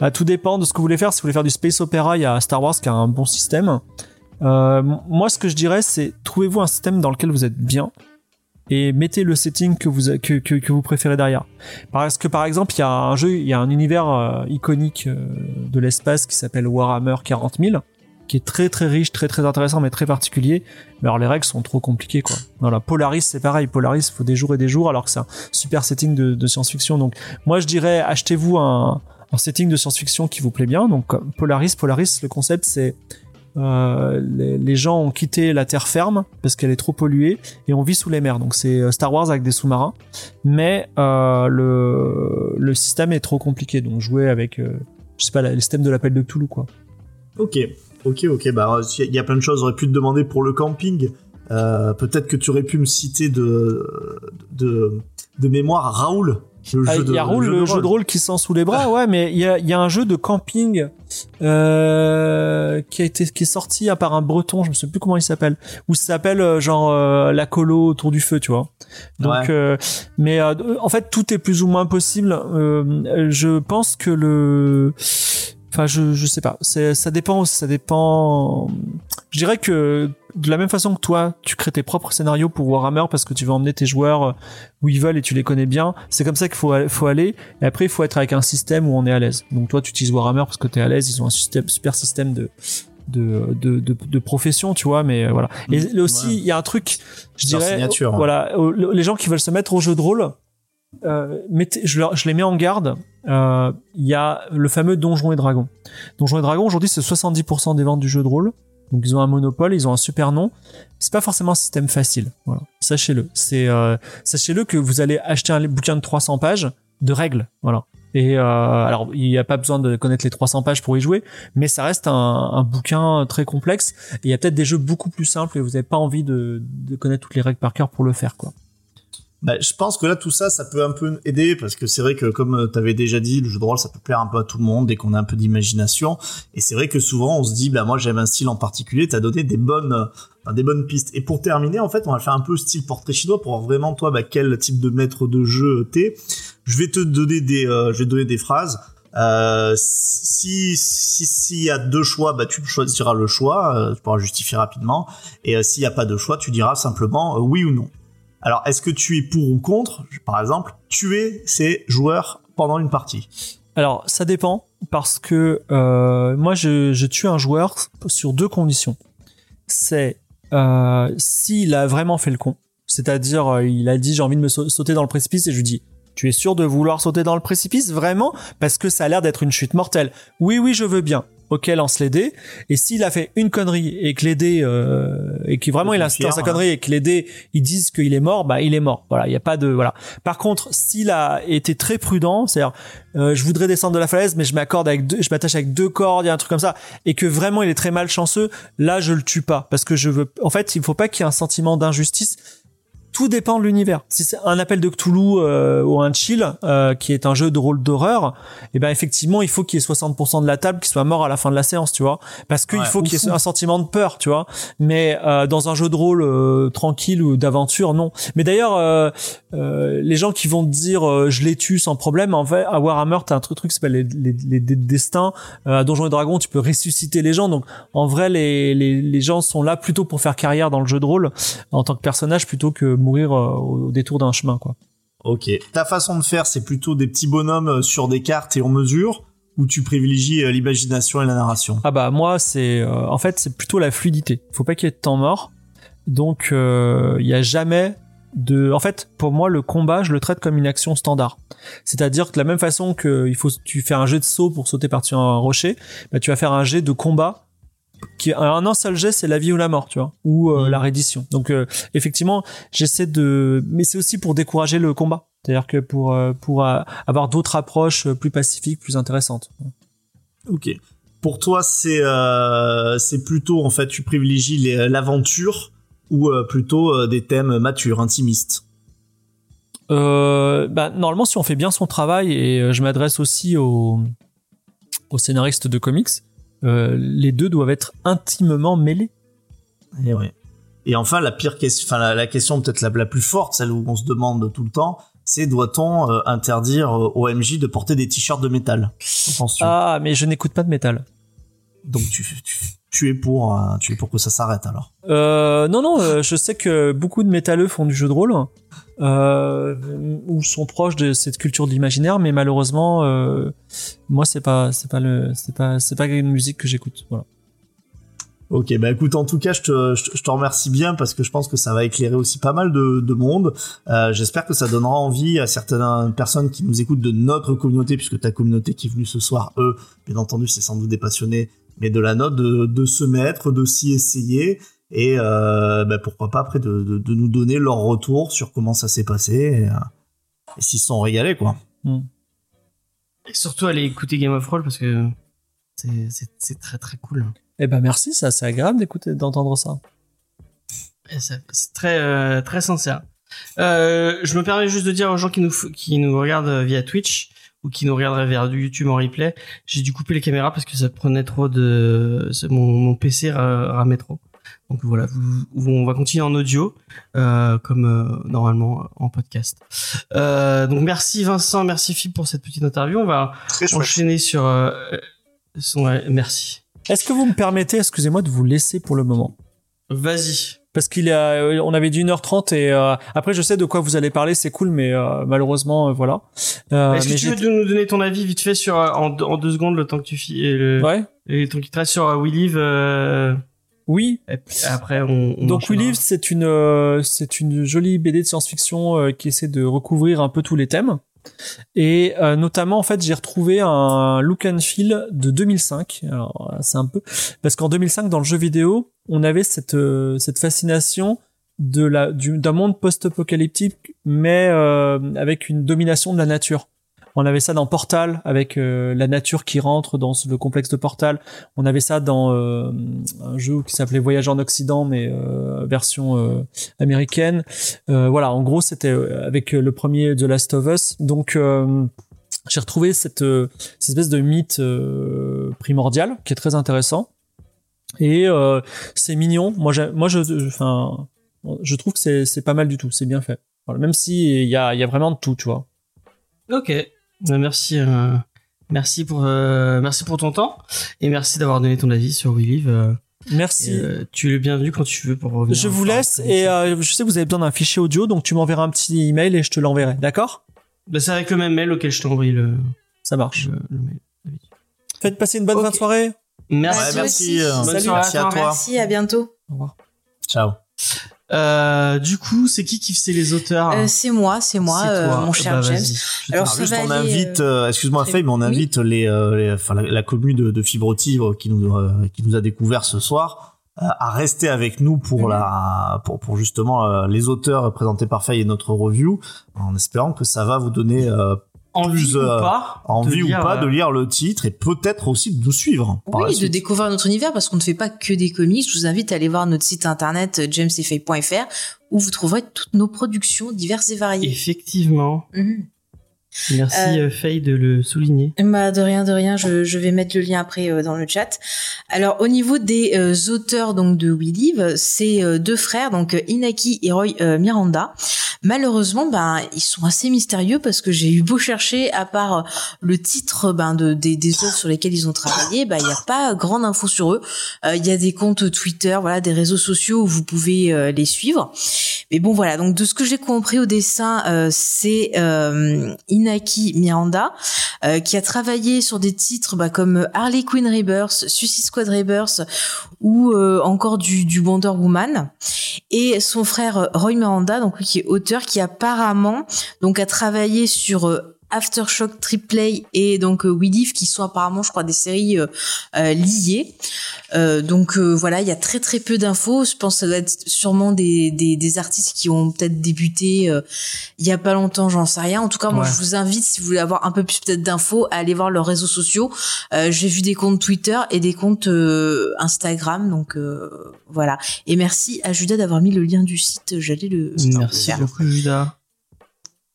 bah, tout dépend de ce que vous voulez faire. Si vous voulez faire du space opera, il y a Star Wars qui a un bon système. Moi, ce que je dirais, c'est trouvez-vous un système dans lequel vous êtes bien? Et mettez le setting que vous que, que, vous préférez derrière. Parce que par exemple, il y a un jeu, il y a un univers euh, iconique euh, de l'espace qui s'appelle Warhammer 40 000 qui est très très riche, très très intéressant, mais très particulier. Mais alors les règles sont trop compliquées quoi. Voilà, Polaris c'est pareil, Polaris faut des jours et des jours, alors que c'est un super setting de, science-fiction. Donc moi je dirais achetez-vous un, setting de science-fiction qui vous plaît bien. Donc Polaris, Polaris le concept c'est euh, les, gens ont quitté la terre ferme parce qu'elle est trop polluée et on vit sous les mers. Donc c'est euh, Star Wars avec des sous-marins, mais euh, le le système est trop compliqué. Donc jouer avec je sais pas le système de l'appel de Cthulhu quoi. Ok, ok, ok. Bah, il y a plein de choses. J'aurais pu te demander pour le camping. Peut-être que tu aurais pu me citer de, de mémoire Raoul. Ah, il y a Raoul, le jeu de rôle qui sent sous les bras, ouais, mais il y a, y a un jeu de camping euh, qui a été qui est sorti à part un breton, je me souviens plus comment il s'appelle, où ça s'appelle euh, genre euh, la colo autour du feu, tu vois. Donc, Ouais. euh, mais euh, en fait, tout est plus ou moins possible. Euh, je pense que le, enfin, je je sais pas, ça dépend, ça dépend. Je dirais que de la même façon que toi, tu crées tes propres scénarios pour Warhammer parce que tu veux emmener tes joueurs euh, où ils veulent et tu les connais bien. C'est comme ça qu'il faut, faut aller. Et après, il faut être avec un système où on est à l'aise. Donc toi, tu utilises Warhammer parce que tu es à l'aise. Ils ont un système, super système de, de, de, de, de profession, tu vois. Mais euh, voilà. Et là aussi, Ouais. il y a un truc, je dirais, hein. voilà, le- les gens qui veulent se mettre au jeu de rôle, euh, mettez, je, je les mets en garde. Euh, Il y a le fameux Donjons et Dragons. Donjons et Dragons, aujourd'hui, c'est 70% des ventes du jeu de rôle. Donc ils ont un monopole, ils ont un super nom. C'est pas forcément un système facile. Voilà, sachez-le. Euh, sachez-le que vous allez acheter un bouquin de 300 pages de règles. Voilà. Et euh, alors il n'y a pas besoin de connaître les 300 pages pour y jouer, mais ça reste un, un bouquin très complexe. Il y a peut-être des jeux beaucoup plus simples et vous n'avez pas envie de, de connaître toutes les règles par cœur pour le faire, quoi. Bah, je pense que là, tout ça, ça peut un peu aider parce que c'est vrai que, comme tu avais déjà dit, le jeu de rôle, ça peut plaire un peu à tout le monde dès qu'on a un peu d'imagination. Et c'est vrai que souvent, on se dit, bah, moi, j'aime un style en particulier. T'as donné des bonnes, euh, enfin, des bonnes pistes. Et pour terminer, en fait, on va faire un peu style portrait chinois pour voir vraiment, toi, bah, quel type de maître de jeu t'es. Je vais te donner des, euh, je vais te donner des phrases. Euh, si si s'il y a deux choix, bah tu choisiras le choix, euh, tu pourras justifier rapidement. Et euh, s'il n'y a pas de choix, tu diras simplement euh, oui ou non. Alors, est-ce que tu es pour ou contre, par exemple, tuer ces joueurs pendant une partie Alors, ça dépend parce que euh, moi, je, je tue un joueur sur deux conditions. C'est euh, s'il a vraiment fait le con, c'est-à-dire euh, il a dit j'ai envie de me sau- sauter dans le précipice et je lui dis tu es sûr de vouloir sauter dans le précipice vraiment? Parce que ça a l'air d'être une chute mortelle. Oui oui je veux bien. Ok lance les dés et s'il a fait une connerie et que les dés euh, et que vraiment il dans sa confirme, connerie et que les dés ils disent qu'il est mort bah il est mort voilà il y a pas de voilà par contre s'il a été très prudent c'est-à-dire euh, je voudrais descendre de la falaise, mais je m'accorde avec deux, je m'attache avec deux cordes, il y a un truc comme ça, et que vraiment il est très malchanceux, là je le tue pas, parce que je veux, en fait, il faut pas qu'il y ait un sentiment d'injustice. Tout dépend de l'univers. Si c'est un appel de Cthulhu euh, ou un chill, euh, qui est un jeu de rôle d'horreur, et ben effectivement il faut qu'il y ait 60% de la table qui soit mort à la fin de la séance, tu vois, parce qu'il Ouais, faut qu'il y ait un sentiment de peur, tu vois. Mais euh, dans un jeu de rôle euh, tranquille ou d'aventure, non. Mais d'ailleurs, euh, euh, les gens qui vont te dire euh, je les tue sans problème, en fait, à Warhammer, t'as un truc, truc qui s'appelle les, les, les dés de destin. Euh, à Donjons et Dragons, tu peux ressusciter les gens. Donc, en vrai, les, les, les gens sont là plutôt pour faire carrière dans le jeu de rôle en tant que personnage plutôt que mourir euh, au, détour d'un chemin, quoi. Ok. Ta façon de faire, c'est plutôt des petits bonhommes euh, sur des cartes et on mesure ou tu privilégies euh, l'imagination et la narration? Ah bah moi c'est euh, en fait c'est plutôt la fluidité. Faut pas qu'il y ait de temps mort. Donc il y a jamais de en fait pour moi le combat je le traite comme une action standard. C'est-à-dire que de la même façon que il faut tu fais un jet de saut pour sauter par-dessus un rocher, bah tu vas faire un jet de combat qui un un seul jet c'est la vie ou la mort tu vois ou euh, Mm. la reddition donc euh, effectivement j'essaie de mais c'est aussi pour décourager le combat c'est-à-dire que pour euh, pour avoir d'autres approches plus pacifiques plus intéressantes Ok. Pour toi, c'est c'est plutôt en fait tu privilégies l'aventure ou plutôt des thèmes matures, intimistes? Euh, bah, normalement, si on fait bien son travail, et je m'adresse aussi aux, aux scénaristes de comics, euh, les deux doivent être intimement mêlés. Et ouais. Et enfin, la pire question, enfin la, la question peut-être la, la plus forte, celle où on se demande tout le temps, c'est doit-on euh, interdire euh, au MJ de porter des t-shirts de métal? Attention. Ah, mais je n'écoute pas de métal. Donc tu, tu, tu es pour, euh, tu es pour que ça s'arrête alors. Euh, non, non, euh, je sais que beaucoup de métalleux font du jeu de rôle, euh, ou sont proches de cette culture de l'imaginaire, mais malheureusement, euh, moi, c'est pas, c'est pas le, c'est pas, c'est pas une musique que j'écoute. Voilà. Ok, bah écoute, en tout cas, je te, je, te- je te remercie bien parce que je pense que ça va éclairer aussi pas mal de, de monde. Euh, J'espère que ça donnera envie à certaines personnes qui nous écoutent de notre communauté, puisque ta communauté qui est venue ce soir, eux, bien entendu, c'est sans doute des passionnés, mais de la note, de, de se mettre, de s'y essayer, et euh, bah, pourquoi pas après de, de, de nous donner leur retour sur comment ça s'est passé, et, euh, et s'ils se sont régalés, quoi. Et surtout, allez écouter Game of Roll parce que c'est- c'est c'est très très cool. Eh ben, merci, ça, c'est agréable d'écouter, d'entendre ça. C'est très euh, très sincère. Euh, je me permets juste de dire aux gens qui nous f- qui nous regardent via Twitch ou qui nous regarderaient vers du YouTube en replay, j'ai dû couper les caméras parce que ça prenait trop de mon, mon PC ra- ramait trop. Donc voilà, vous- vous- on va continuer en audio euh, comme euh, normalement en podcast. Euh, donc merci Vincent, merci Philippe pour cette petite interview. On va Très chouette. enchaîner sur euh, son ouais, merci. Est-ce que vous me permettez, excusez-moi, de vous laisser pour le moment? Vas-y. Parce qu'il a, euh, on avait dit 1h30 et euh, après je sais de quoi vous allez parler, c'est cool, mais euh, malheureusement euh, voilà. Euh, Est-ce que tu veux nous donner ton avis vite fait sur euh, en, deux- en deux secondes le temps que tu fi- et le Ouais. et temps qui sur We Live euh, Oui. et après on, on Donc We. Live, c'est une, euh, c'est une jolie BD de science-fiction euh, qui essaie de recouvrir un peu tous les thèmes. Et euh, notamment, en fait, j'ai retrouvé un look and feel de 2005. Alors, c'est un peu parce qu'en 2005, dans le jeu vidéo, on avait cette euh, cette fascination de la du- d'un monde post-apocalyptique, mais euh, avec une domination de la nature. On avait ça dans Portal avec euh, la nature qui rentre dans le complexe de Portal. On avait ça dans euh, un jeu qui s'appelait Voyage en Occident, mais euh, version euh, américaine. Euh, voilà, en gros, c'était euh, avec le premier The Last of Us. Donc, j'ai retrouvé cette, cette espèce de mythe primordial qui est très intéressant. Et c'est mignon. Moi, moi, je, enfin, je trouve que c'est pas mal du tout. C'est bien fait. Voilà, même si il y a, y a vraiment de tout, tu vois. Ok. Euh, Merci euh, merci pour euh, merci pour ton temps et merci d'avoir donné ton avis sur We Live. euh, Merci. et, euh, tu es le bienvenu quand tu veux pour revenir. Je vous laisse et euh, je sais que vous avez besoin d'un fichier audio, donc tu m'enverras un petit email et je te l'enverrai. D'accord? Bah, c'est avec le même mail auquel je t'ai envoyé le, Ça marche. le, le mail. Faites passer une bonne fin de soirée. Merci. Ouais, merci, Bonne Salut. soirée merci à toi. Merci, à bientôt. Au revoir. Ciao. Euh, du coup, c'est qui qui fait les auteurs Euh, c'est moi, c'est moi. C'est euh, mon cher Bah, James. Alors, ça. Juste, va on aller, invite, euh, euh, excuse-moi Faye, mais on oui. invite les, euh, les- enfin, la, la commune de, de Fibre Tigre qui nous, euh, qui nous a découvert ce soir euh, à rester avec nous pour Mhm. la, pour, pour justement euh, les auteurs présentés par Faye et notre review, en espérant que ça va vous donner euh, envie plus, ou euh, pas envie de ou lire, pas euh, de lire le titre et peut-être aussi de nous suivre. Oui, de découvrir notre univers parce qu'on ne fait pas que des comics. Je vous invite à aller voir notre site internet euh, jamesfay.fr où vous trouverez toutes nos productions diverses et variées. Effectivement. Mhm. Merci Euh, euh, Faye de le souligner. Bah, de rien, de rien. Je, je vais mettre le lien après euh, dans le chat. Alors, au niveau des euh, auteurs donc de We Live, c'est deux frères, donc Inaki et Roy Miranda. Malheureusement, ben ils sont assez mystérieux parce que j'ai eu beau chercher, à part le titre ben de des, des œuvres sur lesquelles ils ont travaillé, ben il n'y a pas grande info sur eux. Il y a des comptes Twitter, voilà, des réseaux sociaux où vous pouvez les suivre. Mais bon, voilà. Donc de ce que j'ai compris au dessin, c'est Inaki Miranda, euh, qui a travaillé sur des titres bah, comme Harley Quinn Rebirth, Suicide Squad Rebirth ou euh, encore du, du Wonder Woman. Et son frère Roy Miranda, donc qui est auteur, qui apparemment donc a travaillé sur euh, Aftershock Triplay et donc euh, We Live qui sont apparemment je crois des séries euh, euh, liées. Euh, donc euh, voilà, il y a très très peu d'infos. Je pense que ça doit être sûrement des, des, des artistes qui ont peut-être débuté euh, il y a pas longtemps, j'en sais rien. En tout cas, moi Ouais. je vous invite si vous voulez avoir un peu plus peut-être d'infos à aller voir leurs réseaux sociaux. Euh, J'ai vu des comptes Twitter et des comptes euh, Instagram, donc euh, voilà. Et merci à Judas d'avoir mis le lien du site. J'allais le Merci beaucoup, Judas.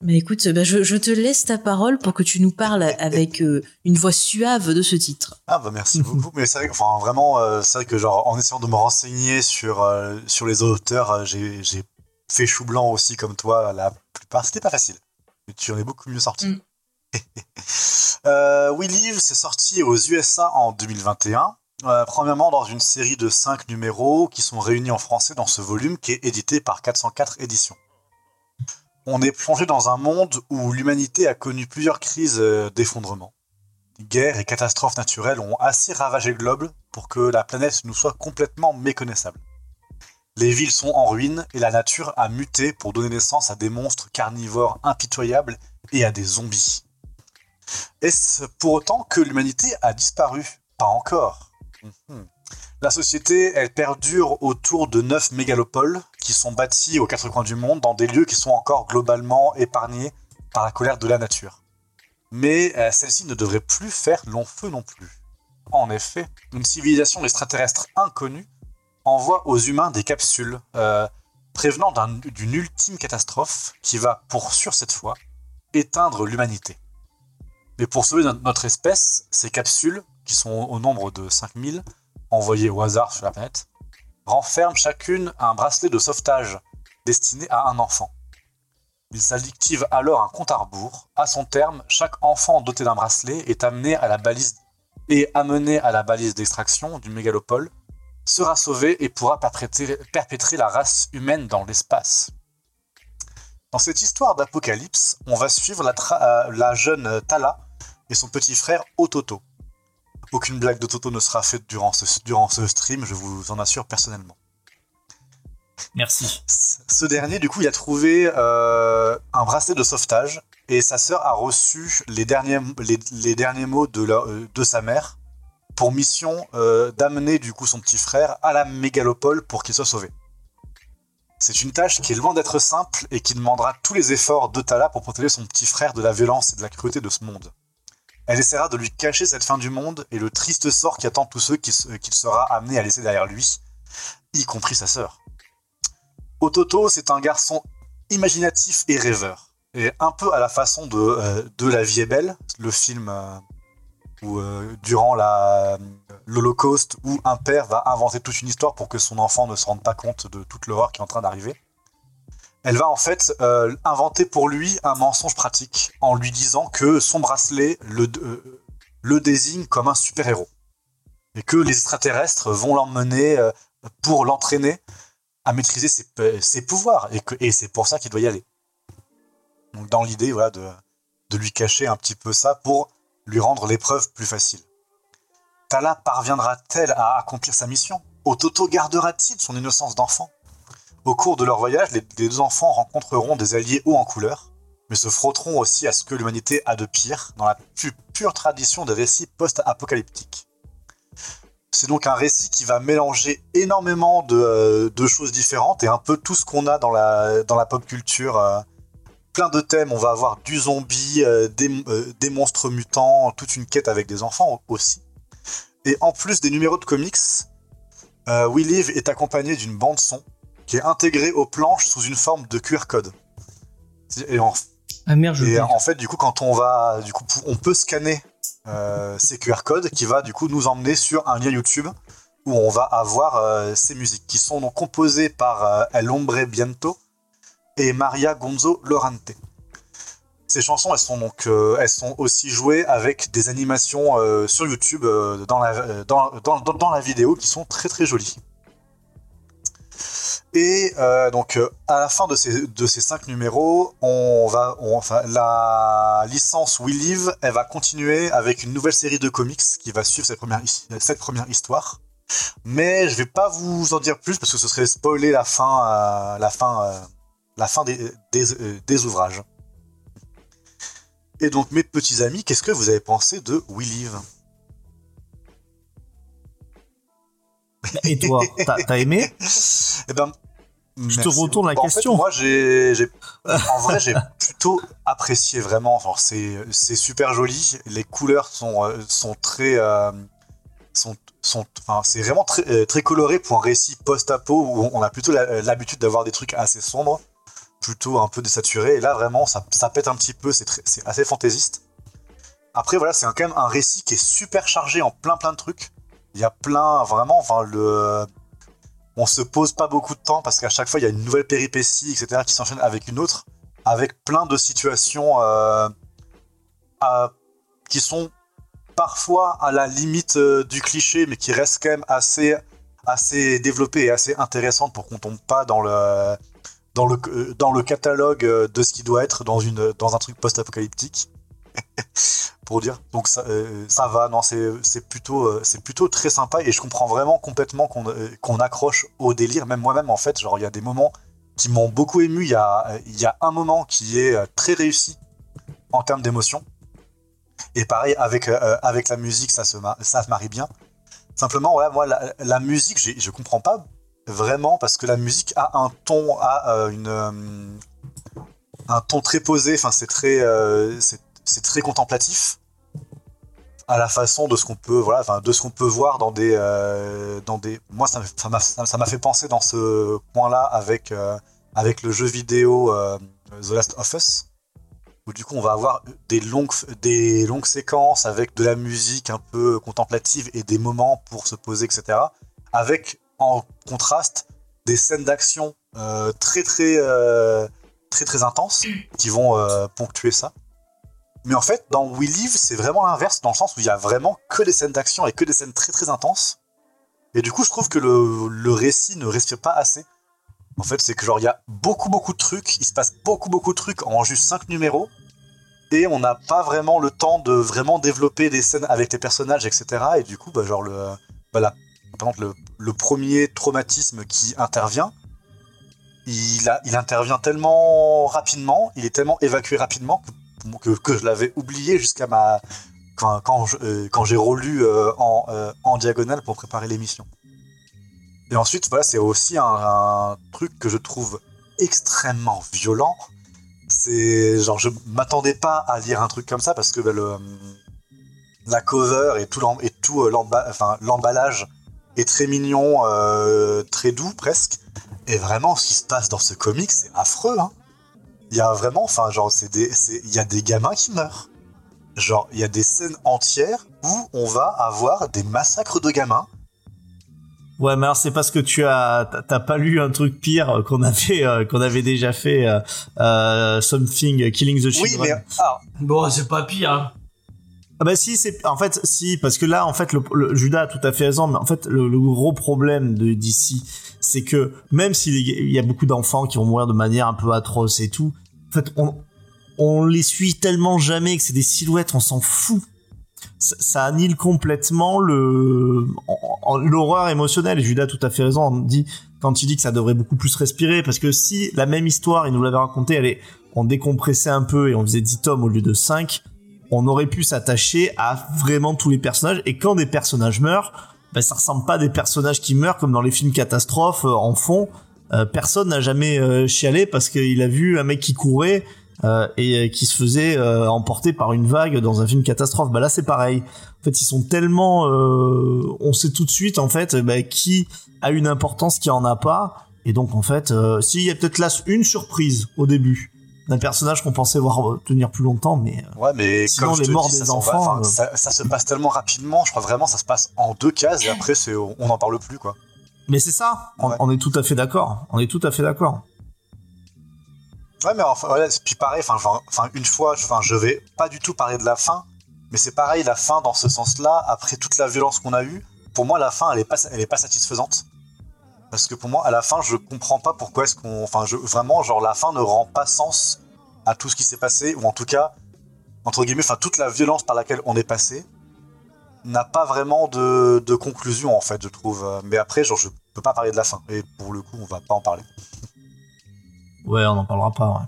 Mais écoute, bah, je, je te laisse ta parole pour que tu nous parles avec euh, une voix suave de ce titre. Ah bah merci beaucoup. Mais c'est vrai, enfin vraiment, euh, c'est vrai que genre en essayant de me renseigner sur euh, sur les auteurs, j'ai j'ai fait chou blanc aussi comme toi. La plupart, c'était pas facile. Mais tu en es beaucoup mieux sorti. Mm. We Live, c'est sorti aux USA en 2021. Euh, premièrement dans une série de 5 numéros qui sont réunis en français dans ce volume qui est édité par 404 éditions. On est plongé dans un monde où l'humanité a connu plusieurs crises euh, d'effondrement guerres et catastrophes naturelles ont assez ravagé le globe pour que la planète nous soit complètement méconnaissable. Les villes sont en ruine et la nature a muté pour donner naissance à des monstres carnivores impitoyables et à des zombies. Est-ce pour autant que l'humanité a disparu? Pas encore. Mhm. La société, elle perdure autour de neuf mégalopoles qui sont bâtis aux quatre coins du monde dans des lieux qui sont encore globalement épargnés par la colère de la nature mais euh, celle-ci ne devrait plus faire long feu non plus. En effet, une civilisation extraterrestre inconnue envoie aux humains des capsules euh, prévenant d'un- d'une ultime catastrophe qui va, pour sûr cette fois, éteindre l'humanité. Mais pour sauver no- notre espèce, ces capsules, qui sont au nombre de 5000, envoyées au hasard sur la planète, renferment chacune un bracelet de sauvetage destiné à un enfant. Il s'active alors un compte à rebours. À son terme, chaque enfant doté d'un bracelet est amené à la balise et amené à la balise d'extraction du mégalopole, sera sauvé et pourra perpétrer, la race humaine dans l'espace. Dans cette histoire d'apocalypse, on va suivre la, euh, la jeune Tala et son petit frère Ototo. Aucune blague de Toto ne sera faite durant ce, durant ce stream, je vous en assure personnellement. Merci. Ce dernier, du coup, il a trouvé euh, un bracelet de sauvetage et sa sœur a reçu les derniers, les, les derniers mots de, la- euh, de sa mère pour mission euh, d'amener du coup son petit frère à la mégalopole pour qu'il soit sauvé. C'est une tâche qui est loin d'être simple et qui demandera tous les efforts de Tala pour protéger son petit frère de la violence et de la cruauté de ce monde. Elle essaiera de lui cacher cette fin du monde et le triste sort qui attend tous ceux qu'il sera amené à laisser derrière lui, y compris sa sœur. Ototo, c'est un garçon imaginatif et rêveur. Et un peu à la façon de, euh, La vie est belle, le film euh, où, euh, durant l'Holocauste, où un père va inventer toute une histoire pour que son enfant ne se rende pas compte de toute l'horreur qui est en train d'arriver. Elle va en fait euh, inventer pour lui un mensonge pratique en lui disant que son bracelet le, euh, le désigne comme un super-héros. Et que les extraterrestres vont l'emmener euh, pour l'entraîner à maîtriser ses, ses pouvoirs et, et c'est pour ça qu'il doit y aller. Donc dans l'idée voilà, de, de lui cacher un petit peu ça pour lui rendre l'épreuve plus facile. Tala parviendra-t-elle à accomplir sa mission? Ototo gardera-t-il son innocence d'enfant? Au cours de leur voyage, les, deux enfants rencontreront des alliés hauts en couleur, mais se frotteront aussi à ce que l'humanité a de pire dans la plus pure tradition des récits post-apocalyptiques. C'est donc un récit qui va mélanger énormément de, euh, choses différentes et un peu tout ce qu'on a dans la, pop culture. euh, plein de thèmes, on va avoir du zombie, euh, des, monstres mutants, toute une quête avec des enfants aussi. Et en plus des numéros de comics, We Live est accompagné d'une bande son qui est intégrée aux planches sous une forme de QR code. Et en, Ah merde, je et le en fait, du coup, quand on va, du coup, on peut scanner euh, ces QR codes qui va du coup nous emmener sur un lien YouTube où on va avoir euh, ces musiques qui sont donc composées par euh, El Hombre Biento et Maria Gonzo Lorante. Ces chansons, elles sont donc, euh, elles sont aussi jouées avec des animations euh, sur YouTube euh, dans, la, euh, dans, dans, dans- dans la vidéo qui sont très très jolies. Et euh, donc euh, à la fin de ces, de ces cinq numéros, on va, enfin, la licence We Live, elle va continuer avec une nouvelle série de comics qui va suivre cette première, cette première histoire. Mais je vais pas vous en dire plus parce que ce serait spoiler la fin, euh, la fin, la fin des, des, des ouvrages. Et donc mes petits amis, qu'est-ce que vous avez pensé de We Live? Et toi, t'as aimé Eh ben, Je te retourne la beaucoup. En fait, question. moi, j'ai, en vrai, j'ai plutôt apprécié vraiment. Enfin, c'est, c'est super joli. Les couleurs sont, euh, sont très, euh, sont, sont, enfin, c'est vraiment très, euh, très coloré pour un récit post-apo où on a plutôt la- l'habitude d'avoir des trucs assez sombres, plutôt un peu désaturés. Et là, vraiment, ça, ça pète un petit peu. C'est, c'est assez fantaisiste. Après, voilà, c'est quand même un récit qui est super chargé en plein plein de trucs. Il y a plein, vraiment, enfin, le, on se pose pas beaucoup de temps parce qu'à chaque fois il y a une nouvelle péripétie, etc., qui s'enchaîne avec une autre, avec plein de situations euh, qui sont parfois à la limite euh, du cliché, mais qui restent quand même assez, assez développées et assez intéressantes pour qu'on tombe pas dans le, dans le, euh, dans le catalogue de ce qui doit être dans, une, dans un truc post-apocalyptique. Pour dire. Donc ça, euh, ça va, non, c'est plutôt, euh, plutôt très sympa et je comprends vraiment complètement qu'on euh, qu'on accroche au délire. Même moi-même, en fait, genre il y a des moments qui m'ont beaucoup ému. Il y a, y a un moment qui est très réussi en termes d'émotion. Et pareil avec avec la musique, ça se ça se marie bien. Simplement, voilà, moi la, musique, je comprends pas vraiment parce que la musique a un ton, a une un ton très posé. Enfin, c'est très c'est très contemplatif à la façon de ce qu'on peut voilà enfin de ce qu'on peut voir dans des euh, dans des moi ça m'a- ça m'a fait penser dans ce coin là avec euh, avec le jeu vidéo euh, The Last of Us où du coup on va avoir des longues des longues séquences avec de la musique un peu contemplative et des moments pour se poser etc avec en contraste des scènes d'action très très très très intenses qui vont ponctuer ça mais en fait, dans We Live, c'est vraiment l'inverse, dans le sens où il y a vraiment que des scènes d'action et que des scènes très très intenses. Et du coup, je trouve que le, récit ne respire pas assez. En fait, c'est que genre, il y a beaucoup beaucoup de trucs, il se passe beaucoup beaucoup de trucs en juste 5 numéros, et on n'a pas vraiment le temps de vraiment développer des scènes avec les personnages, etc. Et du coup, bah, genre, le, bah, la- par exemple, le, premier traumatisme qui intervient, il, intervient tellement rapidement, il est tellement évacué rapidement que, je l'avais oublié jusqu'à ma quand, quand euh, j'ai relu euh, en, euh, en diagonale pour préparer l'émission. Et ensuite, voilà, c'est aussi un, truc que je trouve extrêmement violent. C'est genre, je m'attendais pas à lire un truc comme ça parce que bah, la cover et tout l'em- et tout euh, l'emba- enfin, l'emballage est très mignon, très doux presque. Et vraiment, ce qui se passe dans ce comic, c'est affreux. Hein. Il y a vraiment, enfin, genre, c'est des, il y a des gamins qui meurent. Genre, il y a des scènes entières où on va avoir des massacres de gamins. Ouais, mais alors c'est parce que tu as t'as- t'as pas lu un truc pire qu'on avait euh, qu'on avait déjà fait euh, euh, something killing the children. Oui, mais ah, Bon, c'est pas pire. Hein. Ah bah si c'est en fait si parce que là en fait le, le- Judas a tout à fait raison mais en fait le, le gros problème de d'ici c'est que même s'il y a- beaucoup d'enfants qui vont mourir de manière un peu atroce et tout en fait on les suit tellement jamais que c'est des silhouettes on s'en fout. Ça, ça annule complètement l'horreur émotionnelle. Et Judas a tout à fait raison on dit quand il dit que ça devrait beaucoup plus respirer parce que si la même histoire il nous l'avait raconté elle on décompressait un peu et on faisait 10 tomes au lieu de 5 on aurait pu s'attacher à vraiment tous les personnages. Et quand des personnages meurent ben ça ressemble pas à des personnages qui meurent comme dans les films catastrophes euh, en fond. Euh, personne n'a jamais euh, chialé parce qu'il a vu un mec qui courait et qui se faisait emporter par une vague dans un film catastrophe. Bah là c'est pareil. En fait ils sont tellement on sait tout de suite en fait bah, qui a une importance qui en a pas. Et donc en fait s'il y a peut-être là une surprise au début d'un personnage qu'on pensait voir euh, tenir plus longtemps mais euh, ouais, mais Sinon, comme les morts dis, des ça, s'en va, enfants, euh. ça, ça se passe tellement rapidement. Je crois vraiment, ça se passe en deux cases et après, c'est, on n'en parle plus, quoi. Mais c'est ça, on, Ouais. on est tout à fait d'accord. On est tout à fait d'accord. Ouais, mais enfin, voilà, c'est- puis pareil, enfin, une fois, enfin, je vais pas du tout parler de la fin, mais c'est pareil, la fin dans ce sens-là, après toute la violence qu'on a eue, pour moi, la fin, elle est pas, elle est pas satisfaisante. Parce que pour moi, à la fin, je comprends pas pourquoi est-ce qu'on. Enfin, je... vraiment, genre, la fin ne rend pas sens à tout ce qui s'est passé, ou en tout cas, entre guillemets, enfin, toute la violence par laquelle on est passé n'a pas vraiment de, de conclusion, en fait, je trouve. Mais après, genre, je peux pas parler de la fin. Et pour le coup, on va pas en parler. Ouais, on n'en parlera pas, ouais.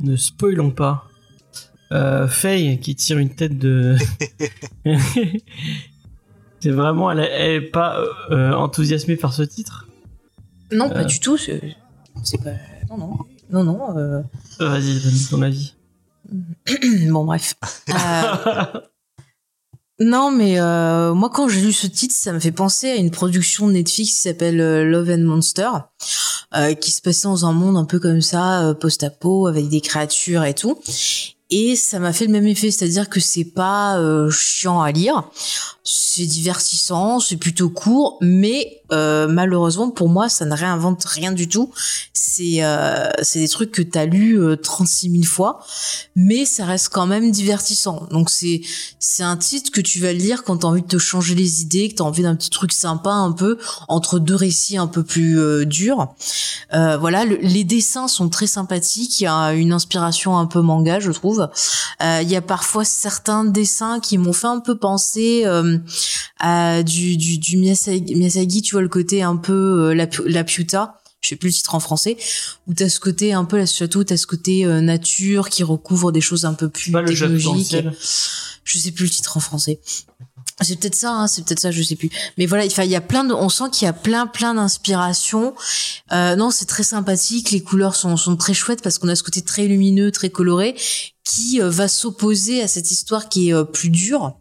Ne spoilons pas. Euh, Faye qui tire une tête de. (laughs) (laughs) C'est vraiment, elle, est- elle est pas euh, enthousiasmée par ce titre. Non, Euh. pas du tout. C'est pas. Non, non. Non, non. euh, Euh, Vas-y, donne ton avis. (clears throat) bon, bref. Euh, (laughs) Non, mais euh, moi, quand j'ai lu ce titre, ça me fait penser à une production de Netflix qui s'appelle euh, Love and Monster, euh, qui se passait dans un monde un peu comme ça, euh, post-apo, avec des créatures et tout. Et ça m'a fait le même effet, c'est-à-dire que c'est pas euh, chiant à lire, c'est divertissant, c'est plutôt court, mais euh, malheureusement pour moi, ça ne réinvente rien du tout. C'est euh, c'est des trucs que t'as lu euh, 36 000 fois, mais ça reste quand même divertissant. Donc c'est c'est un titre que tu vas lire quand t'as envie de te changer les idées, que t'as envie d'un petit truc sympa un peu entre deux récits un peu plus euh, durs. Euh, voilà, le- les dessins sont très sympathiques. Il y a une inspiration un peu manga, je trouve. Euh, Il y a parfois certains dessins qui m'ont fait un peu penser euh, à du du, du Miyazaki, Miyazaki, tu vois le côté un peu euh, la, Piuta. Je sais plus le titre en français. Où t'as ce côté un peu la château, t'as ce côté euh, nature qui recouvre des choses un peu plus Pas le jeu technologiques. Je sais plus le titre en français. C'est peut-être ça, hein, c'est peut-être ça, je sais plus. Mais voilà, il y a plein de, on sent qu'il y a plein, plein d'inspirations. Euh, non, c'est très sympathique. Les couleurs sont, sont très chouettes parce qu'on a ce côté très lumineux, très coloré, qui euh, va s'opposer à cette histoire qui est euh, plus dure.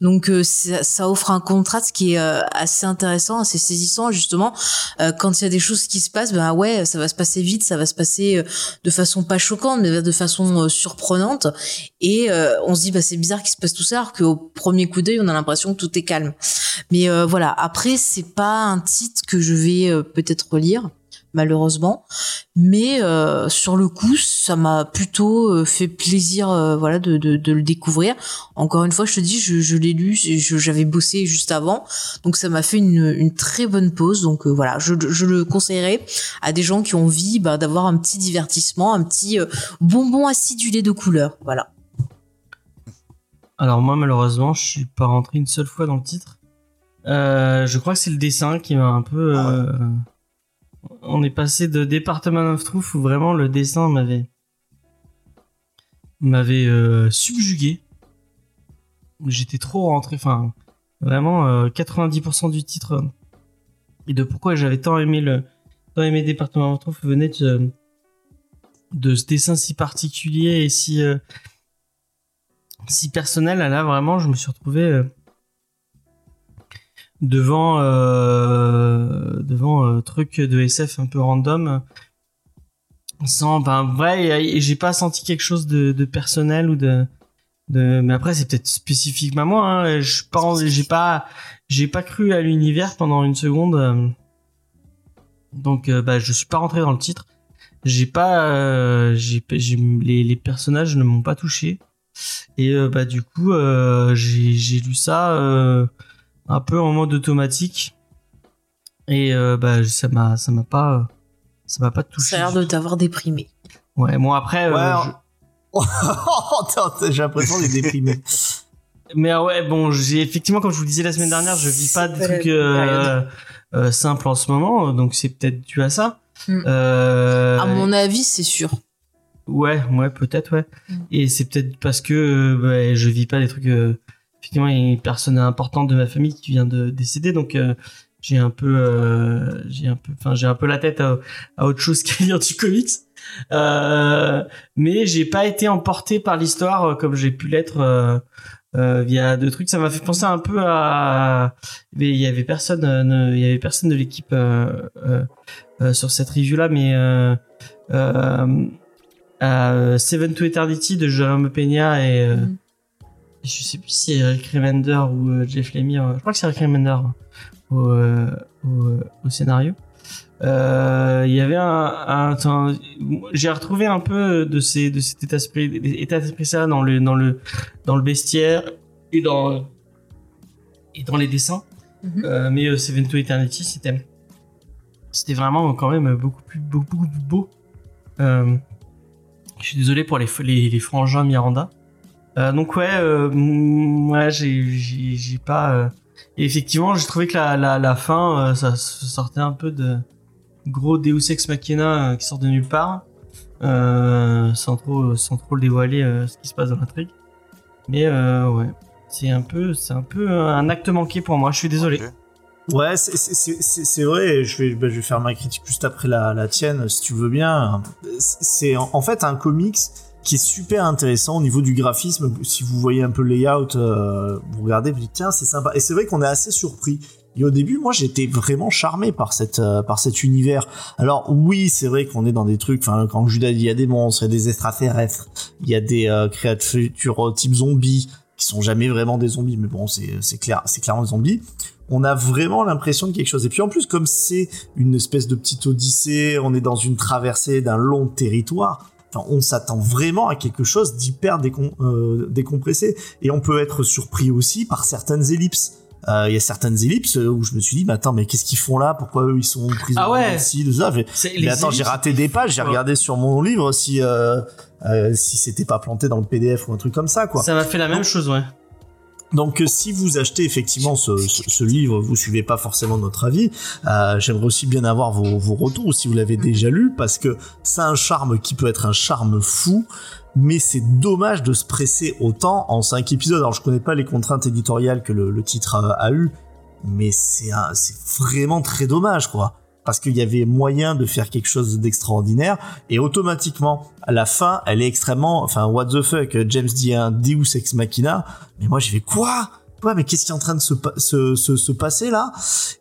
Donc euh, ça, ça offre un contraste qui est euh, assez intéressant, assez saisissant justement. Euh, quand il y a des choses qui se passent, ben ouais, ça va se passer vite, ça va se passer euh, de façon pas choquante, mais de façon euh, surprenante. Et euh, on se dit bah c'est bizarre qu'il se passe tout ça, alors qu'au premier coup d'œil on a l'impression que tout est calme. Mais voilà, après c'est pas un titre que je vais peut-être relire malheureusement, mais euh, sur le coup ça m'a plutôt euh, fait plaisir euh, voilà de, de, de le découvrir. Encore une fois je te dis je, je l'ai lu, je- j'avais bossé juste avant, donc ça m'a fait une, une très bonne pause. Donc euh, voilà, je, je le conseillerais à des gens qui ont envie bah, d'avoir un petit divertissement, un petit euh, bonbon acidulé de couleur. Voilà. Alors moi malheureusement je suis pas rentré une seule fois dans le titre. Euh, je crois que c'est le dessin qui m'a un peu. euh, On est passé de Department of Truth où vraiment le dessin m'avait m'avait euh, subjugué. J'étais trop rentré, enfin vraiment euh, 90% du titre euh, et de pourquoi j'avais tant aimé le tant aimé Department of Truth venait de de ce dessin si particulier et si euh, si personnel, là vraiment, je me suis retrouvé euh, devant euh, devant euh, truc de SF un peu random, sans, ben vrai, et j'ai pas senti quelque chose de, de personnel ou de de, mais après c'est peut-être spécifique à moi. Hein, je en- j'ai pas, j'ai pas cru à l'univers pendant une seconde, euh, donc euh, bah je suis pas rentré dans le titre. J'ai pas, euh, j'ai, j'ai- les, les personnages ne m'ont pas touché. Et bah du coup, euh, j'ai j'ai lu ça euh, un peu en mode automatique. Et euh, bah ça m'a ça m'a pas ça m'a pas touché. Ça a l'air de t'avoir déprimé. Ouais, bon après euh, Ouais, je- (laughs) J'ai l'impression d'être déprimé. mais ah ouais, bon, j'ai effectivement comme je vous le disais la semaine dernière, je vis pas la trucs euh, euh, simples en ce moment, donc c'est peut-être dû à ça. Mm. Euh, À mon avis, c'est sûr. Ouais, ouais, peut-être, ouais. Mm. Et c'est peut-être parce que euh, ouais, je vis pas des trucs. Effectivement, il y a une personne importante de ma famille qui vient de décéder, donc euh, j'ai un peu, euh, j'ai un peu, enfin, j'ai un peu la tête à, autre chose (laughs) qu'à lire du comics. Euh, mais j'ai pas été emporté par l'histoire euh, comme j'ai pu l'être euh, euh, via deux trucs. Ça m'a fait penser un peu à, mais il y avait personne, ne- il y avait personne de l'équipe sur cette review là, mais à Seven to Eternity de Jerome Peña et Mhm. Je sais plus si c'est Eric Remender ou euh, Jeff Lemire. Je crois que c'est Eric Remender au, euh, au, euh, au scénario. Euh, Il y avait un, un j'ai retrouvé un peu de ces de cet état d'esprit état d'esprit ça dans le dans le dans le bestiaire et dans et dans les dessins. Mhm. Euh, mais euh, Seven to Eternity c'était c'était vraiment quand même beaucoup plus beau, beaucoup plus beau. Euh, je suis désolé pour les, les, les frangins Miranda. Euh, donc ouais, euh, ouais, j'ai, pas. euh, et effectivement, j'ai trouvé que la, la, la fin, euh, ça, sortait un peu de gros Deus ex machina euh, qui sort de nulle part, euh, sans trop, sans trop le dévoiler euh, ce qui se passe dans l'intrigue. Mais euh, ouais, c'est un peu, c'est un peu un acte manqué pour moi. Je suis désolé. Ouais, c'est- vrai. Je vais, bah, je vais faire ma critique juste après la, la tienne, si tu veux bien. C'est en en fait un comics qui est super intéressant au niveau du graphisme. Si vous voyez un peu le layout, euh, vous regardez, vous dites tiens, c'est sympa. Et c'est vrai qu'on est assez surpris. Et au début, moi, j'étais vraiment charmé par cette euh, par cet univers. Alors oui, c'est vrai qu'on est dans des trucs. Enfin, quand Judas dit il y a des monstres, il y a des extraterrestres, il y a des euh, créatures euh, type zombies qui sont jamais vraiment des zombies, mais bon, c'est c'est clair, c'est clairement des zombies on a vraiment l'impression de quelque chose. Et puis en plus, comme c'est une espèce de petite odyssée, on est dans une traversée d'un long territoire. Enfin, on s'attend vraiment à quelque chose d'hyper décom- euh, décompressé. Et on peut être surpris aussi par certaines ellipses. Euh, Il y a certaines ellipses où je me suis dit, mais attends, mais qu'est-ce qu'ils font là? Pourquoi eux ils sont prisonniers Ah ouais. ici, de ça? Mais attends, j'ai raté des pages. J'ai Ouais. regardé sur mon livre si euh, euh, si c'était pas planté dans le PDF ou un truc comme ça, quoi. Ça m'a fait la même chose, ouais. Donc euh, si vous achetez effectivement ce, ce, ce livre, vous suivez pas forcément notre avis. Euh, J'aimerais aussi bien avoir vos, vos retours si vous l'avez déjà lu parce que a un charme qui peut être un charme fou. Mais c'est dommage de se presser autant en cinq épisodes. Alors je connais pas les contraintes éditoriales que le, le titre a, a eu, mais c'est c'est vraiment très dommage quoi. Parce qu'il y avait moyen de faire quelque chose d'extraordinaire. Et automatiquement à la fin elle est extrêmement enfin what the fuck James dit un Deus ex machina. Mais moi, j'ai fait quoi? Ouais, mais qu'est-ce qui est en train de se, se, se, se passer là?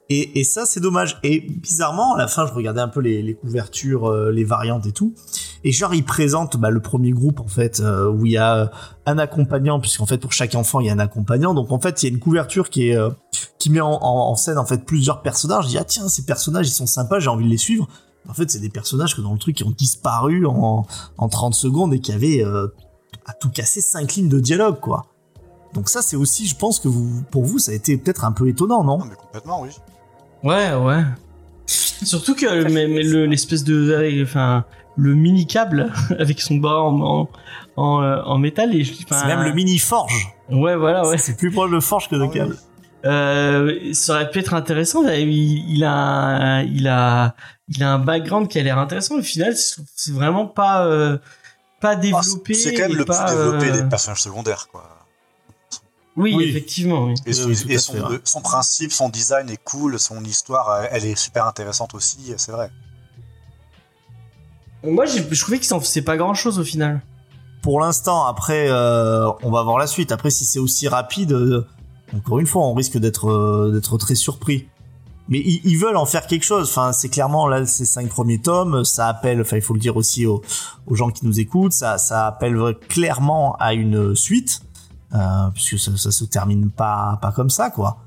Et, et ça, c'est dommage. Et bizarrement, à la fin, je regardais un peu les, les couvertures, euh, les variantes et tout. Et genre, ils présentent bah, le premier groupe, en fait, euh, où il y a un accompagnant, puisqu'en fait, pour chaque enfant, il y a un accompagnant. Donc, en fait, il y a une couverture qui est... euh, qui met en, en, en scène en fait plusieurs personnages. Je dis ah tiens ces personnages ils sont sympas, j'ai envie de les suivre. En fait c'est des personnages que dans le truc qui ont disparu en, en 30 secondes et qui avaient euh, à tout casser cinq lignes de dialogue quoi. Donc ça, c'est aussi, je pense que vous, pour vous, ça a été peut-être un peu étonnant, non? Non, mais complètement, oui. Ouais, ouais. (laughs) Surtout que mais, mais le- l'espèce de, enfin, le mini câble (laughs) avec son bras en en, en, euh, en métal et enfin, C'est même le mini forge. Ouais, voilà, ouais. C'est plus proche de forge que de Ah oui. câble. Euh, ça aurait pu être intéressant. Il, il a, un- il a, il a un background qui a l'air intéressant. Au final, c'est vraiment pas, euh, pas Ah, développé. c'est quand même le plus pas, développé euh, des personnages secondaires, quoi. Oui, Oui. effectivement. Oui. Et, Oui, fait, son, principe, son design est cool, son histoire, euh, elle est super intéressante aussi, c'est vrai. Moi, j'ai- je trouvais qu'il s'en faisait pas grand chose au final. Pour l'instant, après, euh, on va voir la suite. Après, si c'est aussi rapide, euh, encore une fois, on risque d'être euh, d'être très surpris. Mais ils, ils veulent en faire quelque chose. Enfin, c'est clairement là ces cinq premiers tomes. Ça appelle, enfin, il faut le dire aussi aux, aux gens qui nous écoutent. Ça, ça appelle clairement à une suite, euh, puisque ça, ça se termine pas pas comme ça, quoi.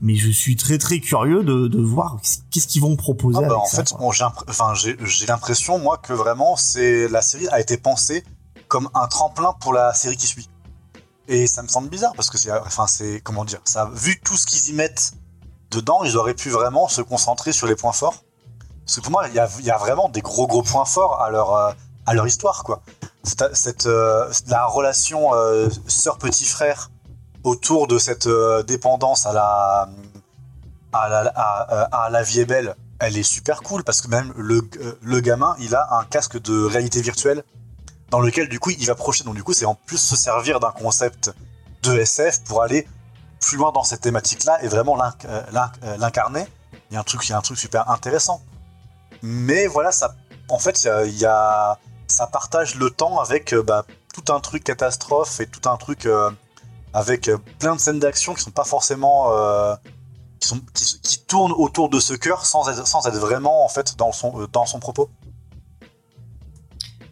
Mais je suis très très curieux de, de voir qu'est-ce qu'ils vont proposer. Ah bah, avec en ça, fait, bon, j'ai enfin, l'impression, moi, que vraiment, c'est la série a été pensée comme un tremplin pour la série qui suit. Et ça me semble bizarre parce que c'est, enfin, c'est comment dire, ça, vu tout ce qu'ils y mettent dedans, ils auraient pu vraiment se concentrer sur les points forts. Parce que pour moi, il y y a vraiment des gros gros points forts à leur euh, à leur histoire, quoi. Cette, euh, la relation euh, sœur petit frère autour de cette euh, dépendance à la à la, vie est belle, elle est super cool parce que même le, le gamin, il a un casque de réalité virtuelle dans lequel du coup il va projeter. Donc du coup, c'est en plus se servir d'un concept de SF pour aller plus loin dans cette thématique-là et vraiment l'inc- l'inc- l'incarner. Il y a un truc, il y a un truc super intéressant. Mais voilà, ça, en fait, il y a- ça partage le temps avec euh, bah, tout un truc catastrophe et tout un truc euh, avec euh, plein de scènes d'action qui sont pas forcément qui, tournent autour de ce cœur sans être, vraiment en fait dans son, dans son propos.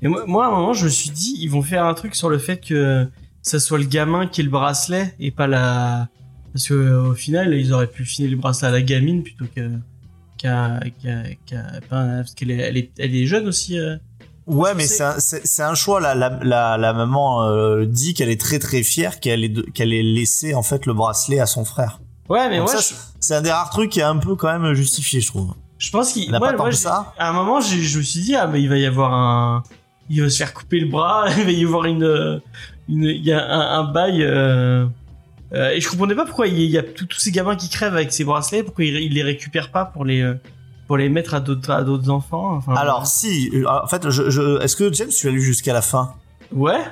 Et moi, moi, à un moment, je me suis dit, ils vont faire un truc sur le fait que ça soit le gamin qui ait le bracelet et pas la. Parce que euh, au final, ils auraient pu filer le bracelet à la gamine plutôt qu'à parce qu'elle est, jeune aussi. Ouais, mais C'est- un, choix. La, la, la, la maman euh, dit qu'elle est très très fière qu'elle ait, qu'elle ait laissé en fait le bracelet à son frère. Ouais, mais moi, je, C'est un des rares trucs qui est un peu quand même justifié, je trouve. Je pense qu'il. Il pas tant que j'ai- ça. À un moment, je me suis dit, ah, mais il va y avoir un. Il va se faire couper le bras, (laughs) il va y avoir une. une il y a un, un bail. euh, euh, et je comprenais pas pourquoi il y a, il tous ces gamins qui crèvent avec ces bracelets, pourquoi ils, ils les récupèrent pas pour les. Pour les mettre à d'autres à d'autres enfants. Enfin, Alors, si, euh, en fait, je, je- est-ce que James, tu as lu jusqu'à la fin? Ouais.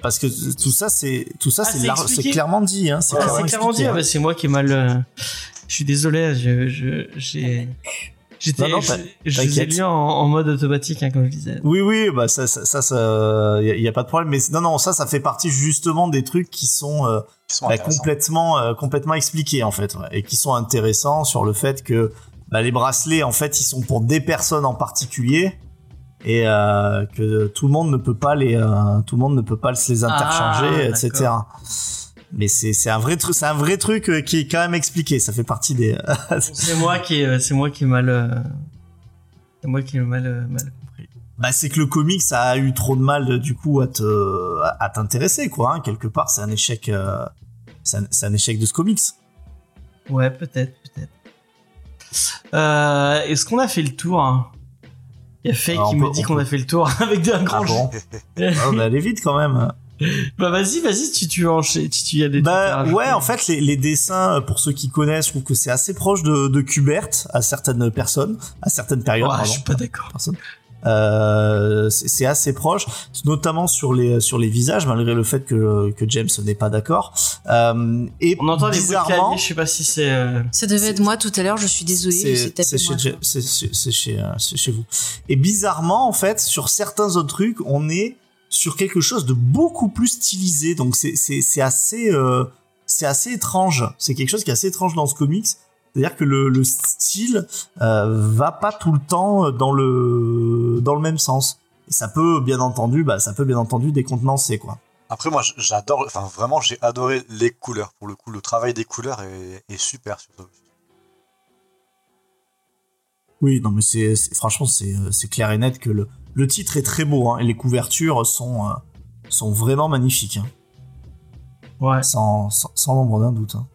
Parce que tout ça, c'est tout ça, Ah, c'est clairement dit. Hein, c'est Ah, clairement c'est clairement dit. expliqué, Ah, hein. bah, c'est moi qui ai mal. euh, Je suis désolé. Je je j'ai. J'étais. Non, non, je pas- je les ai t'inquiète. lus en, en mode automatique, hein, comme je disais. Oui, oui, bah ça, ça, ça, ça, y, a, y a pas de problème. Mais non, non, ça, ça fait partie justement des trucs qui sont euh, Qui sont bah, complètement, euh, complètement expliqués en fait, ouais, et qui sont intéressants sur le fait que bah, les bracelets, en fait, ils sont pour des personnes en particulier et euh, que tout le monde ne peut pas les, euh, tout le monde ne peut pas les interchanger, Ah, etc. d'accord. Mais c'est c'est un vrai truc, c'est un vrai truc euh, qui est quand même expliqué. Ça fait partie des. (laughs) C'est moi qui c'est moi qui mal. C'est moi qui mal, mal compris. bah c'est que le comics ça a eu trop de mal du coup à te à t'intéresser quoi hein. quelque part c'est un échec euh, c'est un, échec de ce comics Ouais, peut-être. Euh, Est-ce qu'on a fait le tour hein? Il y a Faye Alors, qui me dit on qu'on a fait le tour (laughs) avec un grand ah bon? Ah, on aller vite quand même (laughs) Bah vas-y, vas-y, tu tu tu tu y a des bah ouais en fait les, les dessins pour ceux qui connaissent je trouve que c'est assez proche de, de Kubert à certaines personnes à certaines périodes pardon. je suis pas d'accord. Euh, c'est c'est assez proche, notamment sur les sur les visages, malgré le fait que que James n'est pas d'accord. Euh, et On entend des bruits de bizarrement, clavier, je sais pas si c'est. euh, Ça devait être moi tout à l'heure, je suis désolée, j'ai c'est chez, moi. Ja- c'est chez, chez, euh, c'est chez vous. Et bizarrement, en fait, sur certains autres trucs, on est sur quelque chose de beaucoup plus stylisé. Donc c'est c'est c'est assez euh, c'est assez étrange. C'est quelque chose qui est assez étrange dans ce comics. C'est-à-dire que le, le style euh, va pas tout le temps dans le dans le même sens. Et ça peut bien entendu, bah ça peut bien entendu décontenancer quoi. Après, moi, j'adore, enfin, vraiment, j'ai adoré les couleurs. Pour le coup, le travail des couleurs est, est super. sur Oui, non mais c'est franchement c'est euh, c'est clair et net que le le titre est très beau hein, et les couvertures sont euh, sont vraiment magnifiques. hein. Ouais. sans, sans, sans l'ombre d'un doute. hein.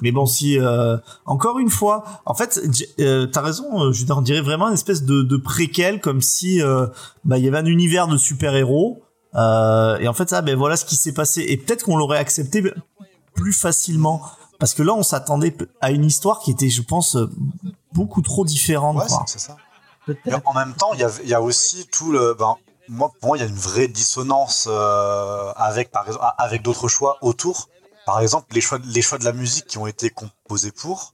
Mais bon, si euh, encore une fois, en fait, euh, t'as raison, euh, je on dirait vraiment une espèce de, de préquel, comme si euh, bah il y avait un univers de super-héros. euh, et en fait, ça, ben voilà ce qui s'est passé. Et peut-être qu'on l'aurait accepté plus facilement, parce que là, on s'attendait à une histoire qui était, je pense, euh, beaucoup trop différente. Ouais, c'est ça. En même temps, il y y a aussi tout le. Ben, moi, pour moi, il y a une vraie dissonance euh, avec, par exemple, avec d'autres choix autour. Par exemple, les choix, les choix de la musique qui ont été composés pour.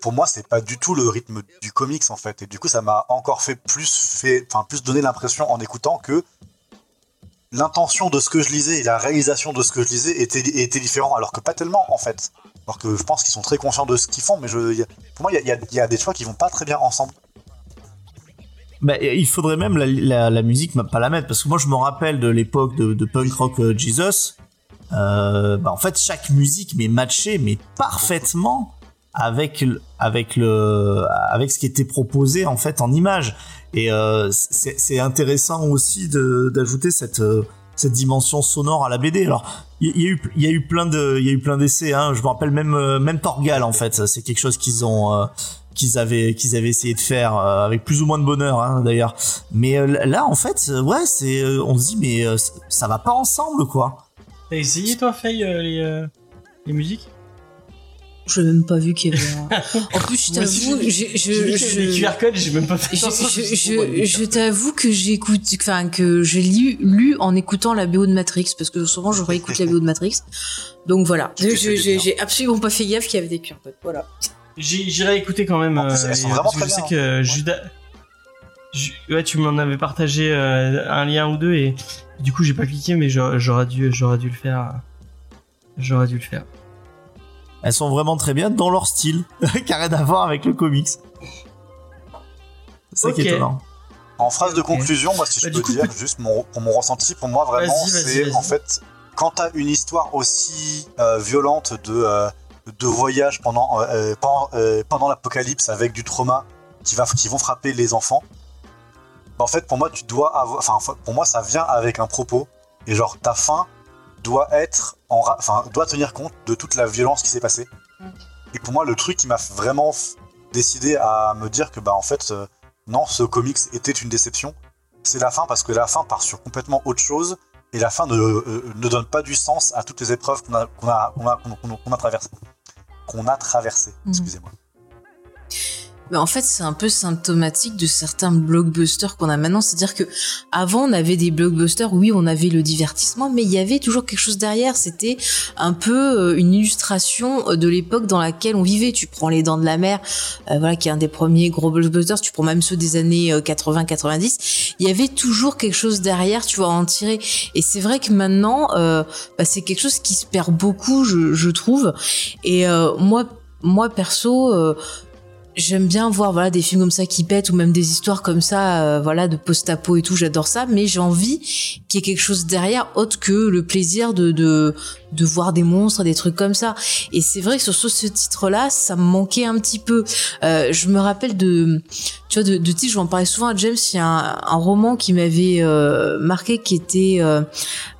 Pour moi, c'est pas du tout le rythme du comics en fait, et du coup, ça m'a encore fait plus fait, enfin plus donné l'impression en écoutant que l'intention de ce que je lisais et la réalisation de ce que je lisais était, était différent, alors que pas tellement en fait. Alors que je pense qu'ils sont très conscients de ce qu'ils font, mais je, il y a- pour moi, il y a- y, des choix qui vont pas très bien ensemble. Bah, il faudrait même la, la, la musique pas la mettre parce que moi je me rappelle de l'époque de, de punk rock euh, Jesus. Euh, bah, en fait chaque musique mais matchée mais parfaitement avec avec le avec ce qui était proposé en fait en image et euh, c'est intéressant aussi d'ajouter cette euh, cette dimension sonore à la BD. Alors il y, a eu il y a eu plein de il y a eu plein d'essais hein. Je me rappelle même euh, même Torgal en fait. C'est quelque chose qu'ils ont euh, qu'ils avaient qu'ils avaient essayé de faire euh, avec plus ou moins de bonheur hein, d'ailleurs. Mais là en fait ouais c'est on se dit mais ça va pas ensemble quoi. T'as essayé toi, Faye, euh, les, euh, les musiques Je n'ai même pas vu qu'il y avait un... (laughs) En plus, je t'avoue, j'ai- je, je, je, QR codes, j'ai même pas fait je, je, t'avoue que j'écoute, enfin que j'ai lu, lu en écoutant la BO de Matrix parce que souvent je réécoute la BO de Matrix. Donc voilà, j'ai absolument pas fait gaffe qu'il y avait des QR codes. Voilà. J'irai écouter quand même. Plus, euh, parce que très je sais bien, que hein. Judas. Ju- Ouais, tu m'en avais partagé euh, un lien ou deux et du coup j'ai pas cliqué, mais j'aurais dû, j'aurais dû le faire. J'aurais dû le faire. Elles sont vraiment très bien dans leur style (laughs) qui a rien à voir avec le comics. C'est ça qui Ok. est étonnant. En phrase de conclusion, moi, si Bah, je peux coup, dire, juste mon, pour mon ressenti, pour moi, vraiment, c'est en fait, quand t'as une histoire aussi euh, violente de, euh, de voyage pendant, euh, pendant, euh, pendant l'apocalypse avec du trauma qui, va, qui vont frapper les enfants, en fait, pour moi, tu dois avoir, enfin, pour moi, ça vient avec un propos, et genre, ta fin doit être, en, enfin, doit tenir compte de toute la violence qui s'est passée. Et pour moi, le truc qui m'a vraiment décidé à me dire que bah en fait euh, non, ce comics était une déception. C'est la fin parce que la fin part sur complètement autre chose et la fin ne, euh, ne donne pas du sens à toutes les épreuves qu'on a qu'on a qu'on a, qu'on a, qu'on a traversées. Qu'on a traversées, Mhm. excusez-moi. Mais en fait, c'est un peu symptomatique de certains blockbusters qu'on a maintenant. C'est-à-dire que avant, on avait des blockbusters, oui, on avait le divertissement, mais il y avait toujours quelque chose derrière. C'était un peu euh, une illustration euh, de l'époque dans laquelle on vivait. Tu prends Les Dents de la Mer, euh, voilà, qui est un des premiers gros blockbusters. Tu prends même ceux des années 80-90. Il y avait toujours quelque chose derrière, tu vois, en tirer. Et c'est vrai que maintenant, euh, bah, c'est quelque chose qui se perd beaucoup, je, je trouve. Et euh, moi, moi perso. euh, J'aime bien voir voilà des films comme ça qui pètent ou même des histoires comme ça euh, voilà de post-apo et tout j'adore ça mais j'ai envie qu'il y ait quelque chose derrière autre que le plaisir de de de voir des monstres des trucs comme ça. Et c'est vrai que sur ce, ce titre là ça me manquait un petit peu. Euh, je me rappelle de tu vois de, de titres je vais en parler souvent à James. Il y a un, un roman qui m'avait euh, marqué qui était euh,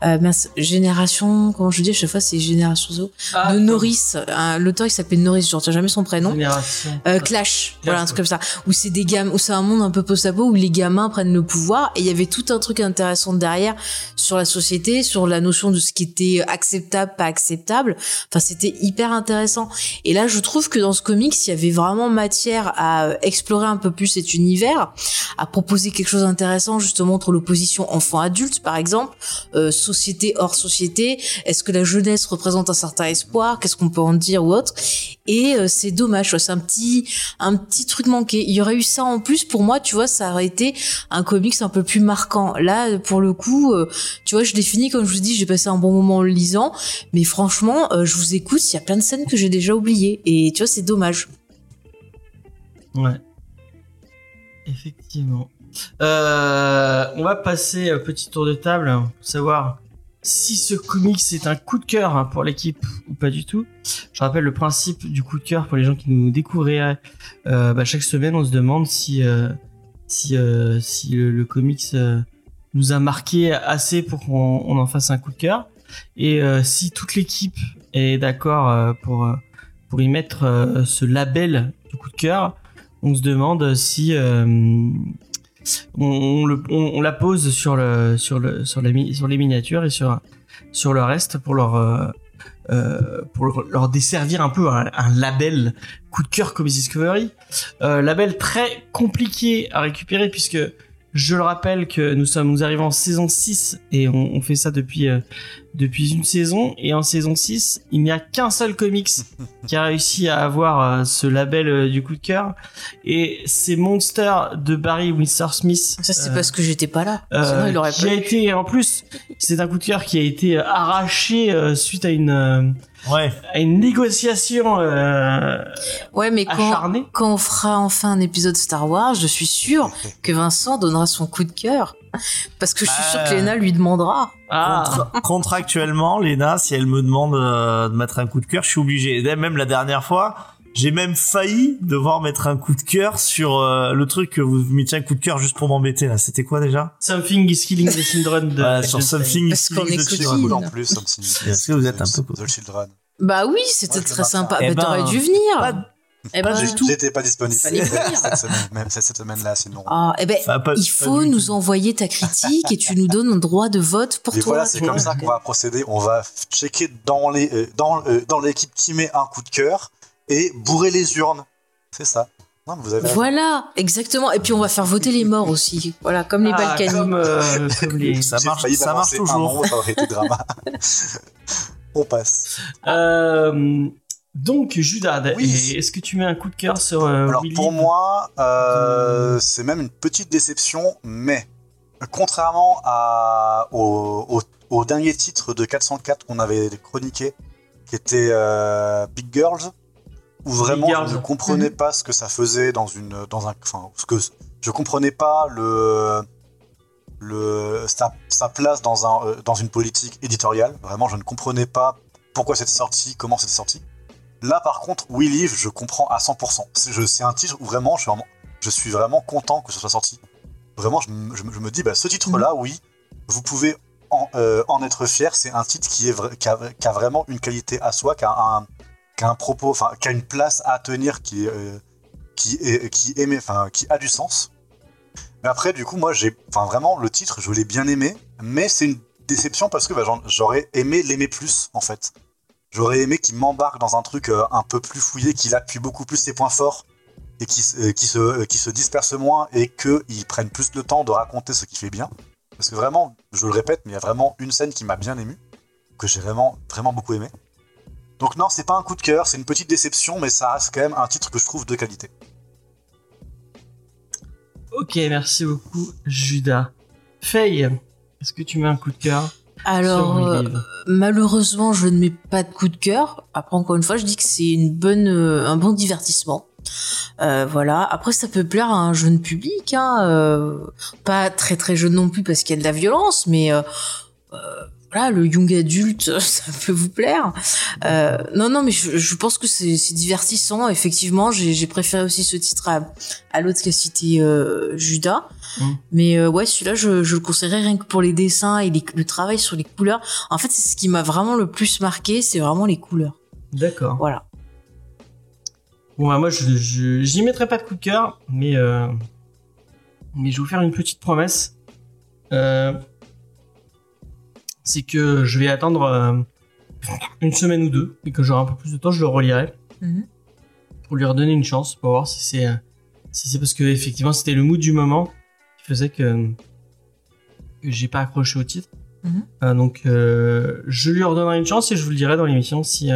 mince, génération comment je dis à chaque fois c'est génération Zo Ah, de Norris. L'auteur il s'appelle Norris je retiens jamais son prénom. Génération. euh, Clash, voilà un truc comme ça, où c'est des gamins, où c'est un monde un peu post-apo où les gamins prennent le pouvoir et il y avait tout un truc intéressant derrière sur la société, sur la notion de ce qui était acceptable, pas acceptable. Enfin, c'était hyper intéressant. Et là, je trouve que dans ce comics, il y avait vraiment matière à explorer un peu plus cet univers, à proposer quelque chose d'intéressant justement entre l'opposition enfant-adulte, par exemple, euh, société hors société. Est-ce que la jeunesse représente un certain espoir? Qu'est-ce qu'on peut en dire ou autre? Et euh, c'est dommage, c'est un petit un petit truc manqué. Il y aurait eu ça en plus pour moi, tu vois, ça aurait été un comics un peu plus marquant. Là, pour le coup, euh, tu vois, je définis comme je vous dis, j'ai passé un bon moment en le lisant, mais franchement, euh, je vous écoute, il y a plein de scènes que j'ai déjà oubliées et tu vois, c'est dommage. Ouais. Effectivement. Euh, on va passer un petit tour de table pour savoir si ce comics est un coup de cœur hein, pour l'équipe ou pas du tout. Je rappelle le principe du coup de cœur pour les gens qui nous découvriraient. Euh, bah, chaque semaine, on se demande si si si le, le comics nous a marqué assez pour qu'on on en fasse un coup de cœur. Et euh, si toute l'équipe est d'accord euh, pour euh, pour y mettre ce label du coup de cœur, on se demande si on, le- on- la pose sur le sur le sur, mi- sur les miniatures et sur sur le reste pour leur pour leur- desservir un peu un, label coup de cœur comme Discovery. Label très compliqué à récupérer puisque je le rappelle que nous sommes nous arrivons en saison 6 et on, fait ça depuis depuis une saison et en saison 6 il n'y a qu'un seul comics (laughs) qui a réussi à avoir euh, ce label euh, du coup de cœur et c'est Monster de Barry Windsor Smith Ça, c'est euh, parce que j'étais pas là. euh, Sinon, il aurait qui pas a eu. été en plus c'est un coup de cœur qui a été arraché euh, suite à une euh, Ouais. à une négociation euh, Ouais, mais quand, acharnée quand on fera enfin un épisode Star Wars, je suis sûre (laughs) que Vincent donnera son coup de cœur. Parce que je suis sûre que Ah. Léna lui demandera. ah Contra- (laughs) contractuellement, Léna, si elle me demande euh, de mettre un coup de cœur, je suis obligé. Et même la dernière fois, j'ai même failli devoir mettre un coup de cœur sur euh, le truc que vous mettiez un coup de cœur juste pour m'embêter là. C'était quoi déjà? Something is killing the children de (laughs) Voilà, Sur. Something Parce is Killing the. Children. Cool en plus. Est-ce que vous êtes un peu cool The Children. Bah oui, c'était Ouais, très sympa. Eh bah, t'aurais ben, dû venir. pas- Eh ben. J'étais pas disponible cette semaine, même cette semaine-là, sinon. Ah, eh ben, Enfin, pas- il faut nous tout. envoyer ta critique et tu nous donnes un droit de vote pour Et toi. voilà, c'est comme ça qu'on va procéder. On va checker dans les euh, dans euh, dans l'équipe qui met un coup de cœur et bourrer les urnes. C'est ça. Non, mais vous avez. raison. Voilà, exactement. Et puis on va faire voter les morts aussi. Voilà, comme les Ah, comme, euh, (laughs) comme les Ça marche, ça marche un toujours. ça aurait été drama. On passe. Euh, donc, Judad, Oui. est-ce que tu mets un coup de cœur sur euh, Alors Willy? pour moi, euh, c'est même une petite déception, mais contrairement à, au, au- au dernier titre de 404 qu'on avait chroniqué, qui était euh, Big Girls, où vraiment je ne comprenais Mhm. pas ce que ça faisait dans une dans un enfin ce que je comprenais pas le le sa, sa place dans un dans une politique éditoriale. Vraiment, je ne comprenais pas pourquoi c'était sorti, comment c'était sorti. Là, par contre, We Live, je comprends à 100%. C'est un titre où vraiment je, suis vraiment, je suis vraiment content que ce soit sorti. Vraiment, je, me- je me- je me dis, bah, ce titre-là, oui, vous pouvez en, euh, en être fier. C'est un titre qui, est qui, a, qui a vraiment une qualité à soi, qui a un, qui a un propos, enfin, qui a une place à tenir qui est, euh, qui est, qui aimait, enfin, qui a du sens. Mais après, du coup, moi, j'ai, enfin, vraiment, le titre, je l'ai bien aimé, mais c'est une déception parce que bah, j'aurais aimé l'aimer plus, en fait. J'aurais aimé qu'il m'embarque dans un truc euh, un peu plus fouillé, qu'il appuie beaucoup plus ses points forts et euh, euh, qui se disperse moins et qu'il prenne plus le temps de raconter ce qu'il fait bien. Parce que vraiment, je le répète, mais il y a vraiment une scène qui m'a bien ému, que j'ai vraiment, vraiment beaucoup aimé. Donc non, c'est pas un coup de cœur, c'est une petite déception, mais ça reste quand même un titre que je trouve de qualité. Ok, merci beaucoup, Judas. Faye, est-ce que tu mets un coup de cœur? Alors, euh, malheureusement, je ne mets pas de coup de cœur. Après, encore une fois, je dis que c'est une bonne, euh, un bon divertissement. Euh, voilà. Après, ça peut plaire à un jeune public, hein, euh, pas très très jeune non plus parce qu'il y a de la violence, mais euh, euh, voilà, le young adulte, (laughs) ça peut vous plaire. Euh, non, non, mais je, je pense que c'est divertissant. Effectivement, j'ai préféré aussi ce titre à, à l'autre qu'a cité euh, Judas. Mm. Mais euh, ouais, celui-là, je, je le conseillerais rien que pour les dessins et les- le travail sur les couleurs. En fait, c'est ce qui m'a vraiment le plus marqué, c'est vraiment les couleurs. D'accord. Voilà. Bon, bah, moi, je, j'y mettrai pas de coup de cœur, mais, mais je vais vous faire une petite promesse. Euh, c'est que je vais attendre euh, une semaine ou deux, et que j'aurai un peu plus de temps, je le relirai. Mhm. Pour lui redonner une chance, pour voir si c'est, euh, si c'est parce que, effectivement, c'était le mood du moment qui faisait que, que j'ai pas accroché au titre. Mhm. Euh, donc, euh, je lui redonnerai une chance et je vous le dirai dans l'émission si,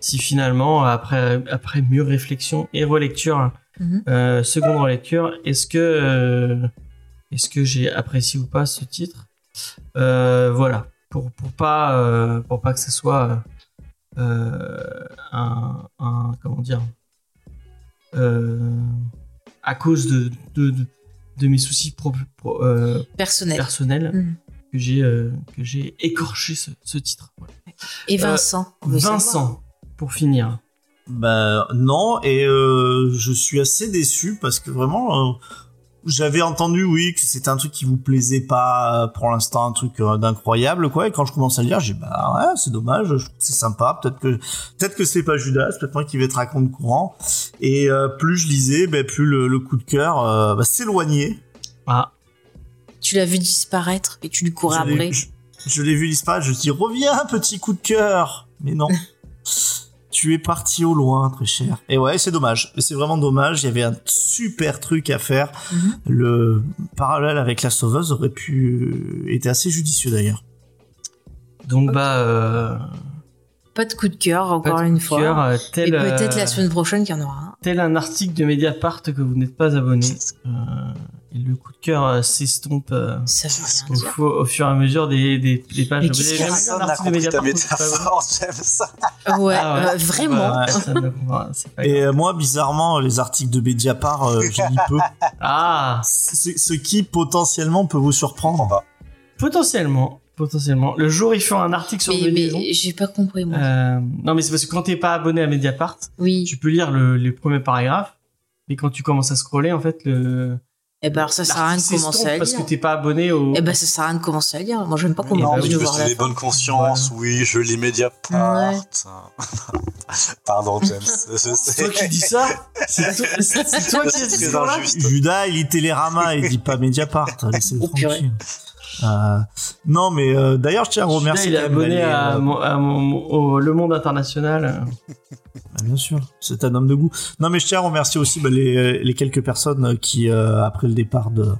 si finalement, après, après mûre réflexion et relecture, Mhm. seconde relecture, est-ce que, est-ce que j'ai apprécié ou pas ce titre? Voilà, pour, pour, pas, euh, pour pas que ce soit euh, un, un- Comment dire euh, À cause de, de, de, de mes soucis pro- pro- euh, Personnel. personnels Mhm. que j'ai euh, que j'ai écorché ce, ce titre. Voilà. Et Vincent. Vincent, pour finir. Ben non, et euh, je suis assez déçu parce que vraiment, euh, j'avais entendu, oui, que c'était un truc qui vous plaisait pas euh, pour l'instant, un truc euh, d'incroyable, quoi. Et quand je commence à le lire, j'ai dit, bah ouais, c'est dommage, je trouve que c'est sympa. Peut-être que peut-être que c'est pas Judas, peut-être moi qui vais être à compte courant. Et euh, plus je lisais, ben plus le, le coup de cœur euh, bah, s'éloignait. Ah, Tu l'as vu disparaître et tu lui courais après. Je, je l'ai vu disparaître, je dis reviens petit coup de cœur. Mais non. (laughs) tu es parti au loin, très cher. Et ouais, c'est dommage. C'est vraiment dommage. Il y avait un super truc à faire. Mhm. Le parallèle avec la sauveuse aurait pu euh, était assez judicieux d'ailleurs. donc bah euh, Pas de coup de cœur, pas encore de une fois. cœur, euh, et peut-être euh, la semaine prochaine qu'il y en aura un. tel un article de Mediapart que vous n'êtes pas abonné. Euh, et le coup de cœur euh, s'estompe euh, Ça au, fur et à mesure des, des, des pages. Mais Vous qu'est-ce avez qu'il y a jamais vu un article de Mediapart métaphore, James. Ouais, Ah ouais. euh, vraiment. Ouais, pas Et euh, moi, bizarrement, les articles de Mediapart, euh, j'y lis peu. Ah, Ce, ce qui potentiellement peut vous Je surprendre. potentiellement, potentiellement. Le jour ils font un article sur Mais, mais j'ai pas compris, moi. Euh, non, mais c'est parce que quand t'es pas abonné à Mediapart, oui. tu peux lire le, les premiers paragraphes, mais quand tu commences à scroller, en fait, le. Eh ben, alors, ça sert à rien de commencer à parce que lire. t'es pas abonné au. Eh ben, ça sert à rien de commencer à lire. Moi, j'aime pas qu'on me empêche oui, de voir la les bonnes consciences, oui, je lis Mediapart. (laughs) Pardon, James. (laughs) C'est toi qui dis ça C'est toi, qui (laughs) dis ça. Judas, il lit Télérama, il dit pas Mediapart. Laissez-le tranquille. Euh, non, mais euh, d'ailleurs, je tiens à remercier. il est abonné à, euh, mon- à mon- au Le Monde International. Ah, bien sûr, c'est un homme de goût. Non, mais je tiens à remercier aussi bah, les, les quelques personnes qui, euh, après le départ de,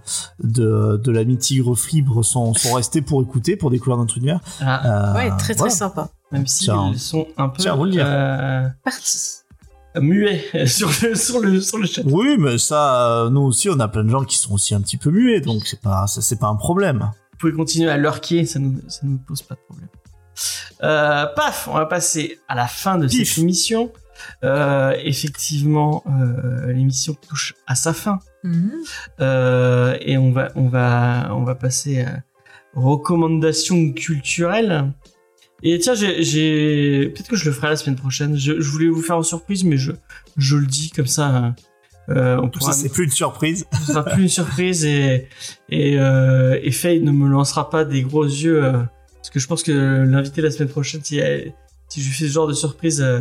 de, de l'ami Tigre Fibre, sont, sont restées pour écouter, pour découvrir notre univers. Ah, Euh, Ouais, très très voilà. sympa. même si Tiens. ils sont un peu Tiens, vous le dire. euh, Parti. muets (laughs) sur le, sur le, sur le chat. Oui, mais ça, nous aussi, on a plein de gens qui sont aussi un petit peu muets, donc c'est pas, c'est pas un problème. Vous pouvez continuer à lurker, ça nous, ça nous pose pas de problème. Euh, paf, on va passer à la fin de Pif. cette émission. Euh, effectivement, euh, l'émission touche à sa fin. Mhm. Euh, et on va, on va, on va passer à recommandations culturelles. Et tiens, j'ai, peut-être que je le ferai la semaine prochaine. Je, je voulais vous faire une surprise, mais je, je le dis comme ça. Euh, on Ça, c'est plus une surprise. (laughs) ce sera plus une surprise et et euh, et Faye ne me lancera pas des gros yeux euh, parce que je pense que l'invité la semaine prochaine, si, elle- si je lui fais ce genre de surprise, euh,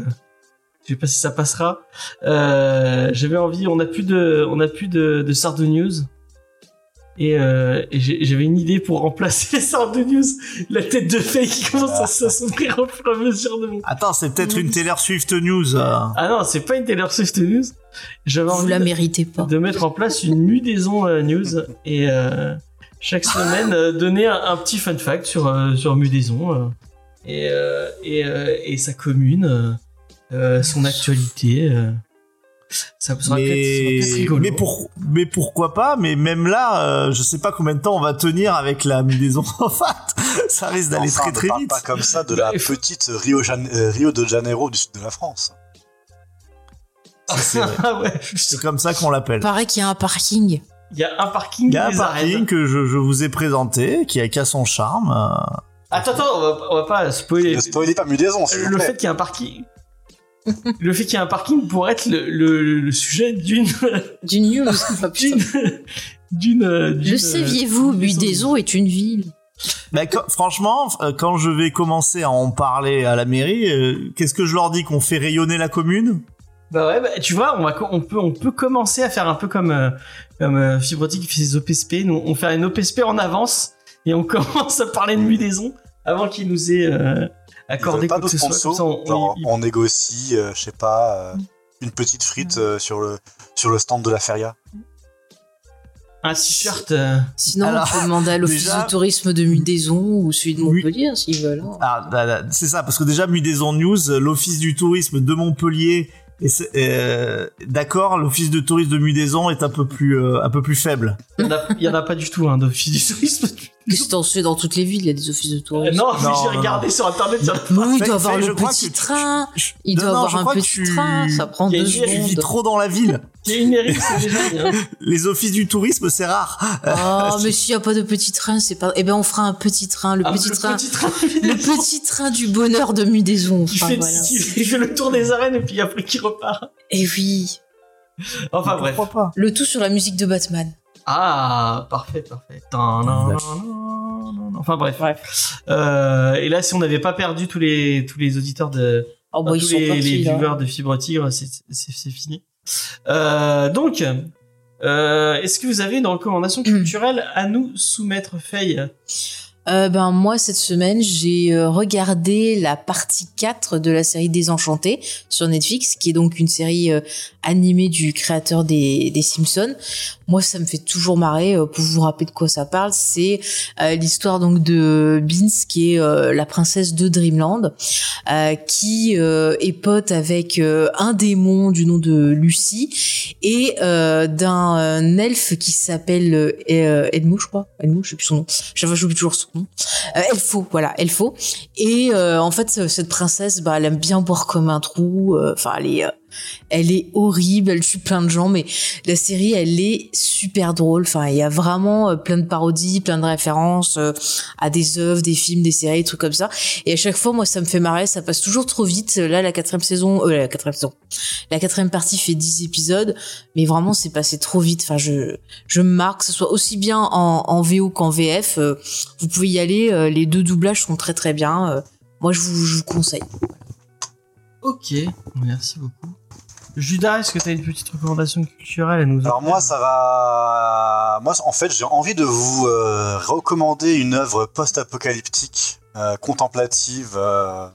Je sais pas si ça passera. Euh, J'avais envie. On a plus de, on a plus de, de Sardo News. Et, euh, et j'ai- j'avais une idée pour remplacer (laughs) les Sardo News. La tête de Faye qui commence à s'assombrir au fur et à mesure de mon. Attends, c'est peut-être une Taylor Swift news. euh. Ah non, c'est pas une Taylor Swift News. J'avais envie la de, méritez pas. de mettre en place une mudaison euh, news et euh, chaque semaine euh, donner un, un petit fun fact sur euh, sur mudaison euh, et euh, et, euh, et sa commune, euh, euh, son actualité. Ça sera sera Mais, rigolo. mais, pour, mais pourquoi pas Mais même là, euh, je sais pas combien de temps on va tenir avec la mi-maison en fait. Ça risque d'aller Enfin, très très parle vite. pas comme ça de la il petite Rio, Jan- euh, Rio de Janeiro du sud de la France. C'est (laughs) ah ouais. C'est comme ça qu'on l'appelle. Paraît qu'il y a un parking. Il y a un parking. Il y a un parking que je, je vous ai présenté, qui a qu'à son charme. euh. Attends, attends, on va, on va pas spoiler. Ne spoilez pas Mudaison, s'il vous le fait qu'il y ait un parking. Le fait qu'il y ait un parking pourrait être le, le, le sujet d'une Du news. (laughs) D'une d'une euh, d'une, Le euh, saviez-vous, d'une Buidezo est une ville. Bah, quand- franchement, euh, quand je vais commencer à en parler à la mairie, euh, qu'est-ce que je leur dis Qu'on fait rayonner la commune? Bah ouais, bah, tu vois, on, va, co- on, peut, on peut commencer à faire un peu comme, euh, comme euh, Fibrotique qui fait ses OPSP. Nous, on fait une OPSP en avance et on (laughs) commence à parler de mudaison avant qu'il nous ait Ils accordé veulent pas quoi que ce soit. ça, on- Genre, on- il- on négocie, euh, je sais pas, euh, une petite frite euh, sur, le, sur le stand de la feria. un t-shirt. euh, Sinon, Alors, on peut demander à (laughs) l'office déjà- de tourisme de Mudaison ou celui de. Montpellier, hein, s'ils veulent. hein. Ah, bah, bah, c'est ça, parce que déjà, Mudaison News, l'office du tourisme de Montpellier, euh, d'accord, l'office de tourisme de Mudaison est un peu plus, euh, un peu plus faible. Il y en a- il y en a pas du tout, hein, d'office du tourisme. Qu'est-ce que t'en sais dans toutes les villes, il y a des offices de Euh, tourisme. non, mais Non, j'ai regardé non. sur internet. il y en a pas. Mais il doit avoir le petit train. Il doit avoir un petit train. Ça prend Il deux une Tu vis secondes. trop dans la ville. (laughs) Il y a une mairie, c'est déjà bien. Les offices du tourisme, c'est rare. (laughs) Oh, mais s'il n'y a pas de petit train, c'est pas. Eh ben, on fera un petit train. Le Ah, petit le train. petit train. Le petit train du bonheur de Mudaison. Enfin, fait, voilà. qui fait le tour des arènes et puis après qui repart. Et oui. Enfin bref. Pourquoi pas Le tout sur la musique de Batman. Ah, parfait, parfait. Tan, nan, nan, nan, nan. Enfin bref. Euh, et là, si on n'avait pas perdu tous les tous les auditeurs de Oh, bah, enfin, tous sont les, partis, les là. viewers de Fibre Tigre, c'est c'est c'est fini. Euh, donc, euh, est-ce que vous avez une recommandation culturelle à nous soumettre, Faye? Euh, ben moi cette semaine j'ai euh, regardé la partie 4 de la série Désenchanté sur Netflix qui est donc une série euh, animée du créateur des, Simpsons. Moi ça me fait toujours marrer pour vous rappeler de quoi ça parle, c'est l'histoire donc de Beans qui est la princesse de Dreamland qui est pote avec un démon du nom de Lucie et d'un elfe qui s'appelle Edmund je crois. Edmund je sais plus son nom. J'oublie toujours son nom euh, Elfo voilà Elfo et euh, en fait ce- cette princesse bah elle aime bien boire comme un trou euh, enfin elle est euh, elle est horrible elle tue plein de gens mais la série elle est super drôle. Enfin il y a vraiment euh, plein de parodies plein de références euh, à des œuvres des films des séries des trucs comme ça. Et à chaque fois moi ça me fait marrer ça passe toujours trop vite. Là la quatrième saison euh, la quatrième saison la quatrième partie fait 10 épisodes mais vraiment c'est passé trop vite. Enfin je je me marque que ce soit aussi bien en, VO qu'en VF euh, vous pouvez y aller les deux doublages sont très très bien. Moi je vous, je vous conseille. Ok, merci beaucoup. Judas, est-ce que tu as une petite recommandation culturelle à nous Alors moi, ça va. Moi, en fait, j'ai envie de vous euh, recommander une œuvre post-apocalyptique, euh, contemplative, euh,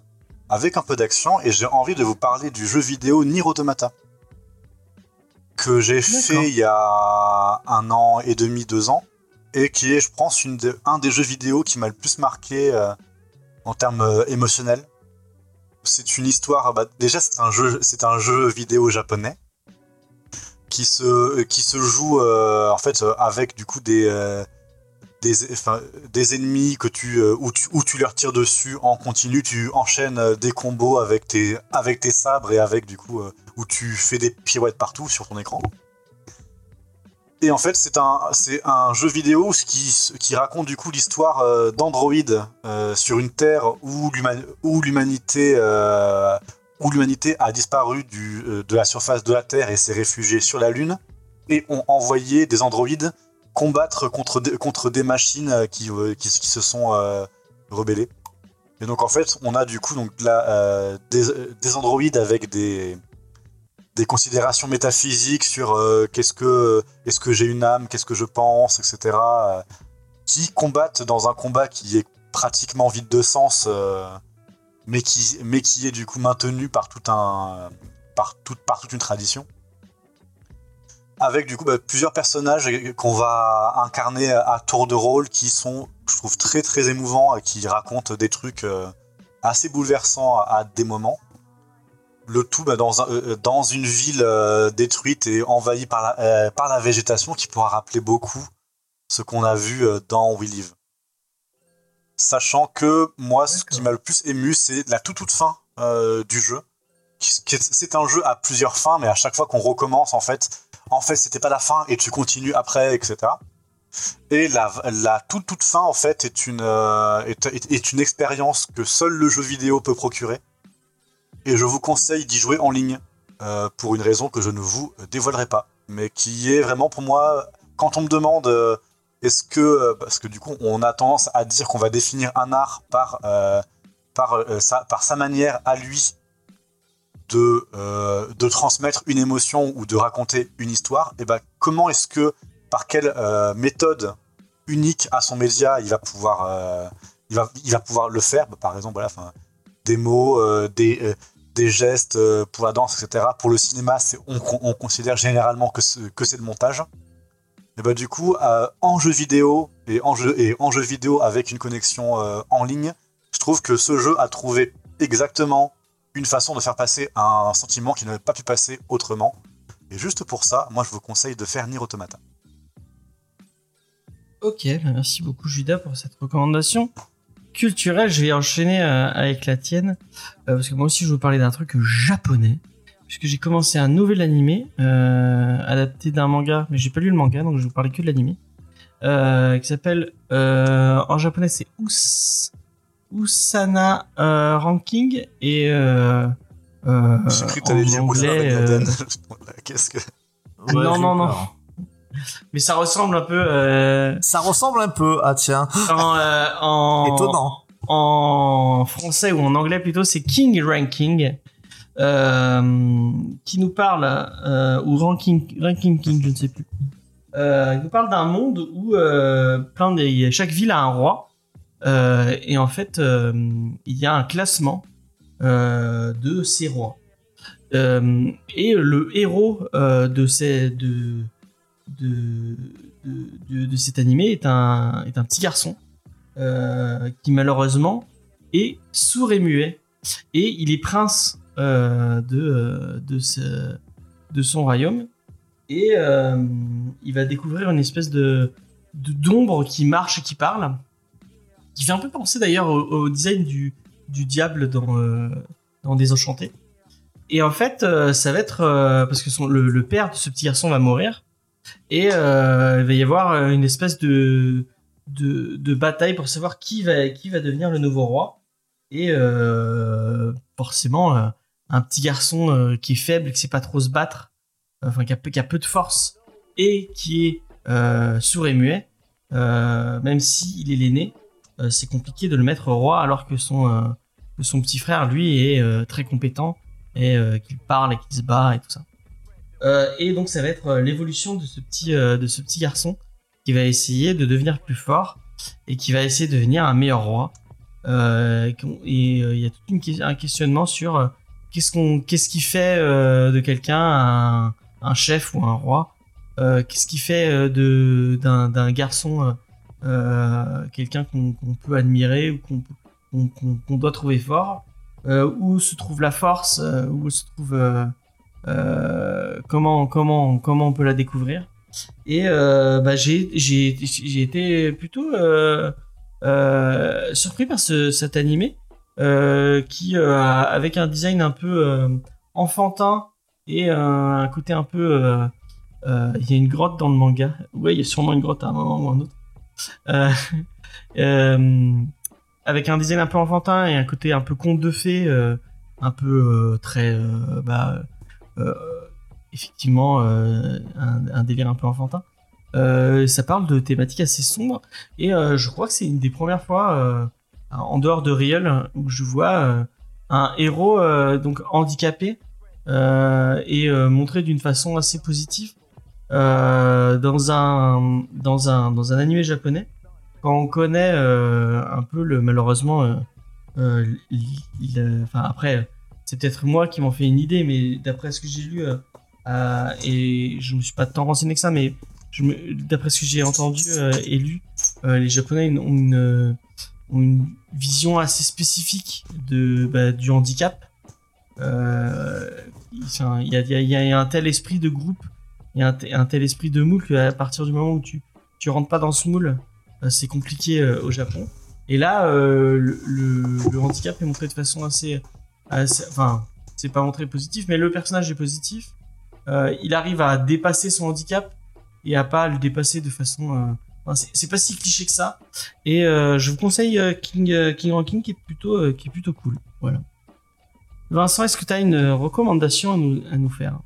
avec un peu d'action, et j'ai envie de vous parler du jeu vidéo Nier Automata, que j'ai fait il y a un an et demi, deux ans, et qui est, je pense, une de- un des jeux vidéo qui m'a le plus marqué en termes émotionnels. C'est une histoire. bah, déjà, c'est un jeu, c'est un jeu vidéo japonais qui se joue euh, en fait euh, avec du coup des euh, des ennemis que tu où tu où tu leur tires dessus en continu tu enchaînes des combos avec tes avec tes sabres et avec du coup où tu fais des pirouettes partout sur ton écran et en fait c'est un c'est un jeu vidéo qui qui raconte du coup l'histoire euh, d'androïdes euh, sur une terre où où l'humanité euh, où l'humanité a disparu du, euh, de la surface de la Terre et s'est réfugiée sur la Lune, et ont envoyé des androïdes combattre contre des, contre des machines euh, qui, qui, se sont rebellées. Et donc en fait, on a du coup donc des, des androïdes avec des, des considérations métaphysiques sur euh, qu'est-ce que est-ce que j'ai une âme, qu'est-ce que je pense, etc. euh, qui combattent dans un combat qui est pratiquement vide de sens, euh, mais qui mais qui est du coup maintenu par tout un par toute par toute une tradition. Avec du coup bah, plusieurs personnages qu'on va incarner à tour de rôle qui sont, je trouve, très très émouvants et qui racontent des trucs assez bouleversants à des moments. Le tout bah, dans, un- euh, dans une ville euh, détruite et envahie par la, euh, par la végétation qui pourra rappeler beaucoup ce qu'on a vu euh, dans We Live. Sachant que moi, ce qui m'a le plus ému, c'est la toute toute fin euh, du jeu. C'est un jeu à plusieurs fins, mais à chaque fois qu'on recommence, en fait, en fait, c'était pas la fin et tu continues après, etc. Et la, la toute toute fin, en fait, est une, euh, est, est- est une expérience que seul le jeu vidéo peut procurer. Et je vous conseille d'y jouer en ligne, euh, pour une raison que je ne vous dévoilerai pas, mais qui est vraiment pour moi, quand on me demande euh, est-ce que, euh, parce que du coup, on a tendance à dire qu'on va définir un art par, par, sa, par sa manière à lui de, de transmettre une émotion ou de raconter une histoire, et ben comment est-ce que, par quelle méthode unique à son média, il va pouvoir, il va, il va pouvoir le faire? Bah, par exemple, voilà, des mots, euh, des, euh, des gestes euh, pour la danse, etc. Pour le cinéma, on, on considère généralement que, ce- que c'est le montage. Et bah, du coup, euh, en jeu vidéo et en jeu, et en jeu vidéo avec une connexion euh, en ligne, je trouve que ce jeu a trouvé exactement une façon de faire passer un sentiment qui n'aurait pas pu passer autrement. Et juste pour ça, moi je vous conseille de faire Nier Automata. Ok, bah merci beaucoup Judas pour cette recommandation culturelle. Je vais enchaîner euh, avec la tienne euh, parce que moi aussi je veux parler d'un truc japonais puisque j'ai commencé un nouvel animé euh, adapté d'un manga, mais j'ai pas lu le manga donc je vais vous parler que de l'animé euh, qui s'appelle euh, en japonais c'est Us Usana euh, Ranking et euh, euh, J'ai cru que en t'allais dire. Voilà, (laughs) Qu'est-ce que. Ouais, non non non. Mais ça ressemble un peu euh, Ça ressemble un peu, ah tiens, en, euh, en (laughs) étonnant. en français ou en anglais plutôt, c'est King Ranking, euh, qui nous parle, euh, ou Ranking, Ranking King, je ne sais plus. Il nous parle d'un monde où plein de, chaque ville a un roi, et en fait, il y a un classement de ces rois. Et le héros de, ces, de, de, de, cet animé est un, est un petit garçon euh, qui malheureusement est sourd et muet et il est prince euh, de, euh, de, son royaume. Et il va découvrir une espèce de d'ombre qui marche et qui parle. Qui fait un peu penser d'ailleurs au, design du, du diable dans, dans Désenchanté et en fait ça va être parce que le père de ce petit garçon va mourir et euh, il va y avoir euh, une espèce de de, bataille pour savoir qui va, qui va devenir le nouveau roi. Et euh, forcément, un petit garçon qui est faible, qui sait pas trop se battre, enfin qui a, peu- qui a peu de force, et qui est sourd et muet, même s'il est l'aîné, c'est compliqué de le mettre roi alors que son, que son petit frère, lui, est très compétent et qu'il parle et qu'il se bat et tout ça. Euh, et donc ça va être euh, l'évolution de ce petit euh, de ce petit garçon qui va essayer de devenir plus fort et qui va essayer de devenir un meilleur roi. Et il y a tout un questionnement sur qu'est-ce qu'on qu'est-ce qui fait de quelqu'un un, un chef ou un roi? Qu'est-ce qui fait de d'un garçon quelqu'un qu'on peut admirer ou qu'on doit trouver fort? Où se trouve la force, où se trouve comment comment comment on peut la découvrir. Et euh, bah, j'ai été plutôt euh, euh, surpris par ce, cet animé euh, qui euh, avec un design un peu euh, enfantin et euh, un côté un peu euh, euh, il y a une grotte dans le manga. Ouais, il y a sûrement une grotte à un moment ou un autre. Euh, (laughs) euh, avec un design un peu enfantin et un côté un peu conte de fées, euh, un peu euh, très euh, bah, euh, effectivement euh, un, un délire un peu enfantin. Euh, ça parle de thématiques assez sombres et euh, je crois que c'est une des premières fois euh, en dehors de Real où je vois euh, un héros euh, donc handicapé euh, et euh, montré d'une façon assez positive euh, dans un dans un dans un animé japonais quand on connaît euh, un peu le malheureusement euh, euh, enfin après c'est peut-être moi qui m'en fais une idée mais d'après ce que j'ai lu euh, euh, et je me suis pas tant renseigné que ça mais d'après ce que j'ai entendu euh, et lu les japonais ont une, vision assez spécifique de bah, du handicap. Il y, a, un tel esprit de groupe il y a un, tel esprit de moule qu'à partir du moment où tu tu rentres pas dans ce moule c'est compliqué au Japon. Et là le, handicap est montré de façon assez enfin c'est pas montré positif mais le personnage est positif. Euh, il arrive à dépasser son handicap et à pas le dépasser de façon euh, c'est- pas si cliché que ça. Et euh, je vous conseille King King Ranking qui est plutôt qui est plutôt cool. Voilà. Vincent est-ce que tu as une recommandation à nous, à nous faire?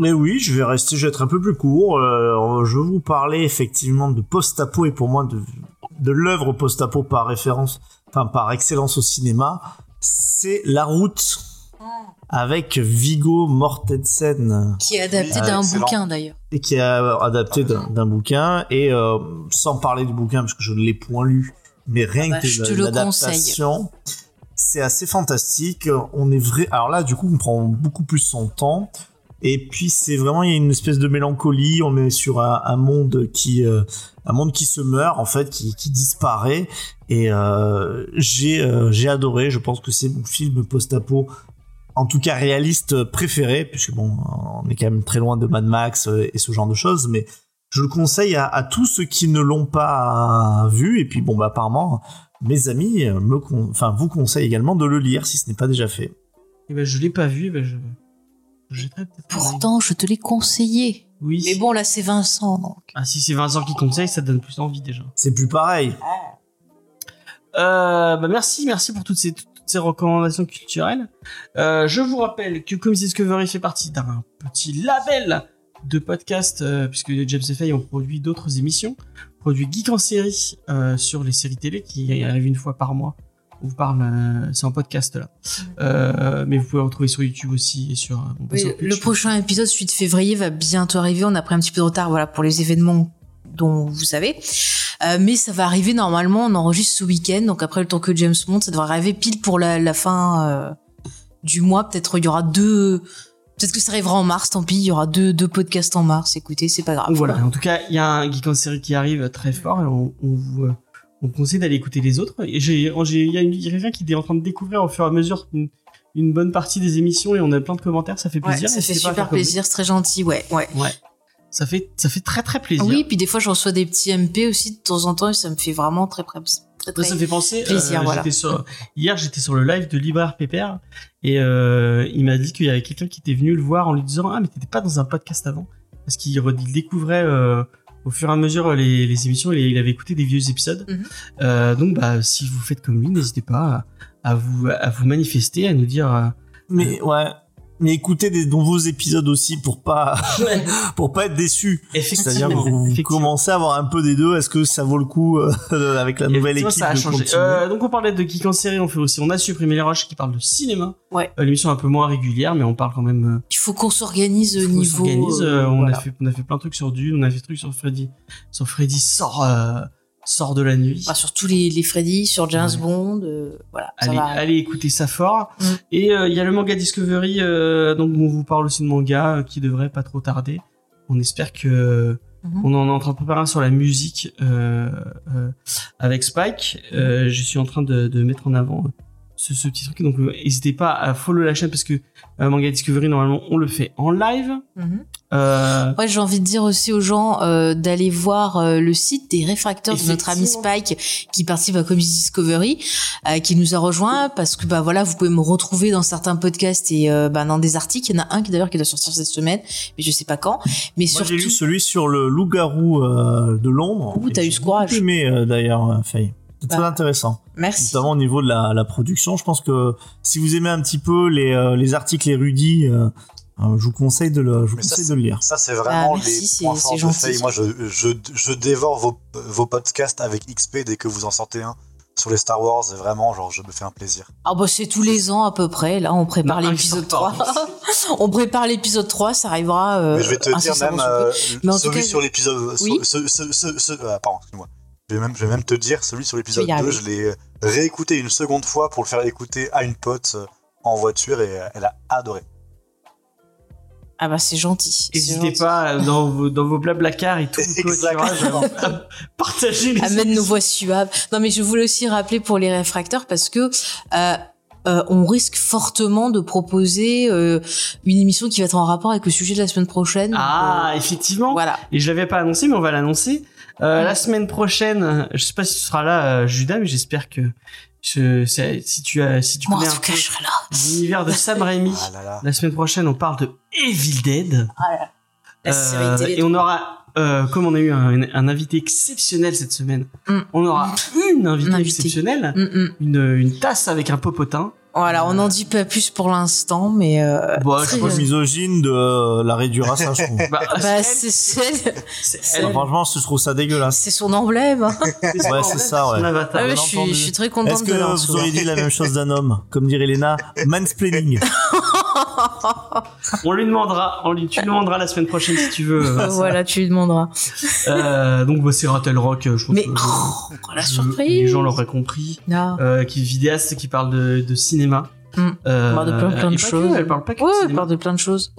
Mais oui, je vais rester, je vais être un peu plus court. Euh, je vous parler effectivement de post-apo et pour moi de, l'œuvre post-apo par référence, par excellence au cinéma. C'est La Route avec Vigo Mortensen Qui est adapté Oui, d'un bouquin d'ailleurs. et qui est adapté d'un bouquin et euh, sans parler du bouquin parce que je ne l'ai point lu, mais rien Bah, que l'adaptation, c'est assez fantastique. On est vrai. Alors là, du coup, on prend beaucoup plus son temps. Et puis c'est vraiment il y a une espèce de mélancolie. On est sur un, monde qui euh, un monde qui se meurt en fait, qui, qui disparaît. Et euh, j'ai euh, j'ai adoré. Je pense que c'est mon film post-apo en tout cas réaliste préféré, puisque bon, on est quand même très loin de Mad Max euh, et ce genre de choses, mais je le conseille à, tous ceux qui ne l'ont pas vu, et puis bon, bah apparemment, mes amis me, enfin vous conseillent également de le lire si ce n'est pas déjà fait. Eh ben, je l'ai pas vu, eh ben. Pourtant, je te l'ai conseillé. Oui. Mais bon, là, c'est Vincent, donc. Ah, si c'est Vincent qui conseille, ça donne plus envie déjà. C'est plus pareil. Euh, bah merci, merci pour toutes ces, toutes ces recommandations culturelles. Euh, je vous rappelle que Comics Discovery fait partie d'un petit label de podcast, euh, puisque James et Faye ont produit d'autres émissions. Produit Geek en série euh, sur les séries télé qui arrive une fois par mois. On vous parle, euh, c'est en podcast là. Euh, mais vous pouvez le retrouver sur YouTube aussi et sur. euh, on peut Oui, sur le prochain épisode, celui de février, va bientôt arriver. On a pris un petit peu de retard, voilà, pour les événements dont vous savez. Euh, mais ça va arriver normalement. On enregistre ce week-end, donc après le temps que James monte, ça devrait arriver pile pour la, la fin euh, du mois. Peut-être il y aura deux. Peut-être que ça arrivera en mars. Tant pis, il y aura deux, deux podcasts en mars. Écoutez, c'est pas grave. Voilà, en tout cas, il y a un geek en série qui arrive très fort et on, on vous euh, on conseille d'aller écouter les autres. Et j'ai, j'ai- il y a quelqu'un qui est en train de découvrir au fur et à mesure une, une bonne partie des émissions et on a plein de commentaires, ça fait Ouais, plaisir. ça fait super plaisir, c'est très gentil, ouais, ouais. Ouais. Ça fait, ça fait très très plaisir. Oui, puis des fois je reçois des petits MP aussi de temps en temps et ça me fait vraiment très très très, Ça, très ça me fait penser. plaisir, euh, voilà. j'étais sur, hier, j'étais sur le live de Libraire Pépère et euh, il m'a dit qu'il y avait quelqu'un qui était venu le voir en lui disant ah mais t'étais pas dans un podcast avant parce qu'il découvrait euh, au fur et à mesure les, les émissions et il avait écouté des vieux épisodes. Mhm. Euh, donc bah si vous faites comme lui, n'hésitez pas à, à vous à vous manifester, à nous dire. euh, Mais ouais. Mais écoutez des nouveaux épisodes aussi pour pas (laughs) pour pas être déçu. C'est-à-dire que vous, vous commencez à avoir un peu des deux. Est-ce que ça vaut le coup euh, (laughs) avec la nouvelle équipe ça a de changé. continuer Euh, donc on parlait de Geek en série, on fait aussi, on a supprimé les roches qui parlent de cinéma. Ouais. Euh, L'émission est un peu moins régulière, mais on parle quand même. euh, Il faut qu'on s'organise au on niveau. s'organise, euh, euh, on voilà. a fait, on a fait plein de trucs sur Dune, on a fait des trucs sur Freddy, sur Freddy sort, euh, sort de la nuit. Enfin, sur tous les, les Freddy, sur James Ouais. Bond, euh, voilà. ça Allez, va. allez écouter ça fort. Mm. Et euh, il y a le manga Discovery, euh, donc on vous parle aussi de manga euh, qui devrait pas trop tarder. On espère que Mhm. on en est en train de préparer un sur la musique euh, euh, avec Spike. Euh, je suis en train de, de mettre en avant ce, ce petit truc. Donc n'hésitez pas à follow la chaîne parce que euh, manga Discovery normalement on le fait en live. Mhm. Euh, Ouais, j'ai envie de dire aussi aux gens euh, d'aller voir euh, le site des réfracteurs de notre ami. Spike qui participe à Comics Discovery, euh, qui nous a rejoint parce que bah voilà, vous pouvez me retrouver dans certains podcasts et euh, bah, dans des articles. Il y en a un qui d'ailleurs qui doit sortir cette semaine, mais je sais pas quand. Mais Moi, surtout, j'ai lu celui sur le loup-garou euh, de Londres. Ouh, t'as eu j'ai ce courage. aimé euh, d'ailleurs, Faye. C'est très Bah, intéressant. merci. Notamment au niveau de la, la production. Je pense que si vous aimez un petit peu les, euh, les articles érudits, euh, euh, je vous conseille de le, je vous Mais ça, conseille de le lire. Ça, c'est vraiment Ah, merci, les points c'est forts de gentil. Faye. Moi, je, je, je dévore vos, vos podcasts avec XP dès que vous en sortez un. sur les Star Wars et vraiment, genre, je me fais un plaisir. Ah bah c'est tous les ans à peu près. Là, on prépare l'épisode sort 3. pas. (laughs) on prépare l'épisode 3, ça arrivera. euh, Mais je vais te dire même euh, Mais celui cas, sur l'épisode. Oui. ce- ce- ce- ce- euh, pardon, excuse-moi. Je vais, même, je vais même te dire, celui sur l'épisode Tu vas y 2, arriver. je l'ai réécouté une seconde fois pour le faire écouter à une pote en voiture et elle a adoré. Ah bah c'est gentil. N'hésitez pas dans vos, dans vos blablacars et tout (laughs) partager les Amène nos voix suaves. Non, mais je voulais aussi rappeler pour les réfracteurs parce que euh, euh, on risque fortement de proposer euh, une émission qui va être en rapport avec le sujet de la semaine prochaine. Ah, euh, effectivement. voilà. Et je l'avais pas annoncé, mais on va l'annoncer. Euh. La semaine prochaine, je sais pas si tu seras là, euh, Judas, mais j'espère que je, c'est- si tu as, si tu Moi, en connais un tout cas, je serai là. l'univers de Sam Raimi, Ah là là. la semaine prochaine, on parle de Evil Dead. La Euh, série télé. et on aura, euh, comme on a eu un, un invité exceptionnel cette semaine, Mm. on aura une invitée invité. exceptionnelle, Mm, mm. une, une tasse avec un popotin. Voilà, on n'en dit pas plus pour l'instant, mais euh, Bon, très- je Pas misogyne de euh, la réduire à ça, je trouve. Bah, bah, c'est c'est- c'est c'est- elle, Enfin, franchement, je trouve ça dégueulasse. c'est son emblème. hein. Ouais, c'est ça, son ouais. avatar. Ah ouais, je, suis, je suis très Est-ce contente que de leur vous auriez dit la même chose d'un homme Comme dirait Elena, (laughs) mansplaining. (laughs) On lui demandera, on lui, tu lui demanderas la semaine prochaine si tu veux. euh, Voilà, tu lui demanderas. Euh, donc bah, c'est Rattle Rock, euh, je pense Mais que oh, la je- surprise. les gens l'auraient compris. Euh, qui est vidéaste, qui parle de, de cinéma. Mm. Euh, Elle parle de plein, plein de que, choses. elle parle pas que Ouais, de elle cinéma. parle de plein de choses.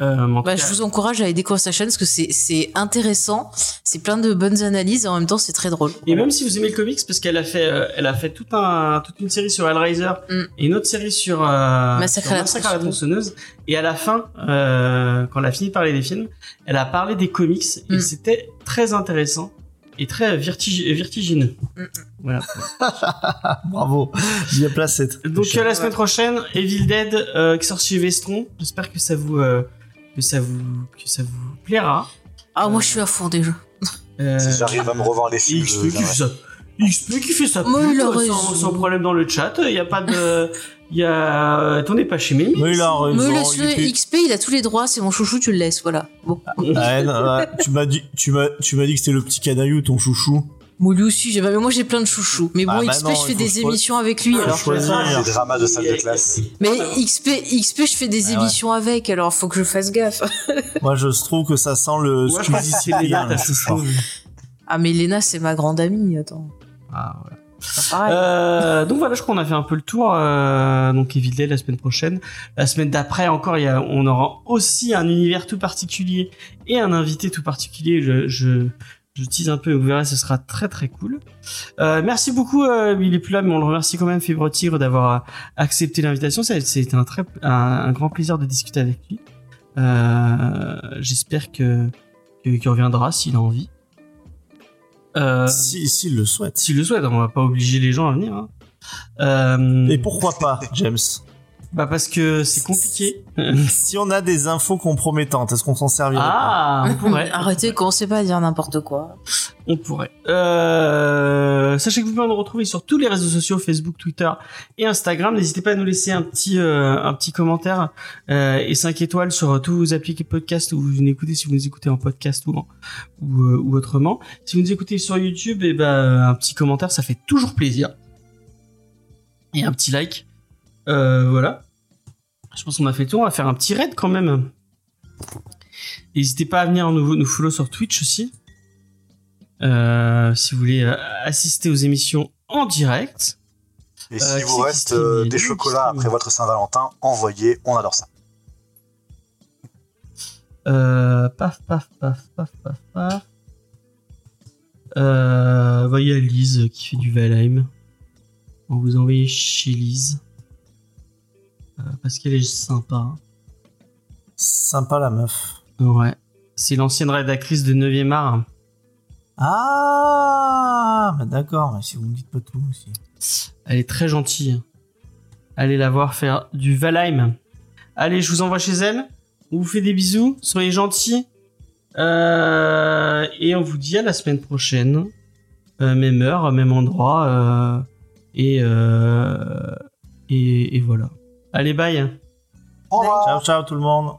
Euh, Bah, je vous encourage à aller découvrir sa chaîne parce que c'est c'est intéressant, c'est plein de bonnes analyses et en même temps c'est très drôle. Et même si vous aimez le comics, parce qu'elle a fait, euh, elle a fait tout un, toute une série sur Hellraiser Mm. et une autre série sur, euh, Massacre sur à la Massacre à la tronçonneuse. Et à la fin, euh, quand elle a fini de parler des films, elle a parlé des comics et Mm. c'était très intéressant et très vertigineux. Mm. Voilà. (laughs) Bravo, bien placé. Donc euh, la semaine prochaine, Evil Dead euh, qui sort chez Vestron. J'espère que ça vous euh, que ça vous que ça vous plaira. Ah moi je suis à fond déjà. Euh, Si j'arrive à me revoir les films, XP qui fait ça. XP qui fait ça. Mais il a sans, sans problème dans le chat. Il y a pas de il y a pas chez Mimi. Mais il a raison. Me XP il a tous les droits, c'est mon chouchou, tu le laisses, voilà. Bon. Ouais, non, ouais, tu m'as dit, tu m'as, tu m'as dit que c'était le petit canaillou, ton chouchou. Moi lui aussi, j'ai- mais moi j'ai plein de chouchous. Mais bon, Ah bah XP non, je fais des choisir. émissions avec lui. Alors. choisir. Les dramas de salle de classe. Mais XP, XP je fais des Ah ouais. émissions avec, alors faut que je fasse gaffe. (laughs) Moi, je trouve que ça sent le Squeezie Cyprien, chouchou. Ah mais Léna c'est ma grande amie, attends. Ah, pareil. Euh, donc voilà, je crois qu'on a fait un peu le tour. Euh, donc Evil Dead la semaine prochaine. La semaine d'après encore, il y a, on aura aussi un univers tout particulier et un invité tout particulier. Je, je, je tease un peu, vous verrez, ce sera très très cool. Euh, merci beaucoup. Euh, il est plus là, mais on le remercie quand même, Fibre Tigre, d'avoir accepté l'invitation. C'était un très un, un grand plaisir de discuter avec lui. Euh, J'espère que qu'il reviendra s'il a envie. Euh, Si, s'il le souhaite. s'il le souhaite, on va pas obliger les gens à venir. Hein. Euh, Et pourquoi pas, James? Bah parce que c'est compliqué. (laughs) Si on a des infos compromettantes, est-ce qu'on s'en servirait pas ah, on pourrait. (laughs) Arrêtez, commencez pas à dire n'importe quoi. On pourrait. Euh, sachez que vous pouvez nous retrouver sur tous les réseaux sociaux, Facebook, Twitter et Instagram. N'hésitez pas à nous laisser un petit euh, un petit commentaire euh, et 5 étoiles sur tous vos applications podcast où vous nous écoutez, si vous nous écoutez en podcast ou en- ou, euh, ou autrement. Si vous nous écoutez sur YouTube, et ben un petit commentaire, ça fait toujours plaisir. Et un petit like. Euh, voilà. Je pense qu'on a fait le tour. On va faire un petit raid quand même. N'hésitez pas à venir nous, nous follow sur Twitch aussi. Euh, si vous voulez euh, assister aux émissions en direct. Et Euh, si qui vous reste euh, des chocolats après votre Saint-Valentin, envoyez, on adore ça. Euh, paf, paf, paf, paf, paf, paf. Euh, il y a Lise qui fait du Valheim. On vous envoie chez Lise. Euh, parce qu'elle est sympa. Sympa la meuf. Ouais. C'est l'ancienne rédactrice de 9e art. Ah, bah d'accord, mais si vous me dites pas tout aussi. Elle est très gentille. Allez la voir faire du Valheim. Allez, je vous envoie chez elle. On vous fait des bisous. Soyez gentils. Euh, et on vous dit à la semaine prochaine. Euh, même heure, même endroit. euh, et, et, et voilà. Allez, bye. Au revoir. Ciao, ciao tout le monde.